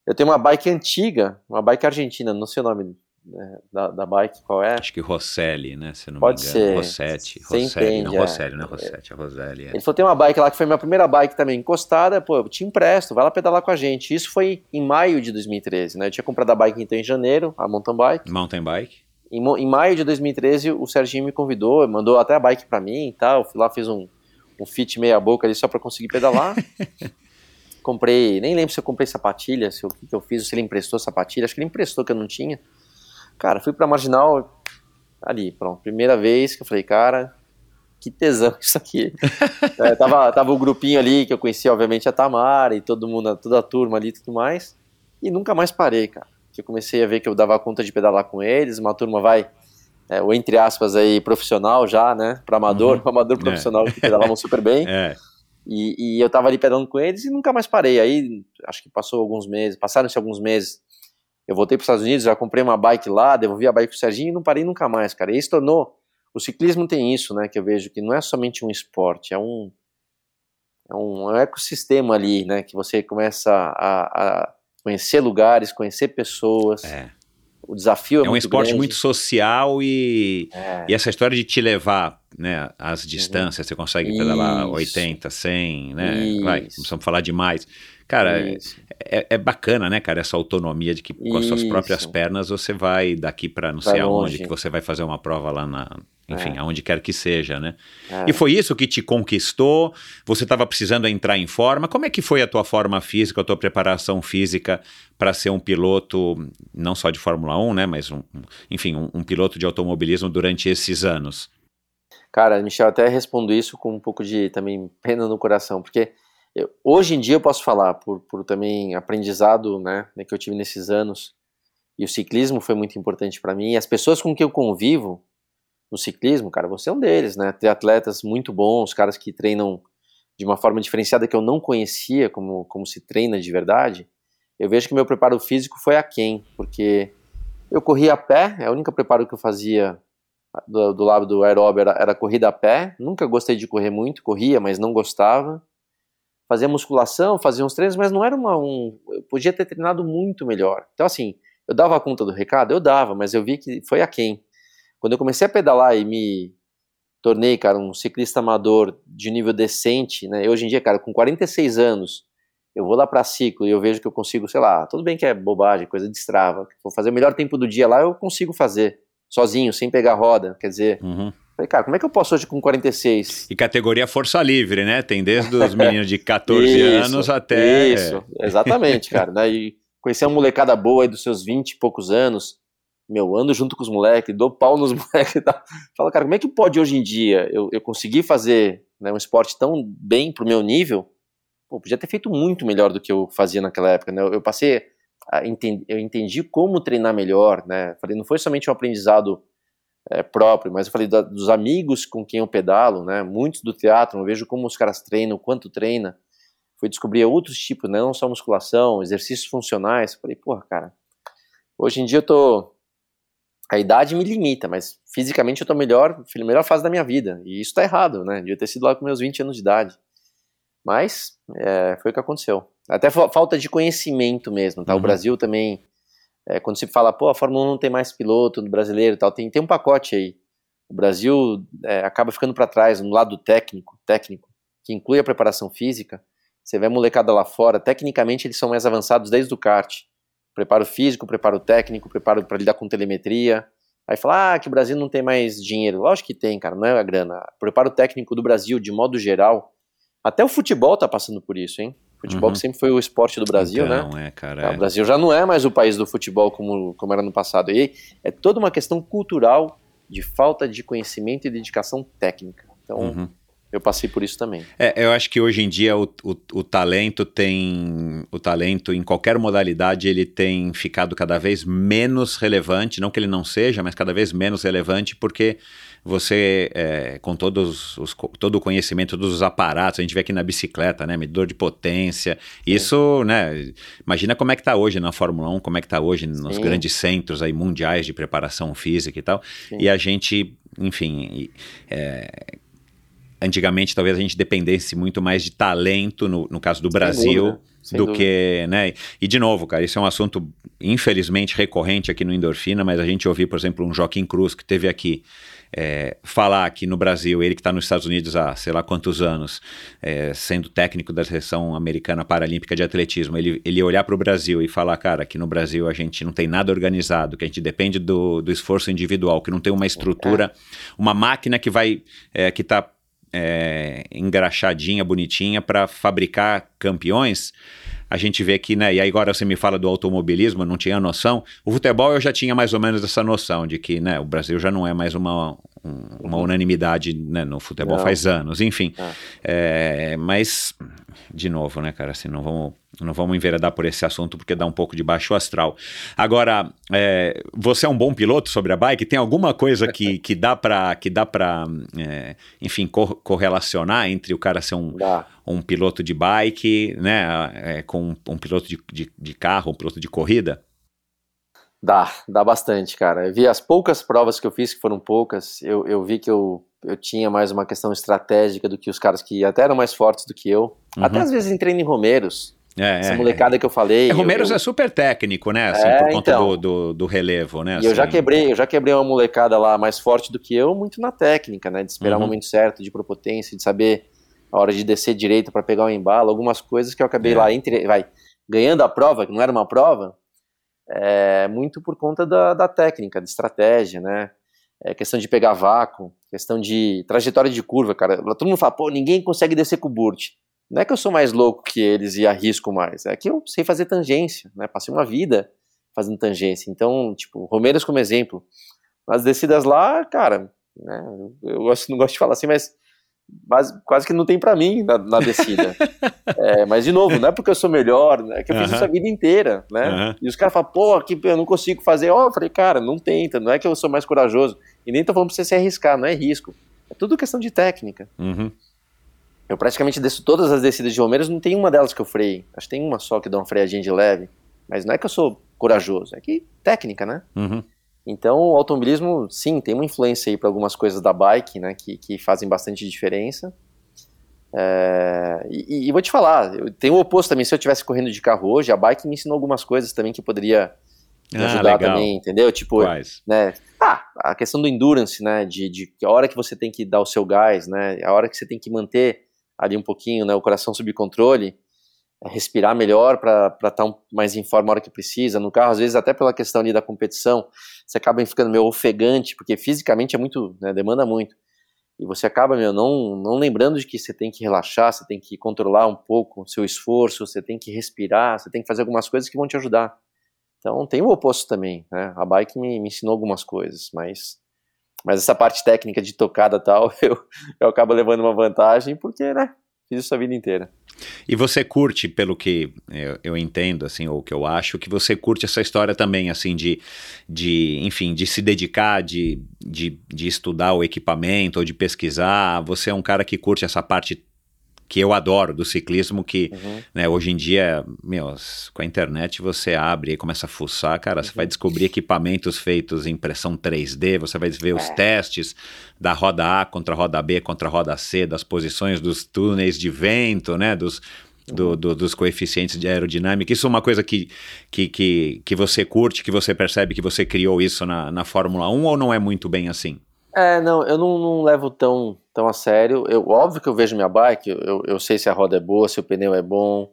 S1: Eu tenho uma bike antiga, uma bike argentina, não sei o nome né, da, da bike, qual é.
S8: Acho que Rosselli, né? Se não
S1: Pode
S8: me engano.
S1: ser.
S8: Rossetti.
S1: Você
S8: Rosselli,
S1: entende,
S8: não
S1: é.
S8: Rosselli, não é Rossetti, é Roselli. É.
S1: Ele falou, tem uma bike lá que foi minha primeira bike também, encostada, pô, eu te empresto, vai lá pedalar com a gente. Isso foi em maio de 2013, né? Eu tinha comprado a bike então em janeiro, a mountain bike.
S8: Mountain bike.
S1: em, em maio de 2013, o Serginho me convidou, mandou até a bike pra mim e tal. Fui lá, fiz um, um fit meia boca ali só pra conseguir pedalar. comprei, nem lembro se eu comprei sapatilha, se o que, que eu fiz, se ele emprestou sapatilha. Acho que ele emprestou que eu não tinha. Cara, fui pra Marginal, ali, pronto. Primeira vez que eu falei, cara, que tesão isso aqui. É, tava, tava o grupinho ali que eu conhecia, obviamente, a Tamara e todo mundo, toda a turma ali e tudo mais. E nunca mais parei, cara. Que eu comecei a ver que eu dava conta de pedalar com eles, uma turma vai, é, o entre aspas aí, profissional já, né? Pra amador,
S8: Uhum.
S1: amador
S8: É.
S1: profissional que pedalavam super bem.
S8: É.
S1: E, e eu tava ali pedalando com eles e nunca mais parei. Aí, acho que passou alguns meses, passaram-se alguns meses. Eu voltei para os Estados Unidos, já comprei uma bike lá, devolvi a bike pro Serginho e não parei nunca mais, cara. E isso tornou. O ciclismo tem isso, né? Que eu vejo que não é somente um esporte, é um. É um, é um ecossistema ali, né? Que você começa a, a conhecer lugares, conhecer pessoas.
S8: É.
S1: O desafio é,
S8: É um esporte
S1: grande.
S8: muito social e,
S1: É.
S8: e essa história de te levar né, às distâncias, você consegue pedalar
S1: Uhum. Isso.
S8: 80, 100, né? Vai, não
S1: Isso.
S8: precisamos falar demais. Cara, é, é, bacana, né, cara, essa autonomia de que com as suas próprias pernas você vai daqui para não
S1: Vai
S8: sei aonde,
S1: longe.
S8: que você vai fazer uma prova lá na. Enfim,
S1: É.
S8: aonde quer que seja, né?
S1: É.
S8: E foi isso que te conquistou? Você estava precisando entrar em forma? Como é que foi a tua forma física, a tua preparação física para ser um piloto, não só de Fórmula 1, né? Mas, um- enfim, um, um piloto de automobilismo durante esses anos?
S1: Cara, Michel, até respondo isso com um pouco de também pena no coração, porque eu- hoje em dia eu posso falar, por, por também aprendizado né, né, que eu tive nesses anos, e o ciclismo foi muito importante para mim, e as pessoas com quem eu convivo no ciclismo, cara, você é um deles, né? Ter atletas muito bons, caras que treinam de uma forma diferenciada que eu não conhecia como, como se treina de verdade, eu vejo que meu preparo físico foi aquém, porque eu corria a pé, é o único preparo que eu fazia do, do lado do aeróbio era, era corrida a pé. Nunca gostei de correr muito, corria, mas não gostava. Fazia musculação, fazia uns treinos, mas não era uma, um. Eu podia ter treinado muito melhor. Então, assim, eu dava conta do recado? Eu dava, mas eu vi que foi aquém. Quando eu comecei a pedalar e me tornei, cara, um ciclista amador de nível decente, né? E hoje em dia, cara, com 46 anos, eu vou lá pra ciclo e eu vejo que eu consigo, sei lá, tudo bem que é bobagem, coisa de estrava. Vou fazer o melhor tempo do dia lá, eu consigo fazer sozinho, sem pegar roda. Quer dizer,
S8: Uhum.
S1: Falei, cara, como é que eu posso hoje com 46?
S8: E categoria força livre, né? Tem desde os meninos de 14
S1: Isso,
S8: anos até.
S1: Isso, exatamente, cara. né? E conhecer uma molecada boa aí dos seus 20 e poucos anos. Meu, ando junto com os moleques, dou pau nos moleques e tal. Fala, cara, como é que pode hoje em dia eu, eu conseguir fazer né, um esporte tão bem pro meu nível? Pô, podia ter feito muito melhor do que eu fazia naquela época, né? Eu, eu passei a enten- eu entendi como treinar melhor, né? Falei, não foi somente um aprendizado é, próprio, mas eu falei da- dos amigos com quem eu pedalo, né? Muitos do teatro, eu vejo como os caras treinam, quanto treina. Fui descobrir outros tipos, né? Não só musculação, exercícios funcionais. Falei, porra, cara, hoje em dia eu tô. A idade me limita, mas fisicamente eu tô melhor, na melhor fase da minha vida. E isso tá errado, né? Devia ter sido lá com meus 20 anos de idade. Mas é, foi o que aconteceu. Até fa- falta de conhecimento mesmo, tá? O
S8: Uhum.
S1: Brasil também, é, quando se fala, pô, a Fórmula 1 não tem mais piloto no brasileiro tal, tem, tem um pacote aí. O Brasil é, acaba ficando para trás no lado técnico, técnico, que inclui a preparação física. Você vê a molecada lá fora, tecnicamente eles são mais avançados desde o kart. Preparo físico, preparo técnico, preparo para lidar com telemetria. Aí fala, ah, que o Brasil não tem mais dinheiro. Lógico que tem, cara, não é a grana. Preparo técnico do Brasil, de modo geral, até o futebol tá passando por isso, hein? Futebol
S8: Uhum.
S1: que sempre foi o esporte do Brasil, né?
S8: Então, é, cara.
S1: Ah,
S8: é.
S1: O Brasil já não é mais o país do futebol como, como era no passado. E é toda uma questão cultural de falta de conhecimento e dedicação técnica. Então,
S8: Uhum.
S1: Eu passei por isso também.
S8: É, eu acho que hoje em dia o, o, o talento tem. O talento em qualquer modalidade ele tem ficado cada vez menos relevante. Não que ele não seja, mas cada vez menos relevante, porque você, é, com todos os, todo o conhecimento, todos os aparatos, a gente vê aqui na bicicleta, né? Medidor de potência. Isso, né? Imagina como é que tá hoje na Fórmula 1, como é que tá hoje nos
S1: Sim.
S8: grandes centros aí mundiais de preparação física e tal.
S1: Sim.
S8: E a gente, enfim. é, antigamente talvez a gente dependesse muito mais de talento, no, no caso do Brasil,
S1: dúvida,
S8: do
S1: dúvida.
S8: que, né? E de novo, cara, isso é um assunto infelizmente recorrente aqui no Endorfina, mas a gente ouviu, por exemplo, um Joaquim Cruz que teve aqui. é, falar que no Brasil, ele que está nos Estados Unidos há sei lá quantos anos, é, sendo técnico da seleção americana paralímpica de atletismo, ele, ele olhar para o Brasil e falar, cara, que no Brasil a gente não tem nada organizado, que a gente depende do, do esforço individual, que não tem uma estrutura, uma máquina que vai, é, que está é, engraxadinha, bonitinha para fabricar campeões, a gente vê que, né, e aí agora você me fala do automobilismo, eu não tinha noção. O futebol eu já tinha mais ou menos essa noção de que, né, o Brasil já não é mais uma, um, uma unanimidade né, no futebol
S1: Não.
S8: faz anos, enfim.
S1: Ah.
S8: É, mas, de novo, né, cara, assim, não vamos, não vamos enveredar por esse assunto porque dá um pouco de baixo astral. Agora, é, você é um bom piloto sobre a bike? Tem alguma coisa que, que dá para, que dá para, é, enfim, cor- correlacionar entre o cara ser um,
S1: Dá.
S8: um piloto de bike, né, é, com um, um piloto de, de, de carro, um piloto de corrida?
S1: Dá, dá bastante, cara. Eu vi as poucas provas que eu fiz, que foram poucas, eu, eu vi que eu, eu tinha mais uma questão estratégica do que os caras que até eram mais fortes do que eu.
S8: Uhum.
S1: Até às vezes em treino em Romeiros,
S8: É,
S1: essa
S8: é,
S1: molecada que eu falei.
S8: é, Romeiros
S1: eu,
S8: é super técnico, né, assim,
S1: É,
S8: por conta
S1: então.
S8: do, do, do relevo, né?
S1: E eu já
S8: assim.
S1: quebrei, eu já quebrei uma molecada lá mais forte do que eu, muito na técnica, né? De esperar
S8: Uhum.
S1: o momento certo, de propotência, de saber a hora de descer direito para pegar o embalo, algumas coisas que eu acabei
S8: É.
S1: lá entre, vai, ganhando a prova, que não era uma prova, é muito por conta da, da técnica, de estratégia, né? É questão de pegar vácuo, questão de trajetória de curva, cara. Todo mundo fala, pô, ninguém consegue descer com o Burt. Não é que eu sou mais louco que eles e arrisco mais, é que eu sei fazer tangência, né? Passei uma vida fazendo tangência. Então, tipo, Romeiros como exemplo. Nas descidas lá, cara, né, eu, eu não gosto de falar assim, mas, mas quase que não tem pra mim na, na descida. É, mas, de novo, não é porque eu sou melhor, né, é que eu fiz
S8: Aham.
S1: isso a vida inteira, né?
S8: Aham.
S1: E os caras falam, pô, aqui eu não consigo fazer. Ó, eu falei, cara, não tenta, não é que eu sou mais corajoso. E nem tô falando pra você se arriscar, não é risco. É tudo questão de técnica.
S8: Uhum.
S1: Eu praticamente desço todas as descidas de Romeiros, não tem uma delas que eu freio. Acho que tem uma só que dá uma freadinha de leve. Mas não é que eu sou corajoso, é que técnica, né?
S8: Uhum.
S1: Então, o automobilismo, sim, tem uma influência aí para algumas coisas da bike, né, que, que fazem bastante diferença. É, e, e vou te falar, eu tenho o oposto também. Se eu estivesse correndo de carro hoje, a bike me ensinou algumas coisas também que poderia me
S8: Ah,
S1: ajudar
S8: legal.
S1: também, entendeu? Tipo,
S8: Quais?
S1: né? Ah, a questão do endurance, né? De, de a hora que você tem que dar o seu gás, né? A hora que você tem que manter ali um pouquinho, né? O coração sob controle, respirar melhor para estar um, mais em forma a hora que precisa. No carro, às vezes, até pela questão ali da competição, você acaba ficando meio ofegante, porque fisicamente é muito, né? Demanda muito. E você acaba, meu, não, não lembrando de que você tem que relaxar, você tem que controlar um pouco o seu esforço, você tem que respirar, você tem que fazer algumas coisas que vão te ajudar. Então tem o oposto também, né? A bike me, me ensinou algumas coisas, mas, mas essa parte técnica de tocada tal, eu, eu acabo levando uma vantagem porque, né? Fiz isso a vida inteira.
S8: E você curte, pelo que eu, eu entendo, assim, ou que eu acho, que você curte essa história também, assim, de, de enfim, de se dedicar, de, de, de estudar o equipamento, ou de pesquisar. Você é um cara que curte essa parte que eu adoro do ciclismo, que
S1: Uhum.
S8: né, hoje em dia, meu, com a internet você abre e começa a fuçar, cara, você
S1: Uhum.
S8: vai descobrir equipamentos feitos em impressão 3D, você vai ver
S1: É.
S8: os testes da roda A contra a roda B contra a roda C, das posições dos túneis de vento, né, dos,
S1: Uhum.
S8: do- do- dos coeficientes de aerodinâmica. Isso é uma coisa que, que, que, que você curte, que você percebe que você criou isso na, na Fórmula 1 ou não é muito bem assim?
S1: É, não, eu não, não levo tão, tão a sério. Eu, óbvio que eu vejo minha bike, eu- eu, sei se a roda é boa, se o pneu é bom,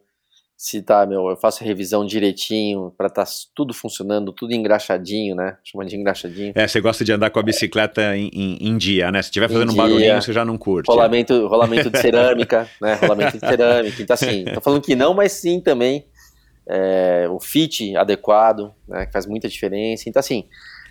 S1: se tá, meu, eu faço a revisão direitinho pra tá tudo funcionando, tudo engraxadinho, né? Chama de engraxadinho.
S8: É, você gosta de andar com a bicicleta em, em, em dia, né? Se estiver
S1: Em
S8: fazendo um barulhinho, você já não curte.
S1: Rolamento, rolamento de cerâmica, né? Rolamento de cerâmica. Então, assim, tô falando que não, mas sim também. É, o fit adequado, né? Que faz muita diferença. Então, assim,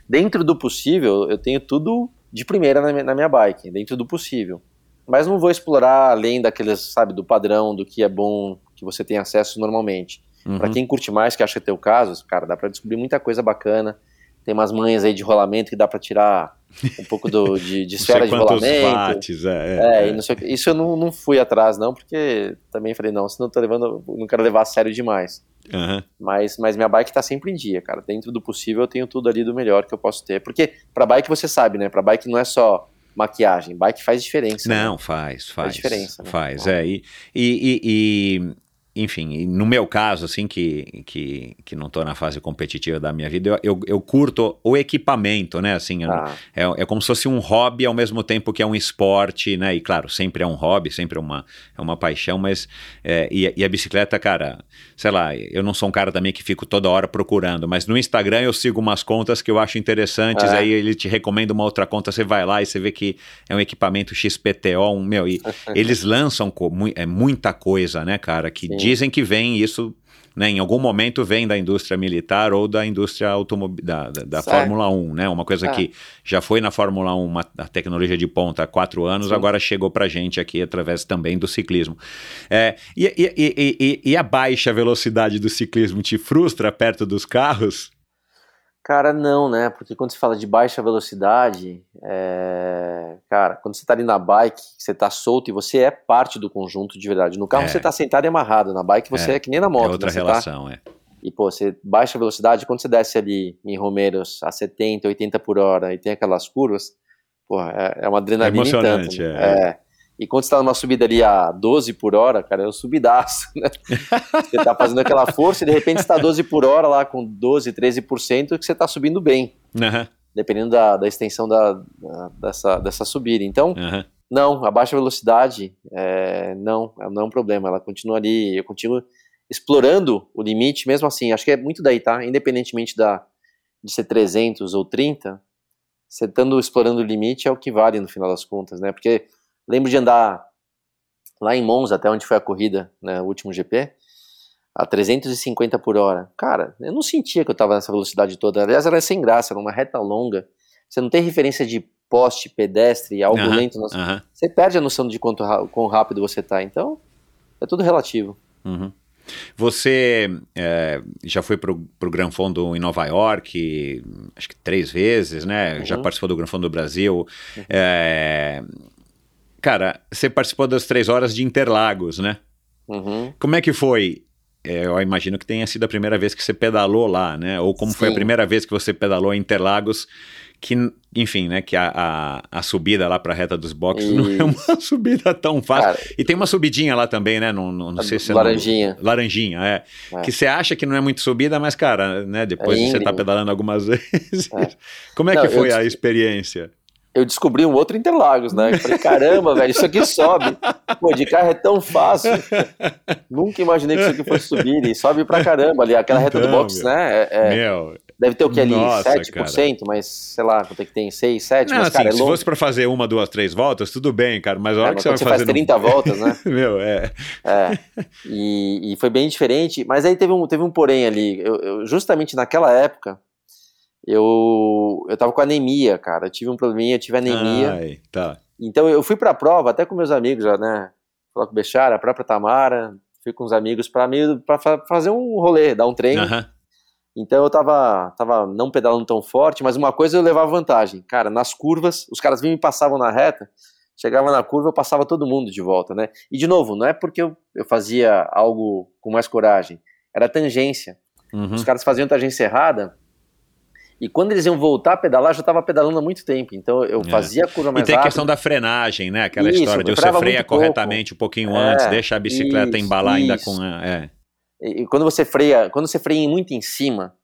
S1: dentro do possível, eu tenho tudo de primeira na minha, na minha bike, dentro do possível. Mas não vou explorar além daqueles, sabe, do padrão, do que é bom, que você tem acesso normalmente.
S8: Uhum.
S1: Pra quem curte mais, que acha que é teu caso, cara, dá pra descobrir muita coisa bacana. Tem umas manhas aí de rolamento que dá pra tirar um pouco do, de, de esfera de rolamento.
S8: watts, é,
S1: É,
S8: é,
S1: não sei isso eu não, não fui atrás, não, porque também falei, não, senão eu tô levando, não quero levar a sério demais.
S8: Aham.
S1: Mas, mas minha bike tá sempre em dia, cara. Dentro do possível eu tenho tudo ali do melhor que eu posso ter. Porque pra bike você sabe, né? Pra bike não é só maquiagem, bike faz diferença. né?
S8: Não, faz, faz.
S1: diferença, né?
S8: Faz, é. E, e- e enfim, no meu caso, assim, que, que, que não tô na fase competitiva da minha vida, eu, eu, eu curto o equipamento, né? Assim,
S1: Ah,
S8: é, é como se fosse um hobby ao mesmo tempo que é um esporte, né? E claro, sempre é um hobby, sempre é uma, é uma paixão, mas. é, e, a- e a bicicleta, cara, sei lá, eu não sou um cara também que fico toda hora procurando, mas no Instagram eu sigo umas contas que eu acho interessantes,
S1: É.
S8: aí ele te recomenda uma outra conta, você vai lá e você vê que é um equipamento XPTO, um meu, e eles lançam é, muita coisa, né, cara, que. Dizem que vem isso. Né, em algum momento vem da indústria militar ou da indústria automobil da, da, da. Fórmula 1, né? Uma coisa
S1: É.
S8: que já foi na Fórmula 1 uma, a tecnologia de ponta há quatro anos,
S1: Sim.
S8: agora chegou pra gente aqui através também do ciclismo. É, e- e- e- e a baixa velocidade do ciclismo te frustra perto dos carros?
S1: Cara, não, né? Porque quando se fala de baixa velocidade, é, cara, quando você tá ali na bike, você tá solto e você é parte do conjunto de verdade. No carro
S8: É.
S1: você tá sentado e amarrado, na bike você
S8: É.
S1: é, que nem na moto,
S8: é outra
S1: né? Você tá-
S8: relação, é.
S1: E, pô, você baixa a velocidade, quando você desce ali em Romeiros a 70, 80 por hora e tem aquelas curvas, pô, é, é uma adrenalina
S8: É
S1: em tanto.
S8: emocionante,
S1: né?
S8: é.
S1: E quando você tá numa subida ali a 12 por hora, cara, é um subidaço, né? você tá fazendo aquela força e de repente você tá 12 por hora lá com 12, 13% que você tá subindo bem,
S8: Aham,
S1: dependendo da, da extensão da, da- dessa, dessa subida. Então,
S8: aham.
S1: não, a baixa velocidade, é, não, não é um problema. Ela continua ali, eu continuo explorando o limite, mesmo assim. Acho que é muito daí, tá? Independentemente da, de ser 300 ou 30, você estando explorando o limite é o que vale no final das contas, né? Porque lembro de andar lá em Monza, até onde foi a corrida, né, o último GP, a 350 por hora. Cara, eu não sentia que eu tava nessa velocidade toda. Aliás, era sem graça, era uma reta longa. Você não tem referência de poste, pedestre, algo
S8: Aham,
S1: lento. nas-
S8: aham,
S1: Você perde a noção de quanto quão rápido você tá. Então, é tudo relativo.
S8: uhum. Você é, já foi pro, pro Gran Fondo em Nova York, acho que três vezes, né? Já
S1: Uhum.
S8: participou do Gran Fondo do Brasil. É, cara, você participou das três horas de Interlagos, né?
S1: Uhum.
S8: Como é que foi? É, eu imagino que tenha sido a primeira vez que você pedalou lá, né? Ou como foi a
S1: Sim.
S8: primeira vez que você pedalou em Interlagos, que, enfim, né? Que a, a, a subida lá pra reta dos boxes não é uma subida tão fácil.
S1: Cara,
S8: E tem uma subidinha lá também, né? Não, não, não
S1: A
S8: sei se é
S1: Laranjinha.
S8: Laranjinha, é.
S1: É.
S8: Que você acha que não é muito subida, mas, cara, né? Depois
S1: É
S8: de você tá
S1: íngreme.
S8: pedalando algumas vezes.
S1: É.
S8: Como é
S1: Não,
S8: que foi
S1: eu-
S8: a experiência?
S1: Eu descobri um outro Interlagos, né? Eu falei, caramba, velho, isso aqui sobe. Pô, de carro é tão fácil. Nunca imaginei que isso aqui fosse subir. E sobe pra caramba ali. Aquela reta do
S8: Então,
S1: box, né? é- é-
S8: Meu,
S1: deve ter o que ali?
S8: Nossa,
S1: 7%, mas sei lá, quanto é que tem? 6, 7?
S8: não,
S1: mas,
S8: assim,
S1: cara, é
S8: se fosse pra fazer uma, duas, três voltas, tudo bem, cara, mas a
S1: É, mas
S8: que você vai
S1: você
S8: fazer...
S1: faz 30 voltas, né?
S8: Meu, é.
S1: É, e, e foi bem diferente, mas aí teve um, teve um porém ali, eu, eu- justamente naquela época, eu, eu tava com anemia, cara, eu tive um probleminha, eu tive anemia,
S8: Ai, tá.
S1: então eu fui pra prova, até com meus amigos já, né, falar com o Bechara, a própria Tamara, fui com os amigos pra, meio, pra fa- fazer um rolê, dar um treino, então eu tava, tava não pedalando tão forte, mas uma coisa eu levava vantagem, cara, nas curvas, os caras vinham e passavam na reta, chegava na curva eu passava todo mundo de volta, né? E de novo, não é porque eu, eu fazia algo com mais coragem, era tangência.
S8: Uhum.
S1: Os caras faziam tangência errada e quando eles iam voltar a pedalar, eu já estava pedalando há muito tempo, então eu
S8: É.
S1: fazia a curva
S8: E
S1: mais
S8: tem a questão da frenagem, né? Aquela
S1: Isso,
S8: história de você freia
S1: muito pouco.
S8: corretamente um pouquinho
S1: É,
S8: antes, deixa a bicicleta
S1: isso,
S8: embalar ainda
S1: isso.
S8: com... a- É,
S1: E, e quando você freia, quando você freia muito em cima,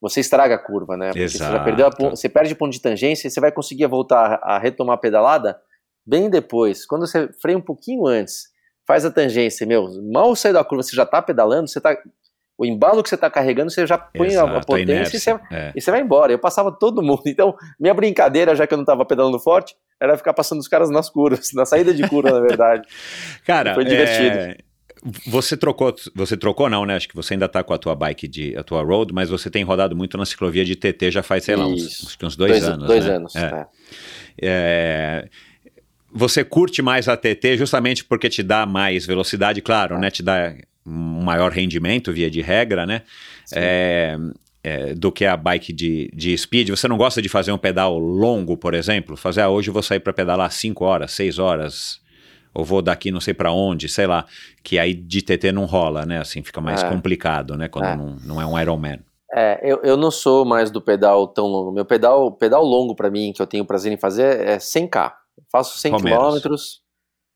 S1: você estraga a curva, né? Porque você já
S8: Exato.
S1: perdeu a você perde ponto de tangência e você vai conseguir voltar a retomar a pedalada bem depois. Quando você freia um pouquinho antes, faz a tangência, meu, mal sair da curva, você já tá pedalando, você tá o embalo que você tá carregando, você já põe a-
S8: exato,
S1: a potência e
S8: inércia,
S1: você,
S8: é.
S1: e você vai embora. Eu passava todo mundo. Então, minha brincadeira, já que eu não tava pedalando forte, era ficar passando os caras nas curvas, na saída de curva, na verdade.
S8: Cara,
S1: Foi divertido.
S8: é, Você trocou, você trocou não, né? Acho que você ainda tá com a tua bike de, a tua road, mas você tem rodado muito na ciclovia de TT já faz, sei lá, uns, uns- uns dois, anos.
S1: Dois
S8: né?
S1: anos.
S8: É.
S1: é.
S8: É, você curte mais a TT justamente porque te dá mais velocidade, claro, né? Te dá um maior rendimento, via de regra, né? É, é, do que a bike de, de speed. Você não gosta de fazer um pedal longo, por exemplo? Fazer, ah, hoje eu vou sair para pedalar 5 horas, 6 horas, ou vou daqui não sei para onde, sei lá. Que aí de TT não rola, né? Assim, fica mais
S1: É.
S8: complicado, né? Quando
S1: É.
S8: não, não é um Ironman.
S1: É, eu, eu não sou mais do pedal tão longo. Meu pedal, pedal longo pra mim, que eu tenho prazer em fazer, é 100k. Eu faço 100
S8: Romeiros.
S1: km,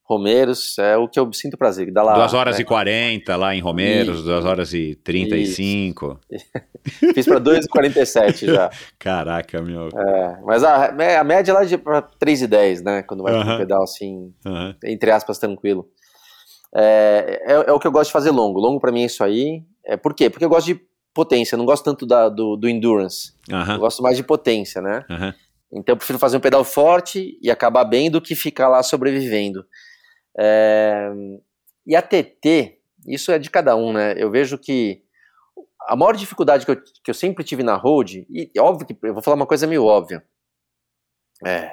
S1: Romeiros, é o que eu sinto prazer. Dá lá,
S8: 2 horas
S1: né?
S8: e 40 lá em Romeiros,
S1: Isso.
S8: 2 horas e 35.
S1: Fiz pra 2,47 já.
S8: Caraca, meu.
S1: É, mas a, a média lá é de pra 3,10, né? Quando vai
S8: Aham.
S1: pro pedal assim,
S8: Aham.
S1: entre aspas, tranquilo. É, é, é o que eu gosto de fazer longo. Longo pra mim é isso aí. É, por quê? Porque eu gosto de potência, eu não gosto tanto da, do, do endurance. Eu gosto mais de potência, né? Então eu prefiro fazer um pedal forte e acabar bem do que ficar lá sobrevivendo. É, E a TT, isso é de cada um, né? Eu vejo que a maior dificuldade que eu, que eu sempre tive na road, e óbvio que eu vou falar uma coisa meio óbvia. É.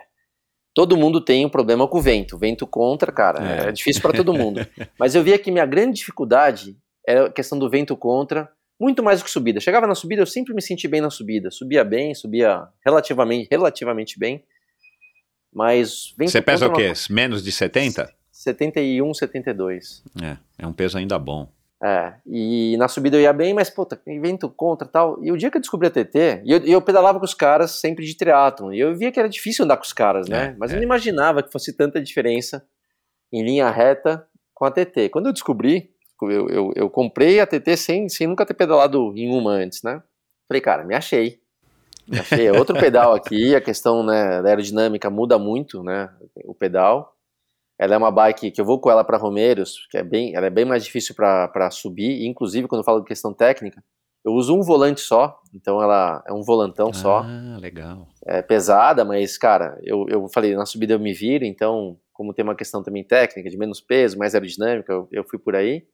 S1: Todo mundo tem um problema com o vento. Vento contra, cara,
S8: É.
S1: é, difícil para todo mundo. Mas eu via que minha grande dificuldade era a questão do vento contra, muito mais do que subida. Chegava na subida, eu sempre me senti bem na subida. Subia bem, subia relativamente, relativamente bem. Mas vento
S8: Você pesa o quê?
S1: uma-
S8: Menos de 70?
S1: 71, 72.
S8: É, é um peso ainda bom.
S1: É, e na subida eu ia bem, mas, puta, vento contra e tal. E o dia que eu descobri a TT, e eu, eu pedalava com os caras sempre de triatlon, e eu via que era difícil andar com os caras, né?
S8: É,
S1: mas
S8: é.
S1: eu não imaginava que fosse tanta diferença em linha reta com a TT. Quando eu descobri, eu, eu, eu comprei a TT sem, sem nunca ter pedalado em uma antes, né? Falei, cara, me achei. Me achei. É outro pedal aqui, a questão né, da aerodinâmica muda muito, né? O pedal. Ela é uma bike que eu vou com ela para Romeiros, que é bem, ela é bem mais difícil para subir, e, inclusive quando eu falo de questão técnica, eu uso um volante só, então ela é um volantão só,
S8: Ah, legal.
S1: é pesada, mas cara, eu, eu falei, na subida eu me viro, então como tem uma questão também técnica, de menos peso, mais aerodinâmica, eu, eu fui por aí.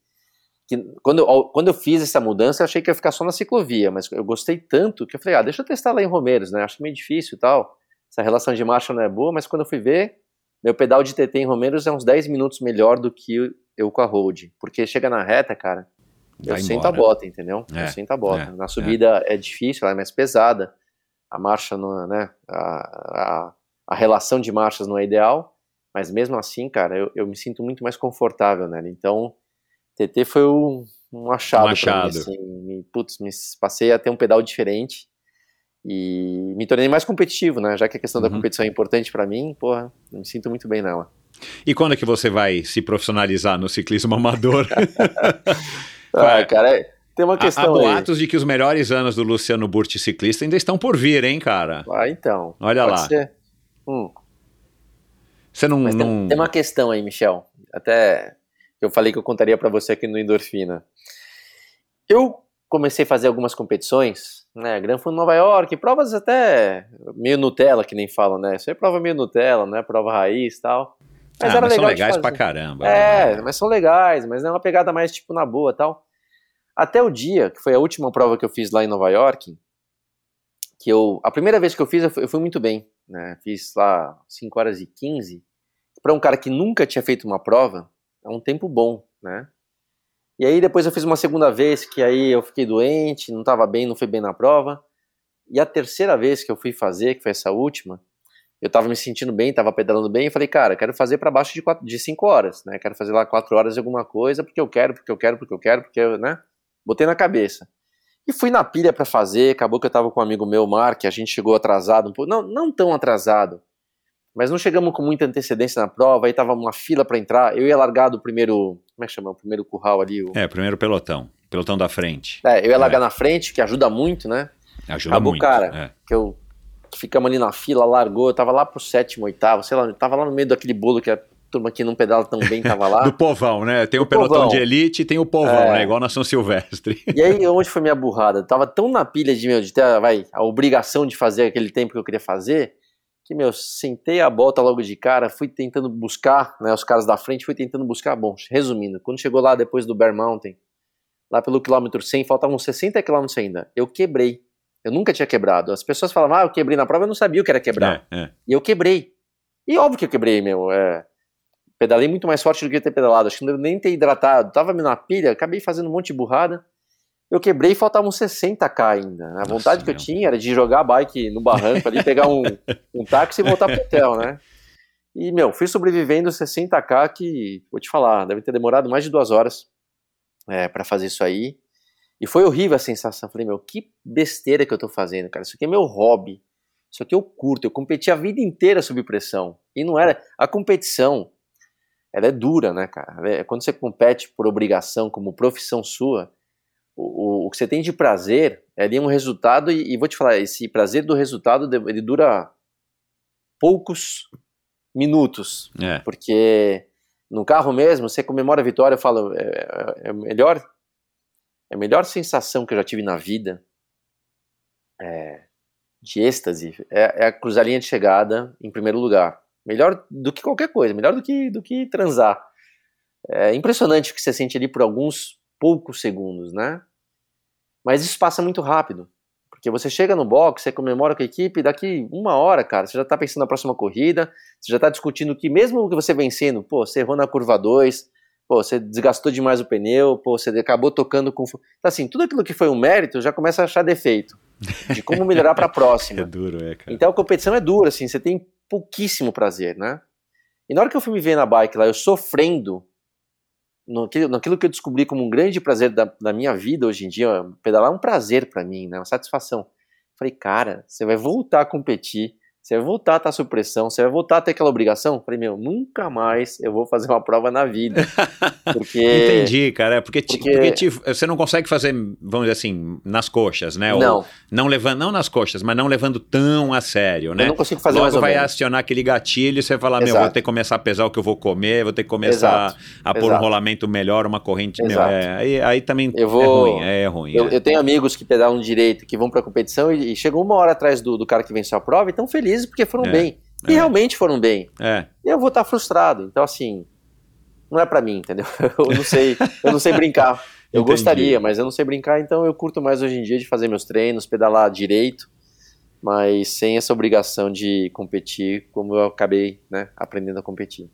S1: Que, quando, eu, quando eu fiz essa mudança, eu achei que ia ficar só na ciclovia, mas eu gostei tanto que eu falei, ah, deixa eu testar lá em Romeiros, né? Acho meio difícil e tal. Essa relação de marcha não é boa, mas quando eu fui ver, meu pedal de TT em Romeiros é uns 10 minutos melhor do que eu com a road. Porque chega na reta, cara, eu
S8: Vai
S1: sento a
S8: embora.
S1: bota, entendeu?
S8: É,
S1: eu sento a bota.
S8: é,
S1: na subida é. difícil, ela é mais pesada. A marcha, não, é, né? A, a, a relação de marchas não é ideal. Mas mesmo assim, cara, eu, eu me sinto muito mais confortável nela. Então, TT foi um, um achado,
S8: Um
S1: pra mim,
S8: achado.
S1: assim. Me, putz, me passei a ter um pedal diferente e me tornei mais competitivo, né? Já que a questão da
S8: Uhum.
S1: competição é importante pra mim, porra, me sinto muito bem nela.
S8: E quando é que você vai se profissionalizar no ciclismo amador?
S1: Ah,
S8: Vai.
S1: cara, é- tem uma
S8: Há- Há
S1: questão aí.
S8: boatos de que os melhores anos do Luciano Burti ciclista ainda estão por vir, hein, cara?
S1: Ah, então.
S8: Olha lá.
S1: Hum.
S8: Você não.
S1: Mas tem,
S8: não...
S1: tem uma questão aí, Michel. Até que eu falei que eu contaria pra você aqui no Endorfina. Eu comecei a fazer algumas competições, né? Gran Fundo Nova York, provas até meio Nutella, que nem falam, né? Isso é prova meio Nutella, né? Prova raiz e tal.
S8: ah, mas são legais pra caramba.
S1: É, mas são legais, mas é uma pegada mais tipo na boa tal. Até o dia, que foi a última prova que eu fiz lá em Nova York, que eu. A primeira vez que eu fiz, eu fui, eu fui muito bem. Né? Fiz lá 5 horas e 15. Para um cara que nunca tinha feito uma prova, é um tempo bom, né? E aí depois eu fiz uma segunda vez, que aí eu fiquei doente, não estava bem, não fui bem na prova. E a terceira vez que eu fui fazer, que foi essa última, eu tava me sentindo bem, tava pedalando bem, e falei, cara, quero fazer para baixo de, quatro, de cinco horas, né? Quero fazer lá quatro horas de alguma coisa, porque eu quero, porque eu quero, porque eu quero, porque eu, né? Botei na cabeça. E fui na pilha para fazer, acabou que eu tava com um amigo meu, Mark, a gente chegou atrasado um pouco, não, não tão atrasado, mas não chegamos com muita antecedência na prova, aí tava uma fila para entrar, eu ia largar do primeiro, como é que chama, o primeiro curral ali, o...
S8: É, primeiro pelotão. Pelotão da frente.
S1: É, eu ia largar na frente, que ajuda muito, né?
S8: Ajuda
S1: Acabou,
S8: muito.
S1: cara.
S8: é.
S1: que eu ficamos ali na fila, largou, eu tava lá pro sétimo, oitavo, sei lá, eu tava lá no meio daquele bolo que a turma que não pedala tão bem tava lá.
S8: Do povão, né? Tem o
S1: Do
S8: pelotão
S1: povão.
S8: de elite e tem o povão,
S1: É.
S8: né? Igual na São Silvestre.
S1: E aí, onde foi minha burrada? Eu tava tão na pilha de, meu, de ter vai, a obrigação de fazer aquele tempo que eu queria fazer, que, meu, sentei a bota logo de cara, fui tentando buscar, né, os caras da frente, fui tentando buscar, bom, resumindo, quando chegou lá depois do Bear Mountain, lá pelo quilômetro 100, faltavam 60 quilômetros ainda, eu quebrei. Eu nunca tinha quebrado. As pessoas falavam, ah, eu quebrei na prova, eu não sabia o que era quebrar.
S8: É, é.
S1: E eu quebrei. E óbvio que eu quebrei, meu. É, pedalei muito mais forte do que eu ter pedalado. Acho que não devo nem ter hidratado. Tava na pilha, acabei fazendo um monte de burrada. Eu quebrei e faltavam 60k ainda. A
S8: Nossa,
S1: vontade que eu tinha era de jogar a bike no barranco ali, pegar um, um táxi e voltar pro hotel, né? E, meu, fui sobrevivendo 60k que, vou te falar, deve ter demorado mais de duas horas é, para fazer isso aí. E foi horrível a sensação. Falei, meu, que besteira que eu tô fazendo, cara. Isso aqui é meu hobby. Isso aqui eu curto. Eu competi a vida inteira sob pressão. E não era. A competição, ela é dura, né, cara? É- Quando você compete por obrigação, como profissão sua, o, o, que você tem de prazer é ali um resultado, e, e vou te falar, esse prazer do resultado, ele dura poucos minutos,
S8: É.
S1: porque no carro mesmo, você comemora a vitória, eu falo, é, é, é a melhor, é a melhor sensação que eu já tive na vida, é, de êxtase, é, é a cruzar a linha de chegada em primeiro lugar. Melhor do que qualquer coisa, melhor do que, do que transar. É impressionante o que você sente ali por alguns poucos segundos, né? Mas isso passa muito rápido. Porque você chega no box, você comemora com a equipe, daqui uma hora, cara, você já tá pensando na próxima corrida, você já tá discutindo que mesmo que você vencendo, pô, você errou na curva 2, pô, você desgastou demais o pneu, pô, você acabou tocando com. Então, assim, tudo aquilo que foi um mérito já começa a achar defeito. De como melhorar pra
S8: É
S1: próxima.
S8: duro, é, cara.
S1: Então a competição é dura, assim, você tem pouquíssimo prazer, né? E na hora que eu fui me ver na bike lá, eu sofrendo naquilo, naquilo que eu descobri como um grande prazer da, da minha vida hoje em dia, pedalar é um prazer pra mim, né? Uma satisfação. Falei, cara, você vai voltar a competir, você vai voltar a estar sob pressão, você vai voltar a ter aquela obrigação. Falei, meu, nunca mais eu vou fazer uma prova na vida. Porque.
S8: Entendi, cara. É porque, te-
S1: porque-
S8: porque te- você não consegue fazer, vamos dizer assim, nas coxas, né? Ou
S1: Não.
S8: não levando, não nas coxas, mas não levando tão a sério, né?
S1: Eu não consigo fazer
S8: Logo
S1: mais
S8: vai
S1: menos.
S8: acionar aquele gatilho e você vai falar, meu, vou ter que começar a pesar o que eu vou comer, vou ter que começar
S1: Exato.
S8: a pôr um rolamento melhor, uma corrente.
S1: Exato.
S8: é, aí, aí também
S1: Eu vou-
S8: é ruim, é, ruim.
S1: Eu,
S8: é.
S1: eu tenho amigos que pedalam direito, que vão pra competição e, e chegam uma hora atrás do, do cara que venceu a prova e estão felizes porque foram
S8: É,
S1: bem. E
S8: é.
S1: realmente foram bem.
S8: É.
S1: E eu vou estar frustrado. Então, assim, não é pra mim, entendeu? Eu não sei, eu não sei brincar. Eu
S8: Entendi.
S1: gostaria, mas eu não sei brincar, então eu curto mais hoje em dia de fazer meus treinos, pedalar direito, mas sem essa obrigação de competir, como eu acabei né, aprendendo a competir.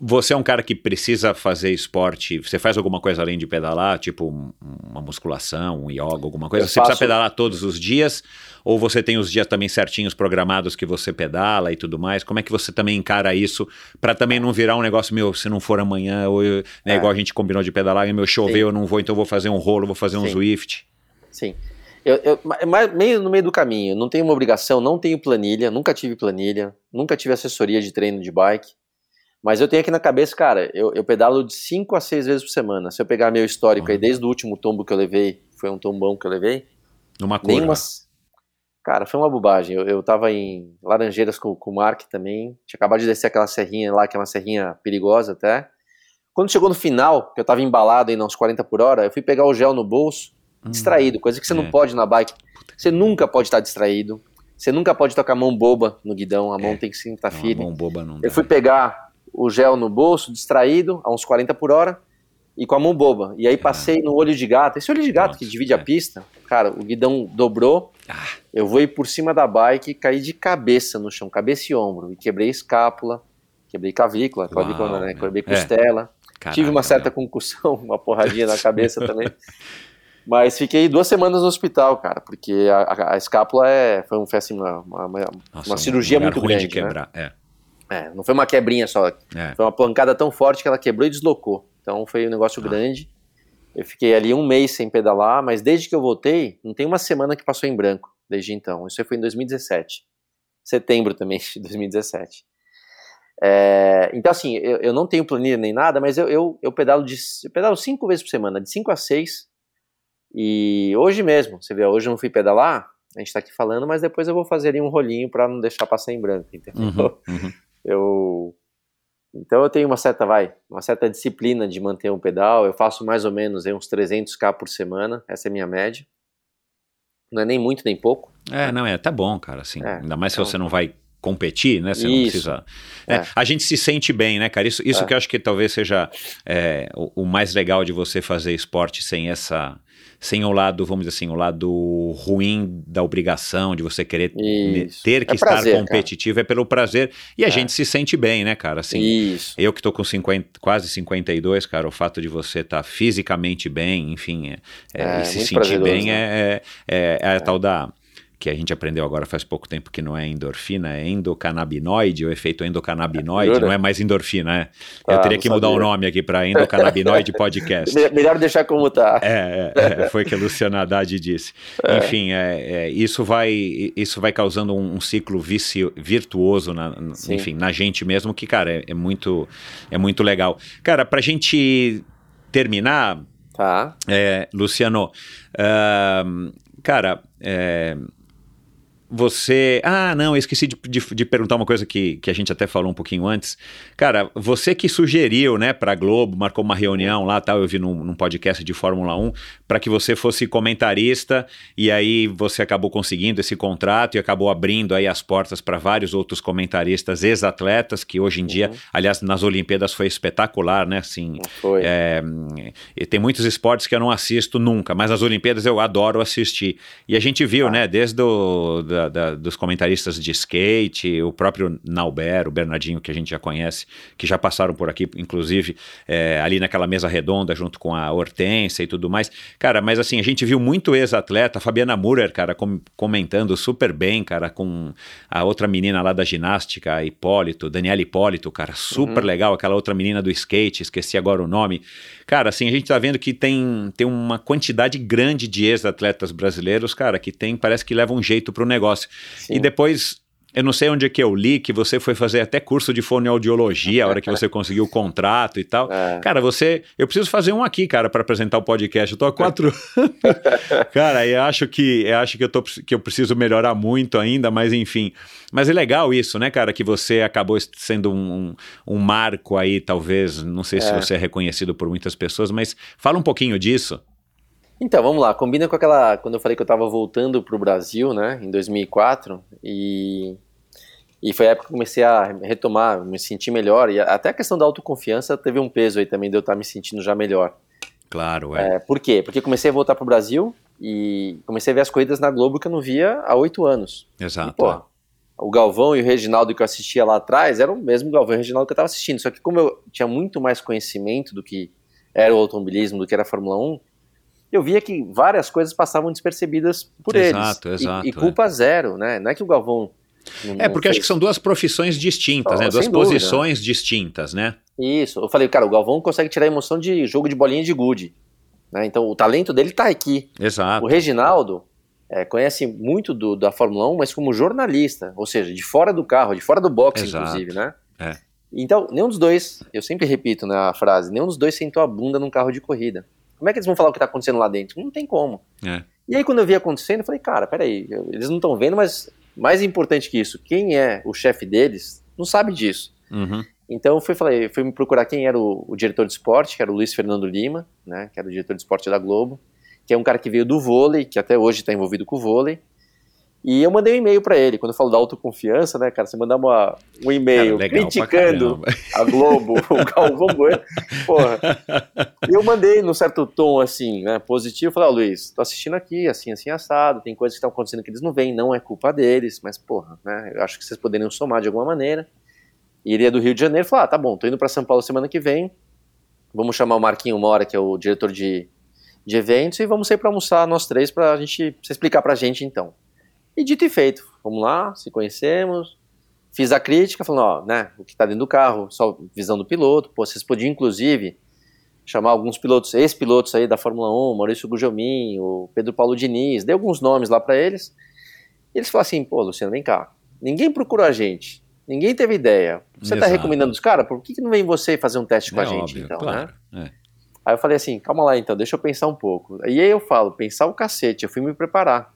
S8: Você é um cara que precisa fazer esporte. Você faz alguma coisa além de pedalar, tipo um- uma musculação, um yoga, alguma coisa?
S1: Eu
S8: você precisa
S1: faço-
S8: pedalar todos os dias? Ou você tem os dias também certinhos programados que você pedala e tudo mais? Como é que você também encara isso para também não virar um negócio meu, se não for amanhã, ou eu- né,
S1: É.
S8: igual a gente combinou de pedalar, e meu chover,
S1: Sim.
S8: eu não vou, então vou fazer um rolo, vou fazer um
S1: Sim.
S8: Zwift.
S1: Sim. Eu, eu, ma- ma- meio no meio do caminho, não tenho uma obrigação, não tenho planilha, nunca tive planilha, nunca tive assessoria de treino de bike, mas eu tenho aqui na cabeça, cara, eu, eu pedalo de 5 a 6 vezes por semana. Se eu pegar meu histórico aí, desde o último tombo que eu levei, foi um tombão que eu levei,
S8: Numa curva.
S1: nenhuma. Cara, foi uma bobagem. Eu, eu tava em Laranjeiras com, com o Mark também, tinha acabado de descer aquela serrinha lá, que é uma serrinha perigosa até. Quando chegou no final, que eu tava embalado aí uns 40 por hora, eu fui pegar o gel no bolso, distraído, coisa que você
S8: é.
S1: não pode na bike. Você nunca pode estar distraído. Você nunca pode tocar a mão boba no guidão, a mão tem que sempre estar
S8: a
S1: firme.
S8: mão boba não dá.
S1: Eu fui pegar o gel no bolso, distraído, a uns 40 por hora, e com a mão boba. E aí passei no olho de gato. Esse olho de gato
S8: Nossa,
S1: que divide
S8: é.
S1: a pista, cara, o guidão dobrou.
S8: Ah.
S1: Eu vou ir por cima da bike e caí de cabeça no chão, cabeça e ombro. E quebrei escápula, quebrei clavícula, clavícula
S8: Uau,
S1: né? Quebrei
S8: É.
S1: costela.
S8: Caraca,
S1: Tive uma certa
S8: meu.
S1: concussão, uma porradinha na cabeça também. Mas fiquei duas semanas no hospital, cara, porque a, a- a escápula é, foi, um, foi assim, uma, uma, uma-
S8: Nossa,
S1: uma
S8: um
S1: cirurgia muito
S8: ruim
S1: grande.
S8: de quebrar. É.
S1: Né? É, não foi uma quebrinha só,
S8: É.
S1: foi uma pancada tão forte que ela quebrou e deslocou. Então foi um negócio
S8: Ah.
S1: grande. Eu fiquei ali um mês sem pedalar, mas desde que eu voltei, não tem uma semana que passou em branco desde então. Isso foi em 2017. Setembro também de 2017. É, então, assim, eu, eu não tenho planilha nem nada, mas eu, eu, eu pedalo de eu pedalo cinco vezes por semana, de cinco a seis. E hoje mesmo, você vê, hoje eu não fui pedalar, a gente tá aqui falando, mas depois eu vou fazer ali um rolinho para não deixar passar em branco, entendeu?
S8: Uhum, uhum.
S1: Eu então eu tenho uma certa vai, uma certa disciplina de manter um pedal. Eu faço mais ou menos uns 300k por semana, essa é a minha média. Não é nem muito nem pouco.
S8: É, não, é, tá bom, cara, assim,
S1: É,
S8: ainda mais se
S1: então-
S8: você não vai competir, né, você não
S1: Isso.
S8: precisa... É,
S1: É.
S8: A gente se sente bem, né, cara, isso, isso
S1: É.
S8: que eu acho que talvez seja é, o, o mais legal de você fazer esporte sem essa... Sem o lado, vamos dizer assim, o lado ruim da obrigação de você querer
S1: Isso.
S8: ter que
S1: É
S8: estar
S1: prazer,
S8: competitivo, é pelo prazer, e a gente se sente bem, né, cara, assim...
S1: Isso.
S8: Eu que tô com 50, quase 52, cara, o fato de você estar fisicamente bem, enfim, é, é,
S1: É,
S8: e se sentir bem
S1: né?
S8: é, é, é a tal da. Que a gente aprendeu agora faz pouco tempo que não é endorfina, é endocannabinoide, o efeito endocannabinoide, não é mais endorfina, é. Eu
S1: Ah,
S8: teria
S1: não
S8: que mudar o
S1: sabia.
S8: nome aqui para endocannabinoide podcast.
S1: Me- Melhor deixar como tá.
S8: É, é, é, foi o que a Luciana Haddad disse. Enfim, é, é, isso, vai, isso vai causando um, um ciclo vici- virtuoso, na, enfim, na gente mesmo, que, cara, é, é muito, é muito legal. Cara, pra gente terminar,
S1: Tá.
S8: é, Luciano, ahn, cara, é, você. Ah, não, eu esqueci de, de- de perguntar uma coisa que, que a gente até falou um pouquinho antes. Cara, você que sugeriu, né, pra Globo, marcou uma reunião lá, tal, eu vi num, num podcast de Fórmula 1, para que você fosse comentarista, e aí você acabou conseguindo esse contrato e acabou abrindo aí as portas para vários outros comentaristas ex-atletas, que hoje em dia, aliás, nas Olimpíadas foi espetacular, né? Assim,
S1: Foi.
S8: é, e tem muitos esportes que eu não assisto nunca, mas as Olimpíadas eu adoro assistir. E a gente viu, né, desde o, da- da- dos comentaristas de skate, o próprio Nauber, o Bernardinho, que a gente já conhece, que já passaram por aqui, inclusive, é, ali naquela mesa redonda junto com a Hortência e tudo mais. Cara, mas assim, a gente viu muito ex-atleta, Fabiana Murer, cara, com- comentando super bem, cara, com a outra menina lá da ginástica, Hipólito, Daniela Hipólito, cara, super legal, aquela outra menina do skate, esqueci agora o nome. Cara, assim, a gente tá vendo que tem, tem uma quantidade grande de ex-atletas brasileiros, cara, que tem, parece que levam um jeito pro negócio.
S1: Sim.
S8: E depois, eu não sei onde é que eu li, que você foi fazer até curso de fonoaudiologia, a hora que você conseguiu o contrato e tal.
S1: É.
S8: Cara, você. Eu preciso fazer um aqui, cara, para apresentar o podcast. Eu tô há quatro anos. cara, eu acho que eu acho que eu, tô, que eu preciso melhorar muito ainda, mas enfim. Mas é legal isso, né, cara? Que você acabou sendo um, um, um marco aí, talvez. Não sei se
S1: É.
S8: você é reconhecido por muitas pessoas, mas fala um pouquinho disso.
S1: Então, vamos lá, combina com aquela. Quando eu falei que eu tava voltando pro Brasil, né, em 2004, e. E foi a época que eu comecei a retomar, me sentir melhor, e até a questão da autoconfiança teve um peso aí também de eu estar me sentindo já melhor.
S8: Claro, é.
S1: É, por quê? Porque comecei a voltar pro Brasil e comecei a ver as corridas na Globo que eu não via há oito anos. E,
S8: Exato.
S1: pô, o Galvão e o Reginaldo que eu assistia lá atrás eram o mesmo Galvão e o Reginaldo que eu estava assistindo. Só que como eu tinha muito mais conhecimento do que era o automobilismo, do que era a Fórmula 1, eu via que várias coisas passavam despercebidas por
S8: Exato,
S1: eles.
S8: exato,
S1: E, e culpa zero, né? Não é que o Galvão. Não-
S8: É, porque acho que são duas profissões distintas,
S1: Oh,
S8: né? Duas
S1: dúvida.
S8: posições distintas, né?
S1: Isso. Eu falei, cara, o Galvão consegue tirar a emoção de jogo de bolinha de gude. Né? Então o talento dele tá aqui.
S8: Exato.
S1: O Reginaldo é, conhece muito do- da Fórmula 1, mas como jornalista, ou seja, de fora do carro, de fora do boxe,
S8: Exato.
S1: inclusive, né?
S8: É.
S1: Então, nenhum dos dois, eu sempre repito né, a frase, nenhum dos dois sentou a bunda num carro de corrida. Como é que eles vão falar o que tá acontecendo lá dentro? Não tem como.
S8: É.
S1: E aí, quando eu vi acontecendo, eu falei, cara, peraí, eles não estão vendo, mas mais importante que isso, quem é o chefe deles não sabe disso.
S8: Uhum.
S1: Então eu fui, falei, fui me procurar quem era o, o diretor de esporte, que era o Luiz Fernando Lima, né, que era o diretor de esporte da Globo, que é um cara que veio do vôlei, que até hoje está envolvido com o vôlei. E eu mandei um e-mail para ele. Quando eu falo da autoconfiança, né, cara, você mandar uma, um e-mail
S8: Cara,
S1: criticando a Globo, o Galvão Bueno, porra. E eu mandei num certo tom assim, né, positivo, falei, ó Luiz, tô assistindo aqui, assim, assim, assado, tem coisas que estão acontecendo que eles não veem, não é culpa deles, mas porra, né, eu acho que vocês poderiam somar de alguma maneira. E ele é do Rio de Janeiro, falou, ah, tá bom, tô indo pra São Paulo semana que vem, vamos chamar o Marquinho Mora, que é o diretor de, de eventos, e vamos sair pra almoçar nós três pra gente, pra você explicar pra gente então. E dito e feito, vamos lá, se conhecemos, fiz a crítica, falando, ó, né, o que tá dentro do carro, só visão do piloto, pô, vocês podiam inclusive chamar alguns pilotos, ex-pilotos aí da Fórmula 1, Maurício Gugelmin, o Pedro Paulo Diniz, dei alguns nomes lá pra eles, e eles falaram assim, pô, Luciano, vem cá, ninguém procurou a gente, ninguém teve ideia, você tá
S8: Exato.
S1: recomendando os caras, por que, que não vem você fazer um teste com a
S8: É
S1: gente,
S8: óbvio,
S1: então, né?
S8: claro. é.
S1: Aí eu falei assim, calma lá então, deixa eu pensar um pouco. E aí eu falo, pensar o cacete, eu fui me preparar.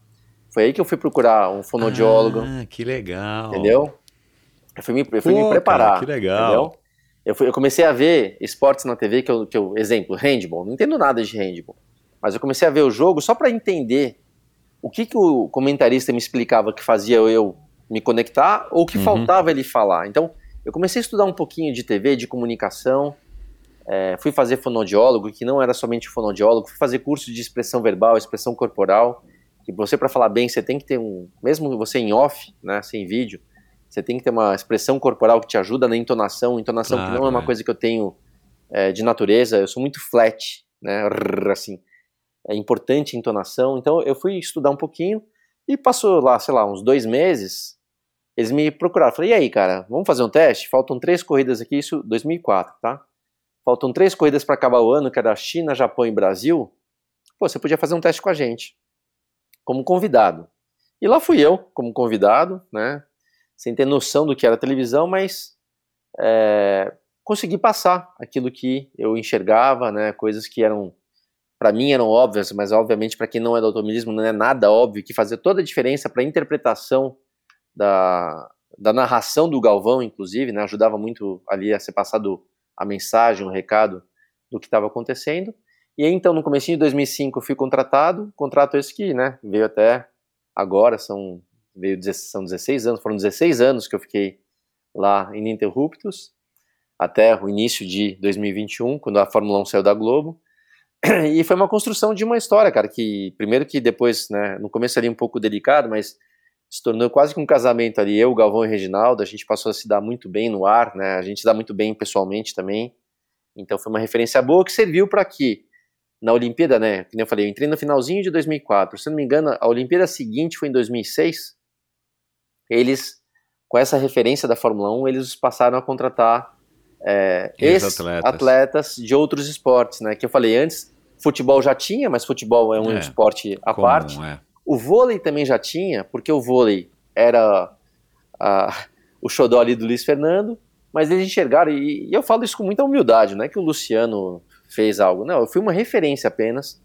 S1: Foi aí que eu fui procurar um fonoaudiólogo,
S8: Ah, que legal.
S1: entendeu? Eu fui me, eu fui
S8: Pô,
S1: me preparar.
S8: cara, que legal.
S1: Entendeu? Eu, fui- eu comecei a ver esportes na TV, que eu, que eu, exemplo, handball, não entendo nada de handball. Mas eu comecei a ver o jogo só para entender o que, que o comentarista me explicava que fazia eu me conectar ou o que
S8: Uhum.
S1: faltava ele falar. Então, eu comecei a estudar um pouquinho de TV, de comunicação, é, fui fazer fonoaudiólogo, que não era somente fonoaudiólogo, fui fazer curso de expressão verbal, expressão corporal, que você para falar bem, você tem que ter um, mesmo você em off, né, sem vídeo, você tem que ter uma expressão corporal que te ajuda na entonação, entonação que
S8: Claro,
S1: não é uma
S8: é.
S1: coisa que eu tenho é, de natureza, eu sou muito flat, né, assim, é importante a entonação, então eu fui estudar um pouquinho, E passou lá, sei lá, uns dois meses, eles me procuraram. Falei, e aí, cara, vamos fazer um teste? Faltam três corridas aqui, isso 2004, tá? Faltam três corridas para acabar o ano, que era China, Japão e Brasil. Pô, você podia fazer um teste com a gente, como convidado. E lá fui eu, como convidado, né? Sem ter noção do que era televisão, mas é, consegui passar aquilo que eu enxergava, né? Coisas que eram para mim eram óbvias, mas obviamente para quem não é do automobilismo não é nada óbvio, que fazia toda a diferença para a interpretação da, da narração do Galvão, inclusive, né, ajudava muito ali a ser passado a mensagem, o recado do que estava acontecendo. E aí, então, no começo de 2005, eu fui contratado, contrato esse que, né, veio até agora, são, veio, são 16 anos, foram 16 anos que eu fiquei lá ininterruptos, até o início de 2021, quando a Fórmula 1 saiu da Globo, e foi uma construção de uma história, cara, que primeiro que depois, né, no começo ali um pouco delicado, mas se tornou quase que um casamento ali, eu, Galvão e Reginaldo, a gente passou a se dar muito bem no ar, né, a gente se dá muito bem pessoalmente também, então foi uma referência boa que serviu para que na Olimpíada, né, como eu falei, eu entrei no finalzinho de 2004, se não me engano, a Olimpíada seguinte foi em 2006, eles, com essa referência da Fórmula 1, eles passaram a contratar é, ex-atletas atletas de outros esportes, né? Que eu falei antes, futebol já tinha, mas futebol é um é, esporte à comum, parte. É. O vôlei também já tinha, porque o vôlei era a, o xodó ali do Luiz Fernando, mas eles enxergaram, e, e, eu falo isso com muita humildade, não é que o Luciano fez algo, não, eu fui uma referência apenas,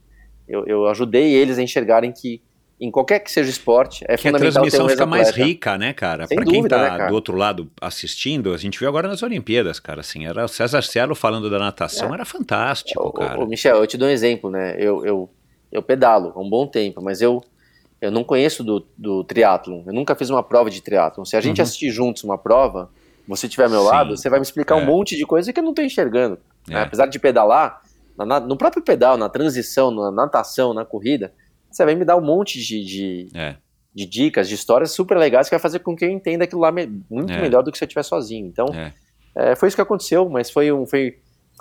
S1: eu, eu ajudei eles a enxergarem que em qualquer que seja o esporte, é que fundamental
S8: a transmissão
S1: um
S8: fica mais rica, né, cara? Pra quem
S1: dúvida,
S8: tá
S1: né,
S8: do outro lado assistindo, a gente viu agora nas Olimpíadas, cara, assim, era o César Cielo falando da natação, é. era fantástico,
S1: ô,
S8: cara.
S1: Ô, Michel, eu te dou um exemplo, né, eu, eu, eu pedalo há um bom tempo, mas eu, eu não conheço do, do triatlon, eu nunca fiz uma prova de triatlon. Se a gente uhum. assistir juntos uma prova, você estiver ao meu Sim. lado, você vai me explicar é. um monte de coisa que eu não estou enxergando. Né? É. Apesar de pedalar, na, no próprio pedal, na transição, na natação, na corrida, você vai me dar um monte de, de, é. de, dicas, de histórias super legais que vai fazer com que eu entenda aquilo lá me, muito é. melhor do que se eu estiver sozinho. Então, é. é. foi isso que aconteceu, mas foi, um, foi,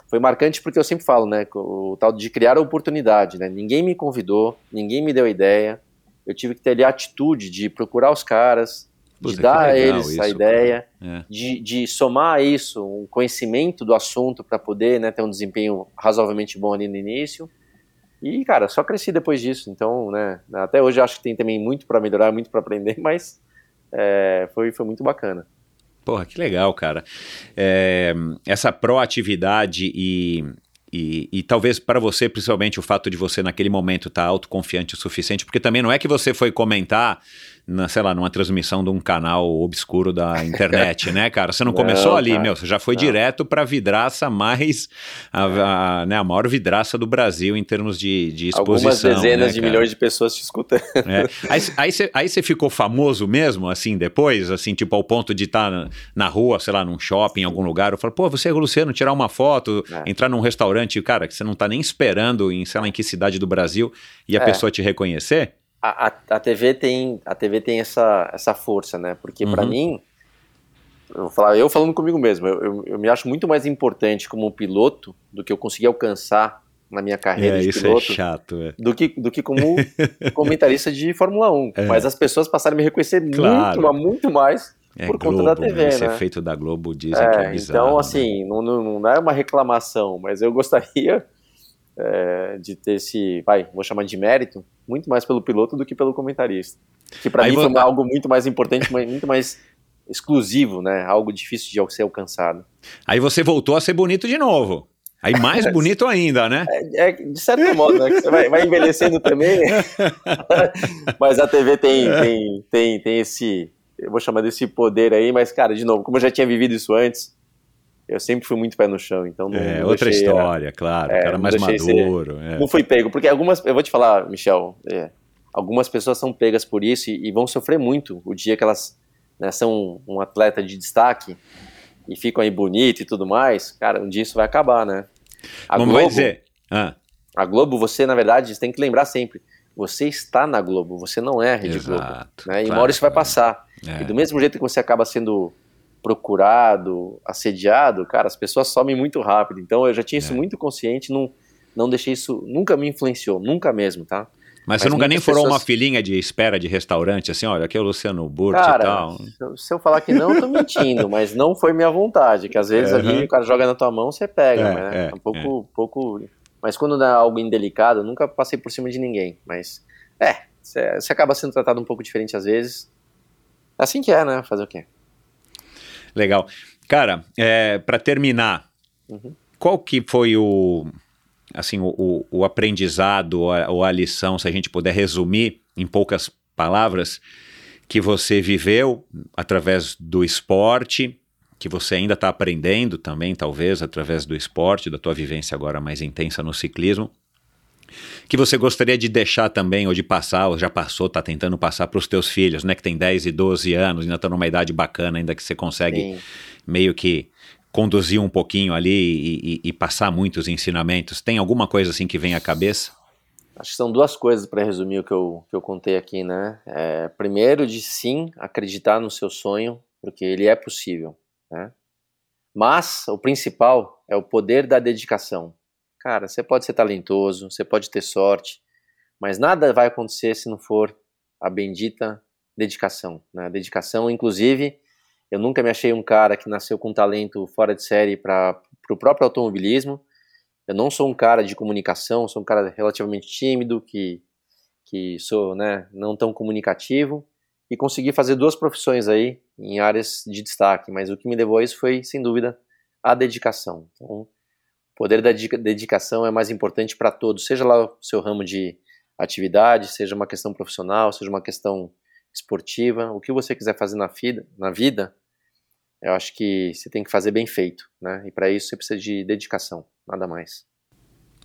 S1: foi marcante porque eu sempre falo, né, o, o tal de criar a oportunidade, né, ninguém me convidou, ninguém me deu ideia, eu tive que ter ali a atitude de procurar os caras, Puta, de dar a eles isso, a ideia, é. de, de somar isso um conhecimento do assunto para poder né, ter um desempenho razoavelmente bom ali no início, e, cara, só cresci depois disso. Então, né, até hoje acho que tem também muito para melhorar, muito para aprender, mas é, foi, foi muito bacana.
S8: Porra, que legal, cara. É, essa proatividade e, e, e, talvez para você, principalmente, o fato de você naquele momento estar tá autoconfiante o suficiente, porque também não é que você foi comentar na, sei lá, numa transmissão de um canal obscuro da internet, né, cara? Você não começou não, ali, cara. meu, você já foi não. direto para vidraça mais, a, a, né, a maior vidraça do Brasil em termos de, de exposição.
S1: Algumas dezenas
S8: né,
S1: de milhões de pessoas te escutando.
S8: É. Aí, você ficou famoso mesmo, assim, depois, assim, tipo, ao ponto de estar tá na, na, rua, sei lá, num shopping, em algum lugar, eu falo, pô, você é Luciano, tirar uma foto, é. entrar num restaurante, cara, que você não tá nem esperando em, sei lá, em que cidade do Brasil, e a é. pessoa te reconhecer?
S1: A, a, TV tem a TV tem essa, essa força, né? Porque uhum. para mim, eu, vou falar, eu falando comigo mesmo, eu, eu, eu, me acho muito mais importante como piloto do que eu consegui alcançar na minha carreira
S8: é,
S1: de
S8: isso é
S1: piloto
S8: é chato, é.
S1: do que do que como comentarista de Fórmula 1. É. Mas as pessoas passaram a me reconhecer claro. muito, muito mais
S8: é,
S1: por
S8: Globo,
S1: conta da TV,
S8: né? Esse
S1: né?
S8: efeito da Globo dizem que é bizarro.
S1: Então,
S8: né?
S1: assim, não, não, não é uma reclamação, mas eu gostaria é, de ter esse, vai, vou chamar de mérito, muito mais pelo piloto do que pelo comentarista. Que para mim vou... foi algo muito mais importante, muito mais exclusivo, né? Algo difícil de ser alcançado.
S8: Aí você voltou a ser bonito de novo. Aí mais bonito ainda, né?
S1: É, é, de certo modo, né? Você vai, vai envelhecendo também. mas a TV tem, tem, tem, tem esse, eu vou chamar desse poder aí, mas, cara, de novo, como eu já tinha vivido isso antes, eu sempre fui muito pé no chão, então não,
S8: É,
S1: não
S8: outra
S1: deixei,
S8: história, é, claro, é, cara mais maduro.
S1: Ser, é. Não fui pego, porque algumas, eu vou te falar, Michel, é, algumas pessoas são pegas por isso e, e, vão sofrer muito o dia que elas né, são um atleta de destaque e ficam aí bonito e tudo mais, cara, um dia isso vai acabar, né?
S8: A Globo, vai dizer... Ah.
S1: A Globo, você, na verdade, tem que lembrar sempre, você está na Globo, você não é a Rede
S8: Exato,
S1: Globo. Né? E
S8: claro,
S1: uma hora isso vai passar.
S8: É.
S1: E do mesmo jeito que você acaba sendo procurado, assediado, cara, as pessoas somem muito rápido. Então eu já tinha isso
S8: é.
S1: muito consciente, não, não deixei isso, nunca me influenciou, nunca mesmo, tá?
S8: Mas, você nunca nem furou uma filinha de espera de restaurante, assim, olha, aqui é o Luciano Burti e tal.
S1: se eu- falar que não, eu tô mentindo, mas não foi minha vontade, que às vezes ali
S8: Aham.
S1: o cara joga na tua mão, você pega,
S8: É,
S1: né?
S8: é,
S1: um pouco, um pouco... Mas quando é algo indelicado, eu nunca passei por cima de ninguém, mas é, você você acaba sendo tratado um pouco diferente às vezes. É assim que é, né? Fazer o quê?
S8: Legal. Cara, é, para terminar,
S1: Uhum.
S8: qual que foi o assim o, o- aprendizado ou a, ou a lição, se a gente puder resumir em poucas palavras, que você viveu através do esporte, que você ainda está aprendendo também, talvez, através do esporte, da tua vivência agora mais intensa no ciclismo, que você gostaria de deixar também, ou de passar, ou já passou, está tentando passar para os teus filhos, né, que tem 10 e 12 anos, ainda estão numa idade bacana, ainda que você consegue
S1: Sim.
S8: meio que conduzir um pouquinho ali e, e- e passar muitos ensinamentos. Tem alguma coisa assim que vem à cabeça?
S1: Acho que são duas coisas para resumir o que eu, que eu contei aqui, né? É, primeiro, de sim acreditar no seu sonho, porque ele é possível, né? Mas o principal é o poder da dedicação. Cara, você pode ser talentoso, você pode ter sorte, mas nada vai acontecer se não for a bendita dedicação. Né? Dedicação, inclusive, eu nunca me achei um cara que nasceu com talento fora de série para o próprio automobilismo. Eu não sou um cara de comunicação, sou um cara relativamente tímido, que, que sou né, não tão comunicativo, e consegui fazer duas profissões aí em áreas de destaque, mas o que me levou a isso foi, sem dúvida, a dedicação. Então, o poder da dedica- dedicação é mais importante para todos, seja lá o seu ramo de atividade, seja uma questão profissional, seja uma questão esportiva, o que você quiser fazer na vida, na vida eu acho que você tem que fazer bem feito, né? E para isso você precisa de dedicação, nada mais.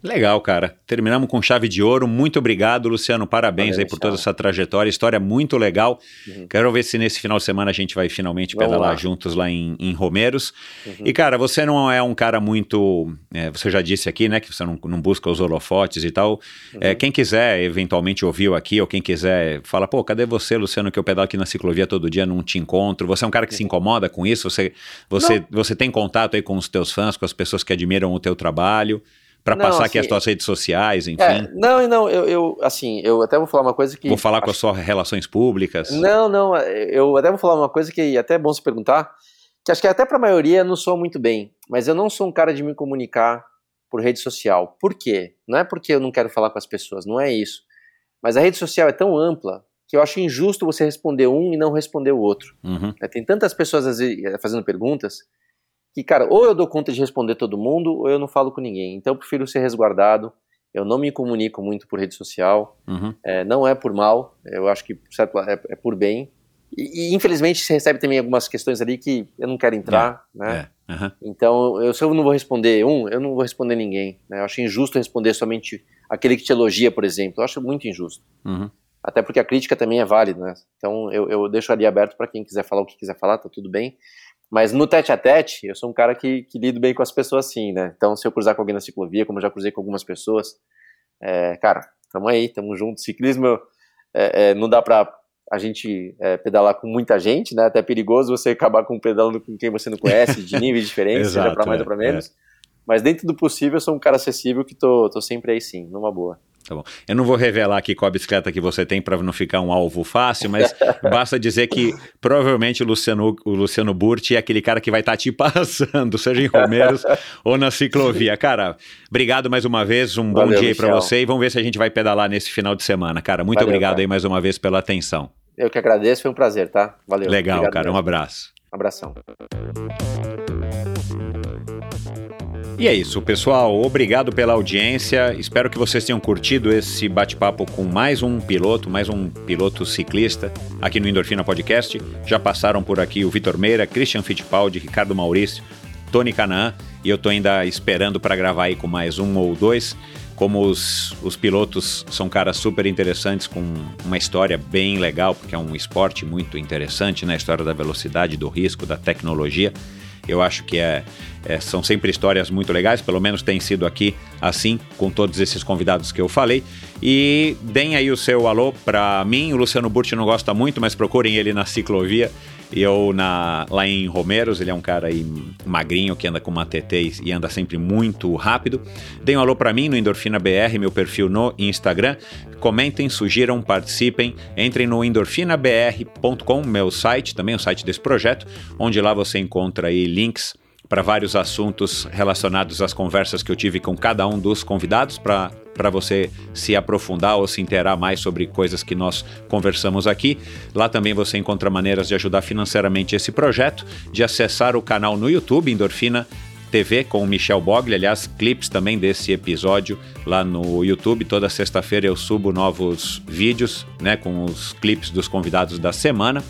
S8: Legal, cara. Terminamos com chave de ouro. Muito obrigado, Luciano. Parabéns
S1: Valeu,
S8: aí por toda essa trajetória. História muito legal.
S1: Uhum.
S8: Quero ver se nesse final de semana a gente vai finalmente
S1: Vamos
S8: pedalar
S1: lá.
S8: juntos lá em, em Romeiros.
S1: Uhum.
S8: E, cara, você não é um cara muito. é, você já disse aqui, né, que você não, não busca os holofotes e tal.
S1: Uhum.
S8: É, quem quiser, eventualmente, ouviu aqui, ou quem quiser, fala, pô, cadê você, Luciano, que eu pedalo aqui na ciclovia todo dia, não te encontro. Você é um cara que se incomoda com isso? Você, você, você tem contato aí com os teus fãs, com as pessoas que admiram o teu trabalho?
S1: Não,
S8: passar aqui
S1: assim,
S8: as tuas redes sociais, enfim.
S1: É, não, e não, eu, eu, assim, eu até vou falar uma coisa que.
S8: Vou falar com as
S1: acho-
S8: suas relações públicas.
S1: Não, não, eu até vou falar uma coisa que até é bom se perguntar, que acho que até pra maioria não sou muito bem, mas eu não sou um cara de me comunicar por rede social. Por quê? Não é porque eu não quero falar com as pessoas, não é isso. Mas a rede social é tão ampla que eu acho injusto você responder um e não responder o outro.
S8: Uhum.
S1: né? Tem tantas pessoas fazendo perguntas que, cara, ou eu dou conta de responder todo mundo, ou eu não falo com ninguém. Então eu prefiro ser resguardado. Eu não me comunico muito por rede social.
S8: Uhum.
S1: É, não é por mal. Eu acho que certo, é, é por bem. E, e, infelizmente você recebe também algumas questões ali que eu não quero entrar, né?
S8: É. aham.
S1: Então, eu, se eu não vou responder um, eu não vou responder ninguém. Né? Eu acho injusto responder somente aquele que te elogia, por exemplo. Eu acho muito injusto.
S8: Uhum.
S1: Até porque a crítica também é válida, né? Então eu, eu deixo ali aberto para quem quiser falar o que quiser falar, tá tudo bem. Mas no tete a tete, eu sou um cara que, que lido bem com as pessoas assim, né? Então se eu cruzar com alguém na ciclovia, como eu já cruzei com algumas pessoas, é, cara, tamo aí, tamo junto. Ciclismo é, é, não dá pra a gente é, pedalar com muita gente, né? Até é perigoso você acabar com pedalando com quem você não conhece, de níveis diferentes, seja pra mais
S8: é,
S1: ou pra menos. Mas dentro do possível, eu sou um cara acessível que tô, tô sempre aí sim, numa boa.
S8: Tá bom. Eu não vou revelar aqui qual a bicicleta que você tem para não ficar um alvo fácil, mas basta dizer que provavelmente o Luciano, o Luciano Burti é aquele cara que vai estar te passando, seja em Romeiros ou na ciclovia. Cara, obrigado mais uma vez, um bom
S1: Valeu,
S8: dia aí para você e vamos ver se a gente vai pedalar nesse final de semana. Cara, muito
S1: Valeu,
S8: obrigado
S1: cara.
S8: aí mais uma vez pela atenção.
S1: Eu que agradeço, foi um prazer, tá? Valeu.
S8: Legal, cara, um
S1: mesmo.
S8: abraço.
S1: Abração.
S8: E é isso, pessoal. Obrigado pela audiência. Espero que vocês tenham curtido esse bate-papo com mais um piloto, mais um piloto ciclista aqui no Endorfina Podcast. Já passaram por aqui o Vitor Meira, Christian Fittipaldi, Ricardo Maurício, Tony Canaan e eu tô ainda esperando para gravar aí com mais um ou dois. Como os, os pilotos são caras super interessantes, com uma história bem legal, porque é um esporte muito interessante, né? História da velocidade, do risco, da tecnologia. Eu acho que é, é, são sempre histórias muito legais, pelo menos tem sido aqui assim, com todos esses convidados que eu falei. E deem aí o seu alô para mim. O Luciano Burti não gosta muito, mas procurem ele na ciclovia Eu na, lá em Romeiros, ele é um cara aí magrinho que anda com uma TT e anda sempre muito rápido. Deem um alô para mim no Endorfina BR, meu perfil no Instagram. Comentem, sugiram, participem. Entrem no endorfinabr.com, meu site, também o site desse projeto, onde lá você encontra aí links para vários assuntos relacionados às conversas que eu tive com cada um dos convidados para para você se aprofundar ou se interar mais sobre coisas que nós conversamos aqui. Lá também você encontra maneiras de ajudar financeiramente esse projeto, de acessar o canal no YouTube Endorfina TV com o Michel Bogli, aliás, clipes também desse episódio lá no YouTube. Toda sexta-feira eu subo novos vídeos, né, com os clipes dos convidados da semana.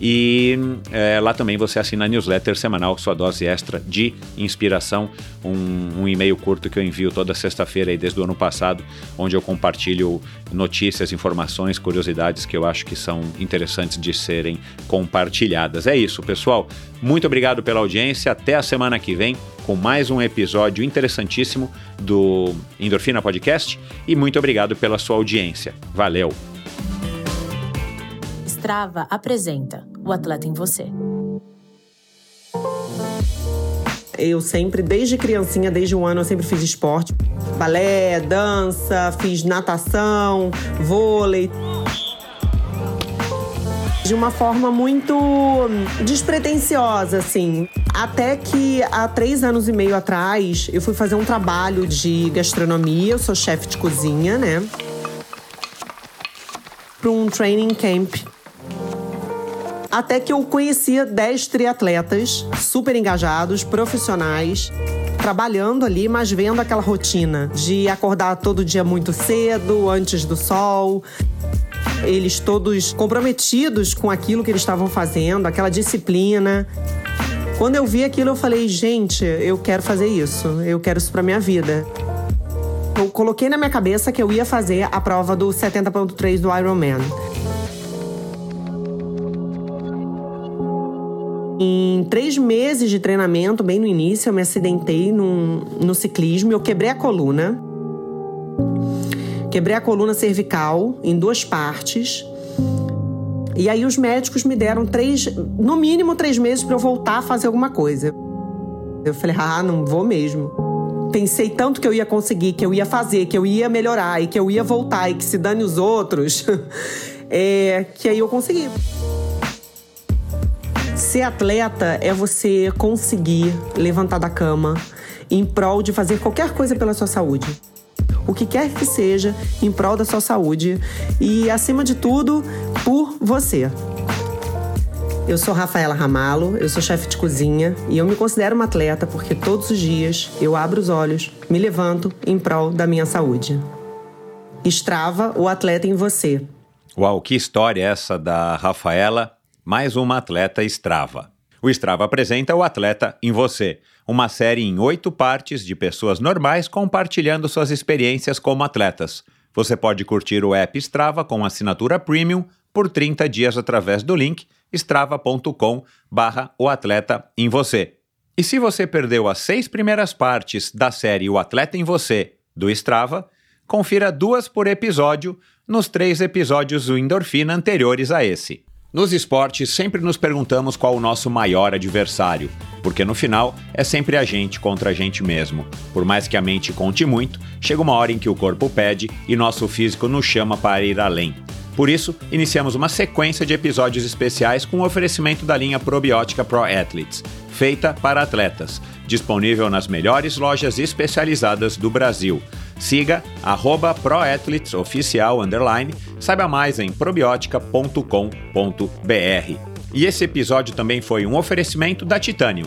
S8: E é, lá também você assina a newsletter semanal, sua dose extra de inspiração, um, um e-mail curto que eu envio toda sexta-feira desde o ano passado, onde eu compartilho notícias, informações, curiosidades que eu acho que são interessantes de serem compartilhadas. É isso, pessoal. Muito obrigado pela audiência. Até a semana que vem com mais um episódio interessantíssimo do Endorfina Podcast e muito obrigado pela sua audiência. Valeu!
S3: Strava apresenta O Atleta em Você.
S9: Eu sempre, desde criancinha, desde um ano, eu sempre fiz esporte. Balé, dança, fiz natação, vôlei. De uma forma muito despretensiosa, assim. Até que há três anos e meio atrás, eu fui fazer um trabalho de gastronomia. Eu sou chefe de cozinha, né? Para um training camp até que eu conhecia 10 triatletas super engajados, profissionais, trabalhando ali, mas vendo aquela rotina de acordar todo dia muito cedo, antes do sol. Eles todos comprometidos com aquilo que eles estavam fazendo, aquela disciplina. Quando eu vi aquilo, eu falei: gente, eu quero fazer isso, eu quero isso para minha vida. Eu coloquei na minha cabeça que eu ia fazer a prova do 70.3 do Ironman. Três meses de treinamento, bem no início, eu me acidentei num, no ciclismo eu quebrei a coluna. Quebrei a coluna cervical em duas partes. E aí os médicos me deram três, no mínimo três meses para eu voltar a fazer alguma coisa. Eu falei, ah, não vou mesmo. Pensei tanto que eu ia conseguir, que eu ia fazer, que eu ia melhorar e que eu ia voltar e que se dane os outros, é, que aí eu consegui. Ser atleta é você conseguir levantar da cama em prol de fazer qualquer coisa pela sua saúde. O que quer que seja em prol da sua saúde e, acima de tudo, por você. Eu sou Rafaela Ramalo, eu sou chefe de cozinha e eu me considero uma atleta porque todos os dias eu abro os olhos, me levanto em prol da minha saúde. Estrava o atleta em você.
S8: Uau, que história essa da Rafaela mais uma atleta Strava. O Strava apresenta o Atleta em Você, uma série em oito partes de pessoas normais compartilhando suas experiências como atletas. Você pode curtir o app Strava com assinatura premium por 30 dias através do link strava.com barra o atleta em você. E se você perdeu as seis primeiras partes da série O Atleta em Você do Strava, confira duas por episódio nos três episódios do Endorfina anteriores a esse. Nos esportes, sempre nos perguntamos qual o nosso maior adversário, porque no final é sempre a gente contra a gente mesmo. Por mais que a mente conte muito, chega uma hora em que o corpo pede e nosso físico nos chama para ir além. Por isso, iniciamos uma sequência de episódios especiais com o oferecimento da linha probiótica Pro Athletes, feita para atletas, disponível nas melhores lojas especializadas do Brasil. Siga arroba saiba mais em probiotica.com.br. E esse episódio também foi um oferecimento da Titanium.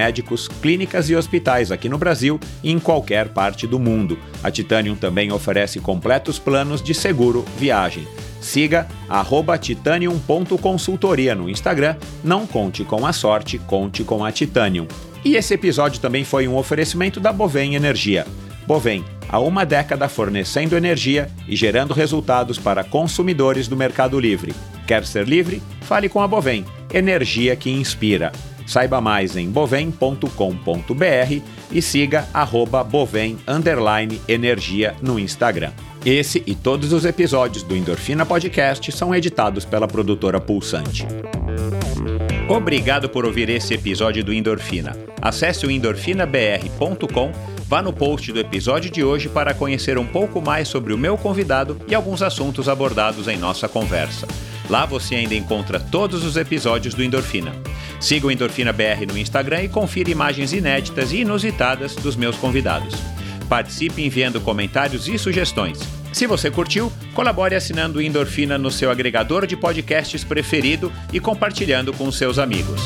S8: clínicas e hospitais aqui no Brasil e em qualquer parte do mundo. A Titanium também oferece completos planos de seguro viagem. Siga titanium.consultoria no Instagram. Não conte com a sorte, conte com a Titanium. E esse episódio também foi um oferecimento da Bovem Energia. Bovem, há uma década fornecendo energia e gerando resultados para consumidores do Mercado Livre. Quer ser livre? Fale com a Bovem, energia que inspira. Saiba mais em bovem.com.br e siga arroba bovem energia no Instagram. Esse e todos os episódios do Endorfina Podcast são editados pela produtora Pulsante. Obrigado por ouvir esse episódio do Endorfina. Acesse o endorfinabr.com, vá no post do episódio de hoje para conhecer um pouco mais sobre o meu convidado e alguns assuntos abordados em nossa conversa. Lá você ainda encontra todos os episódios do Endorfina. Siga o Endorfina BR no Instagram e confira imagens inéditas e inusitadas dos meus convidados. Participe enviando comentários e sugestões. Se você curtiu, colabore assinando o Endorfina no seu agregador de podcasts preferido e compartilhando com seus amigos.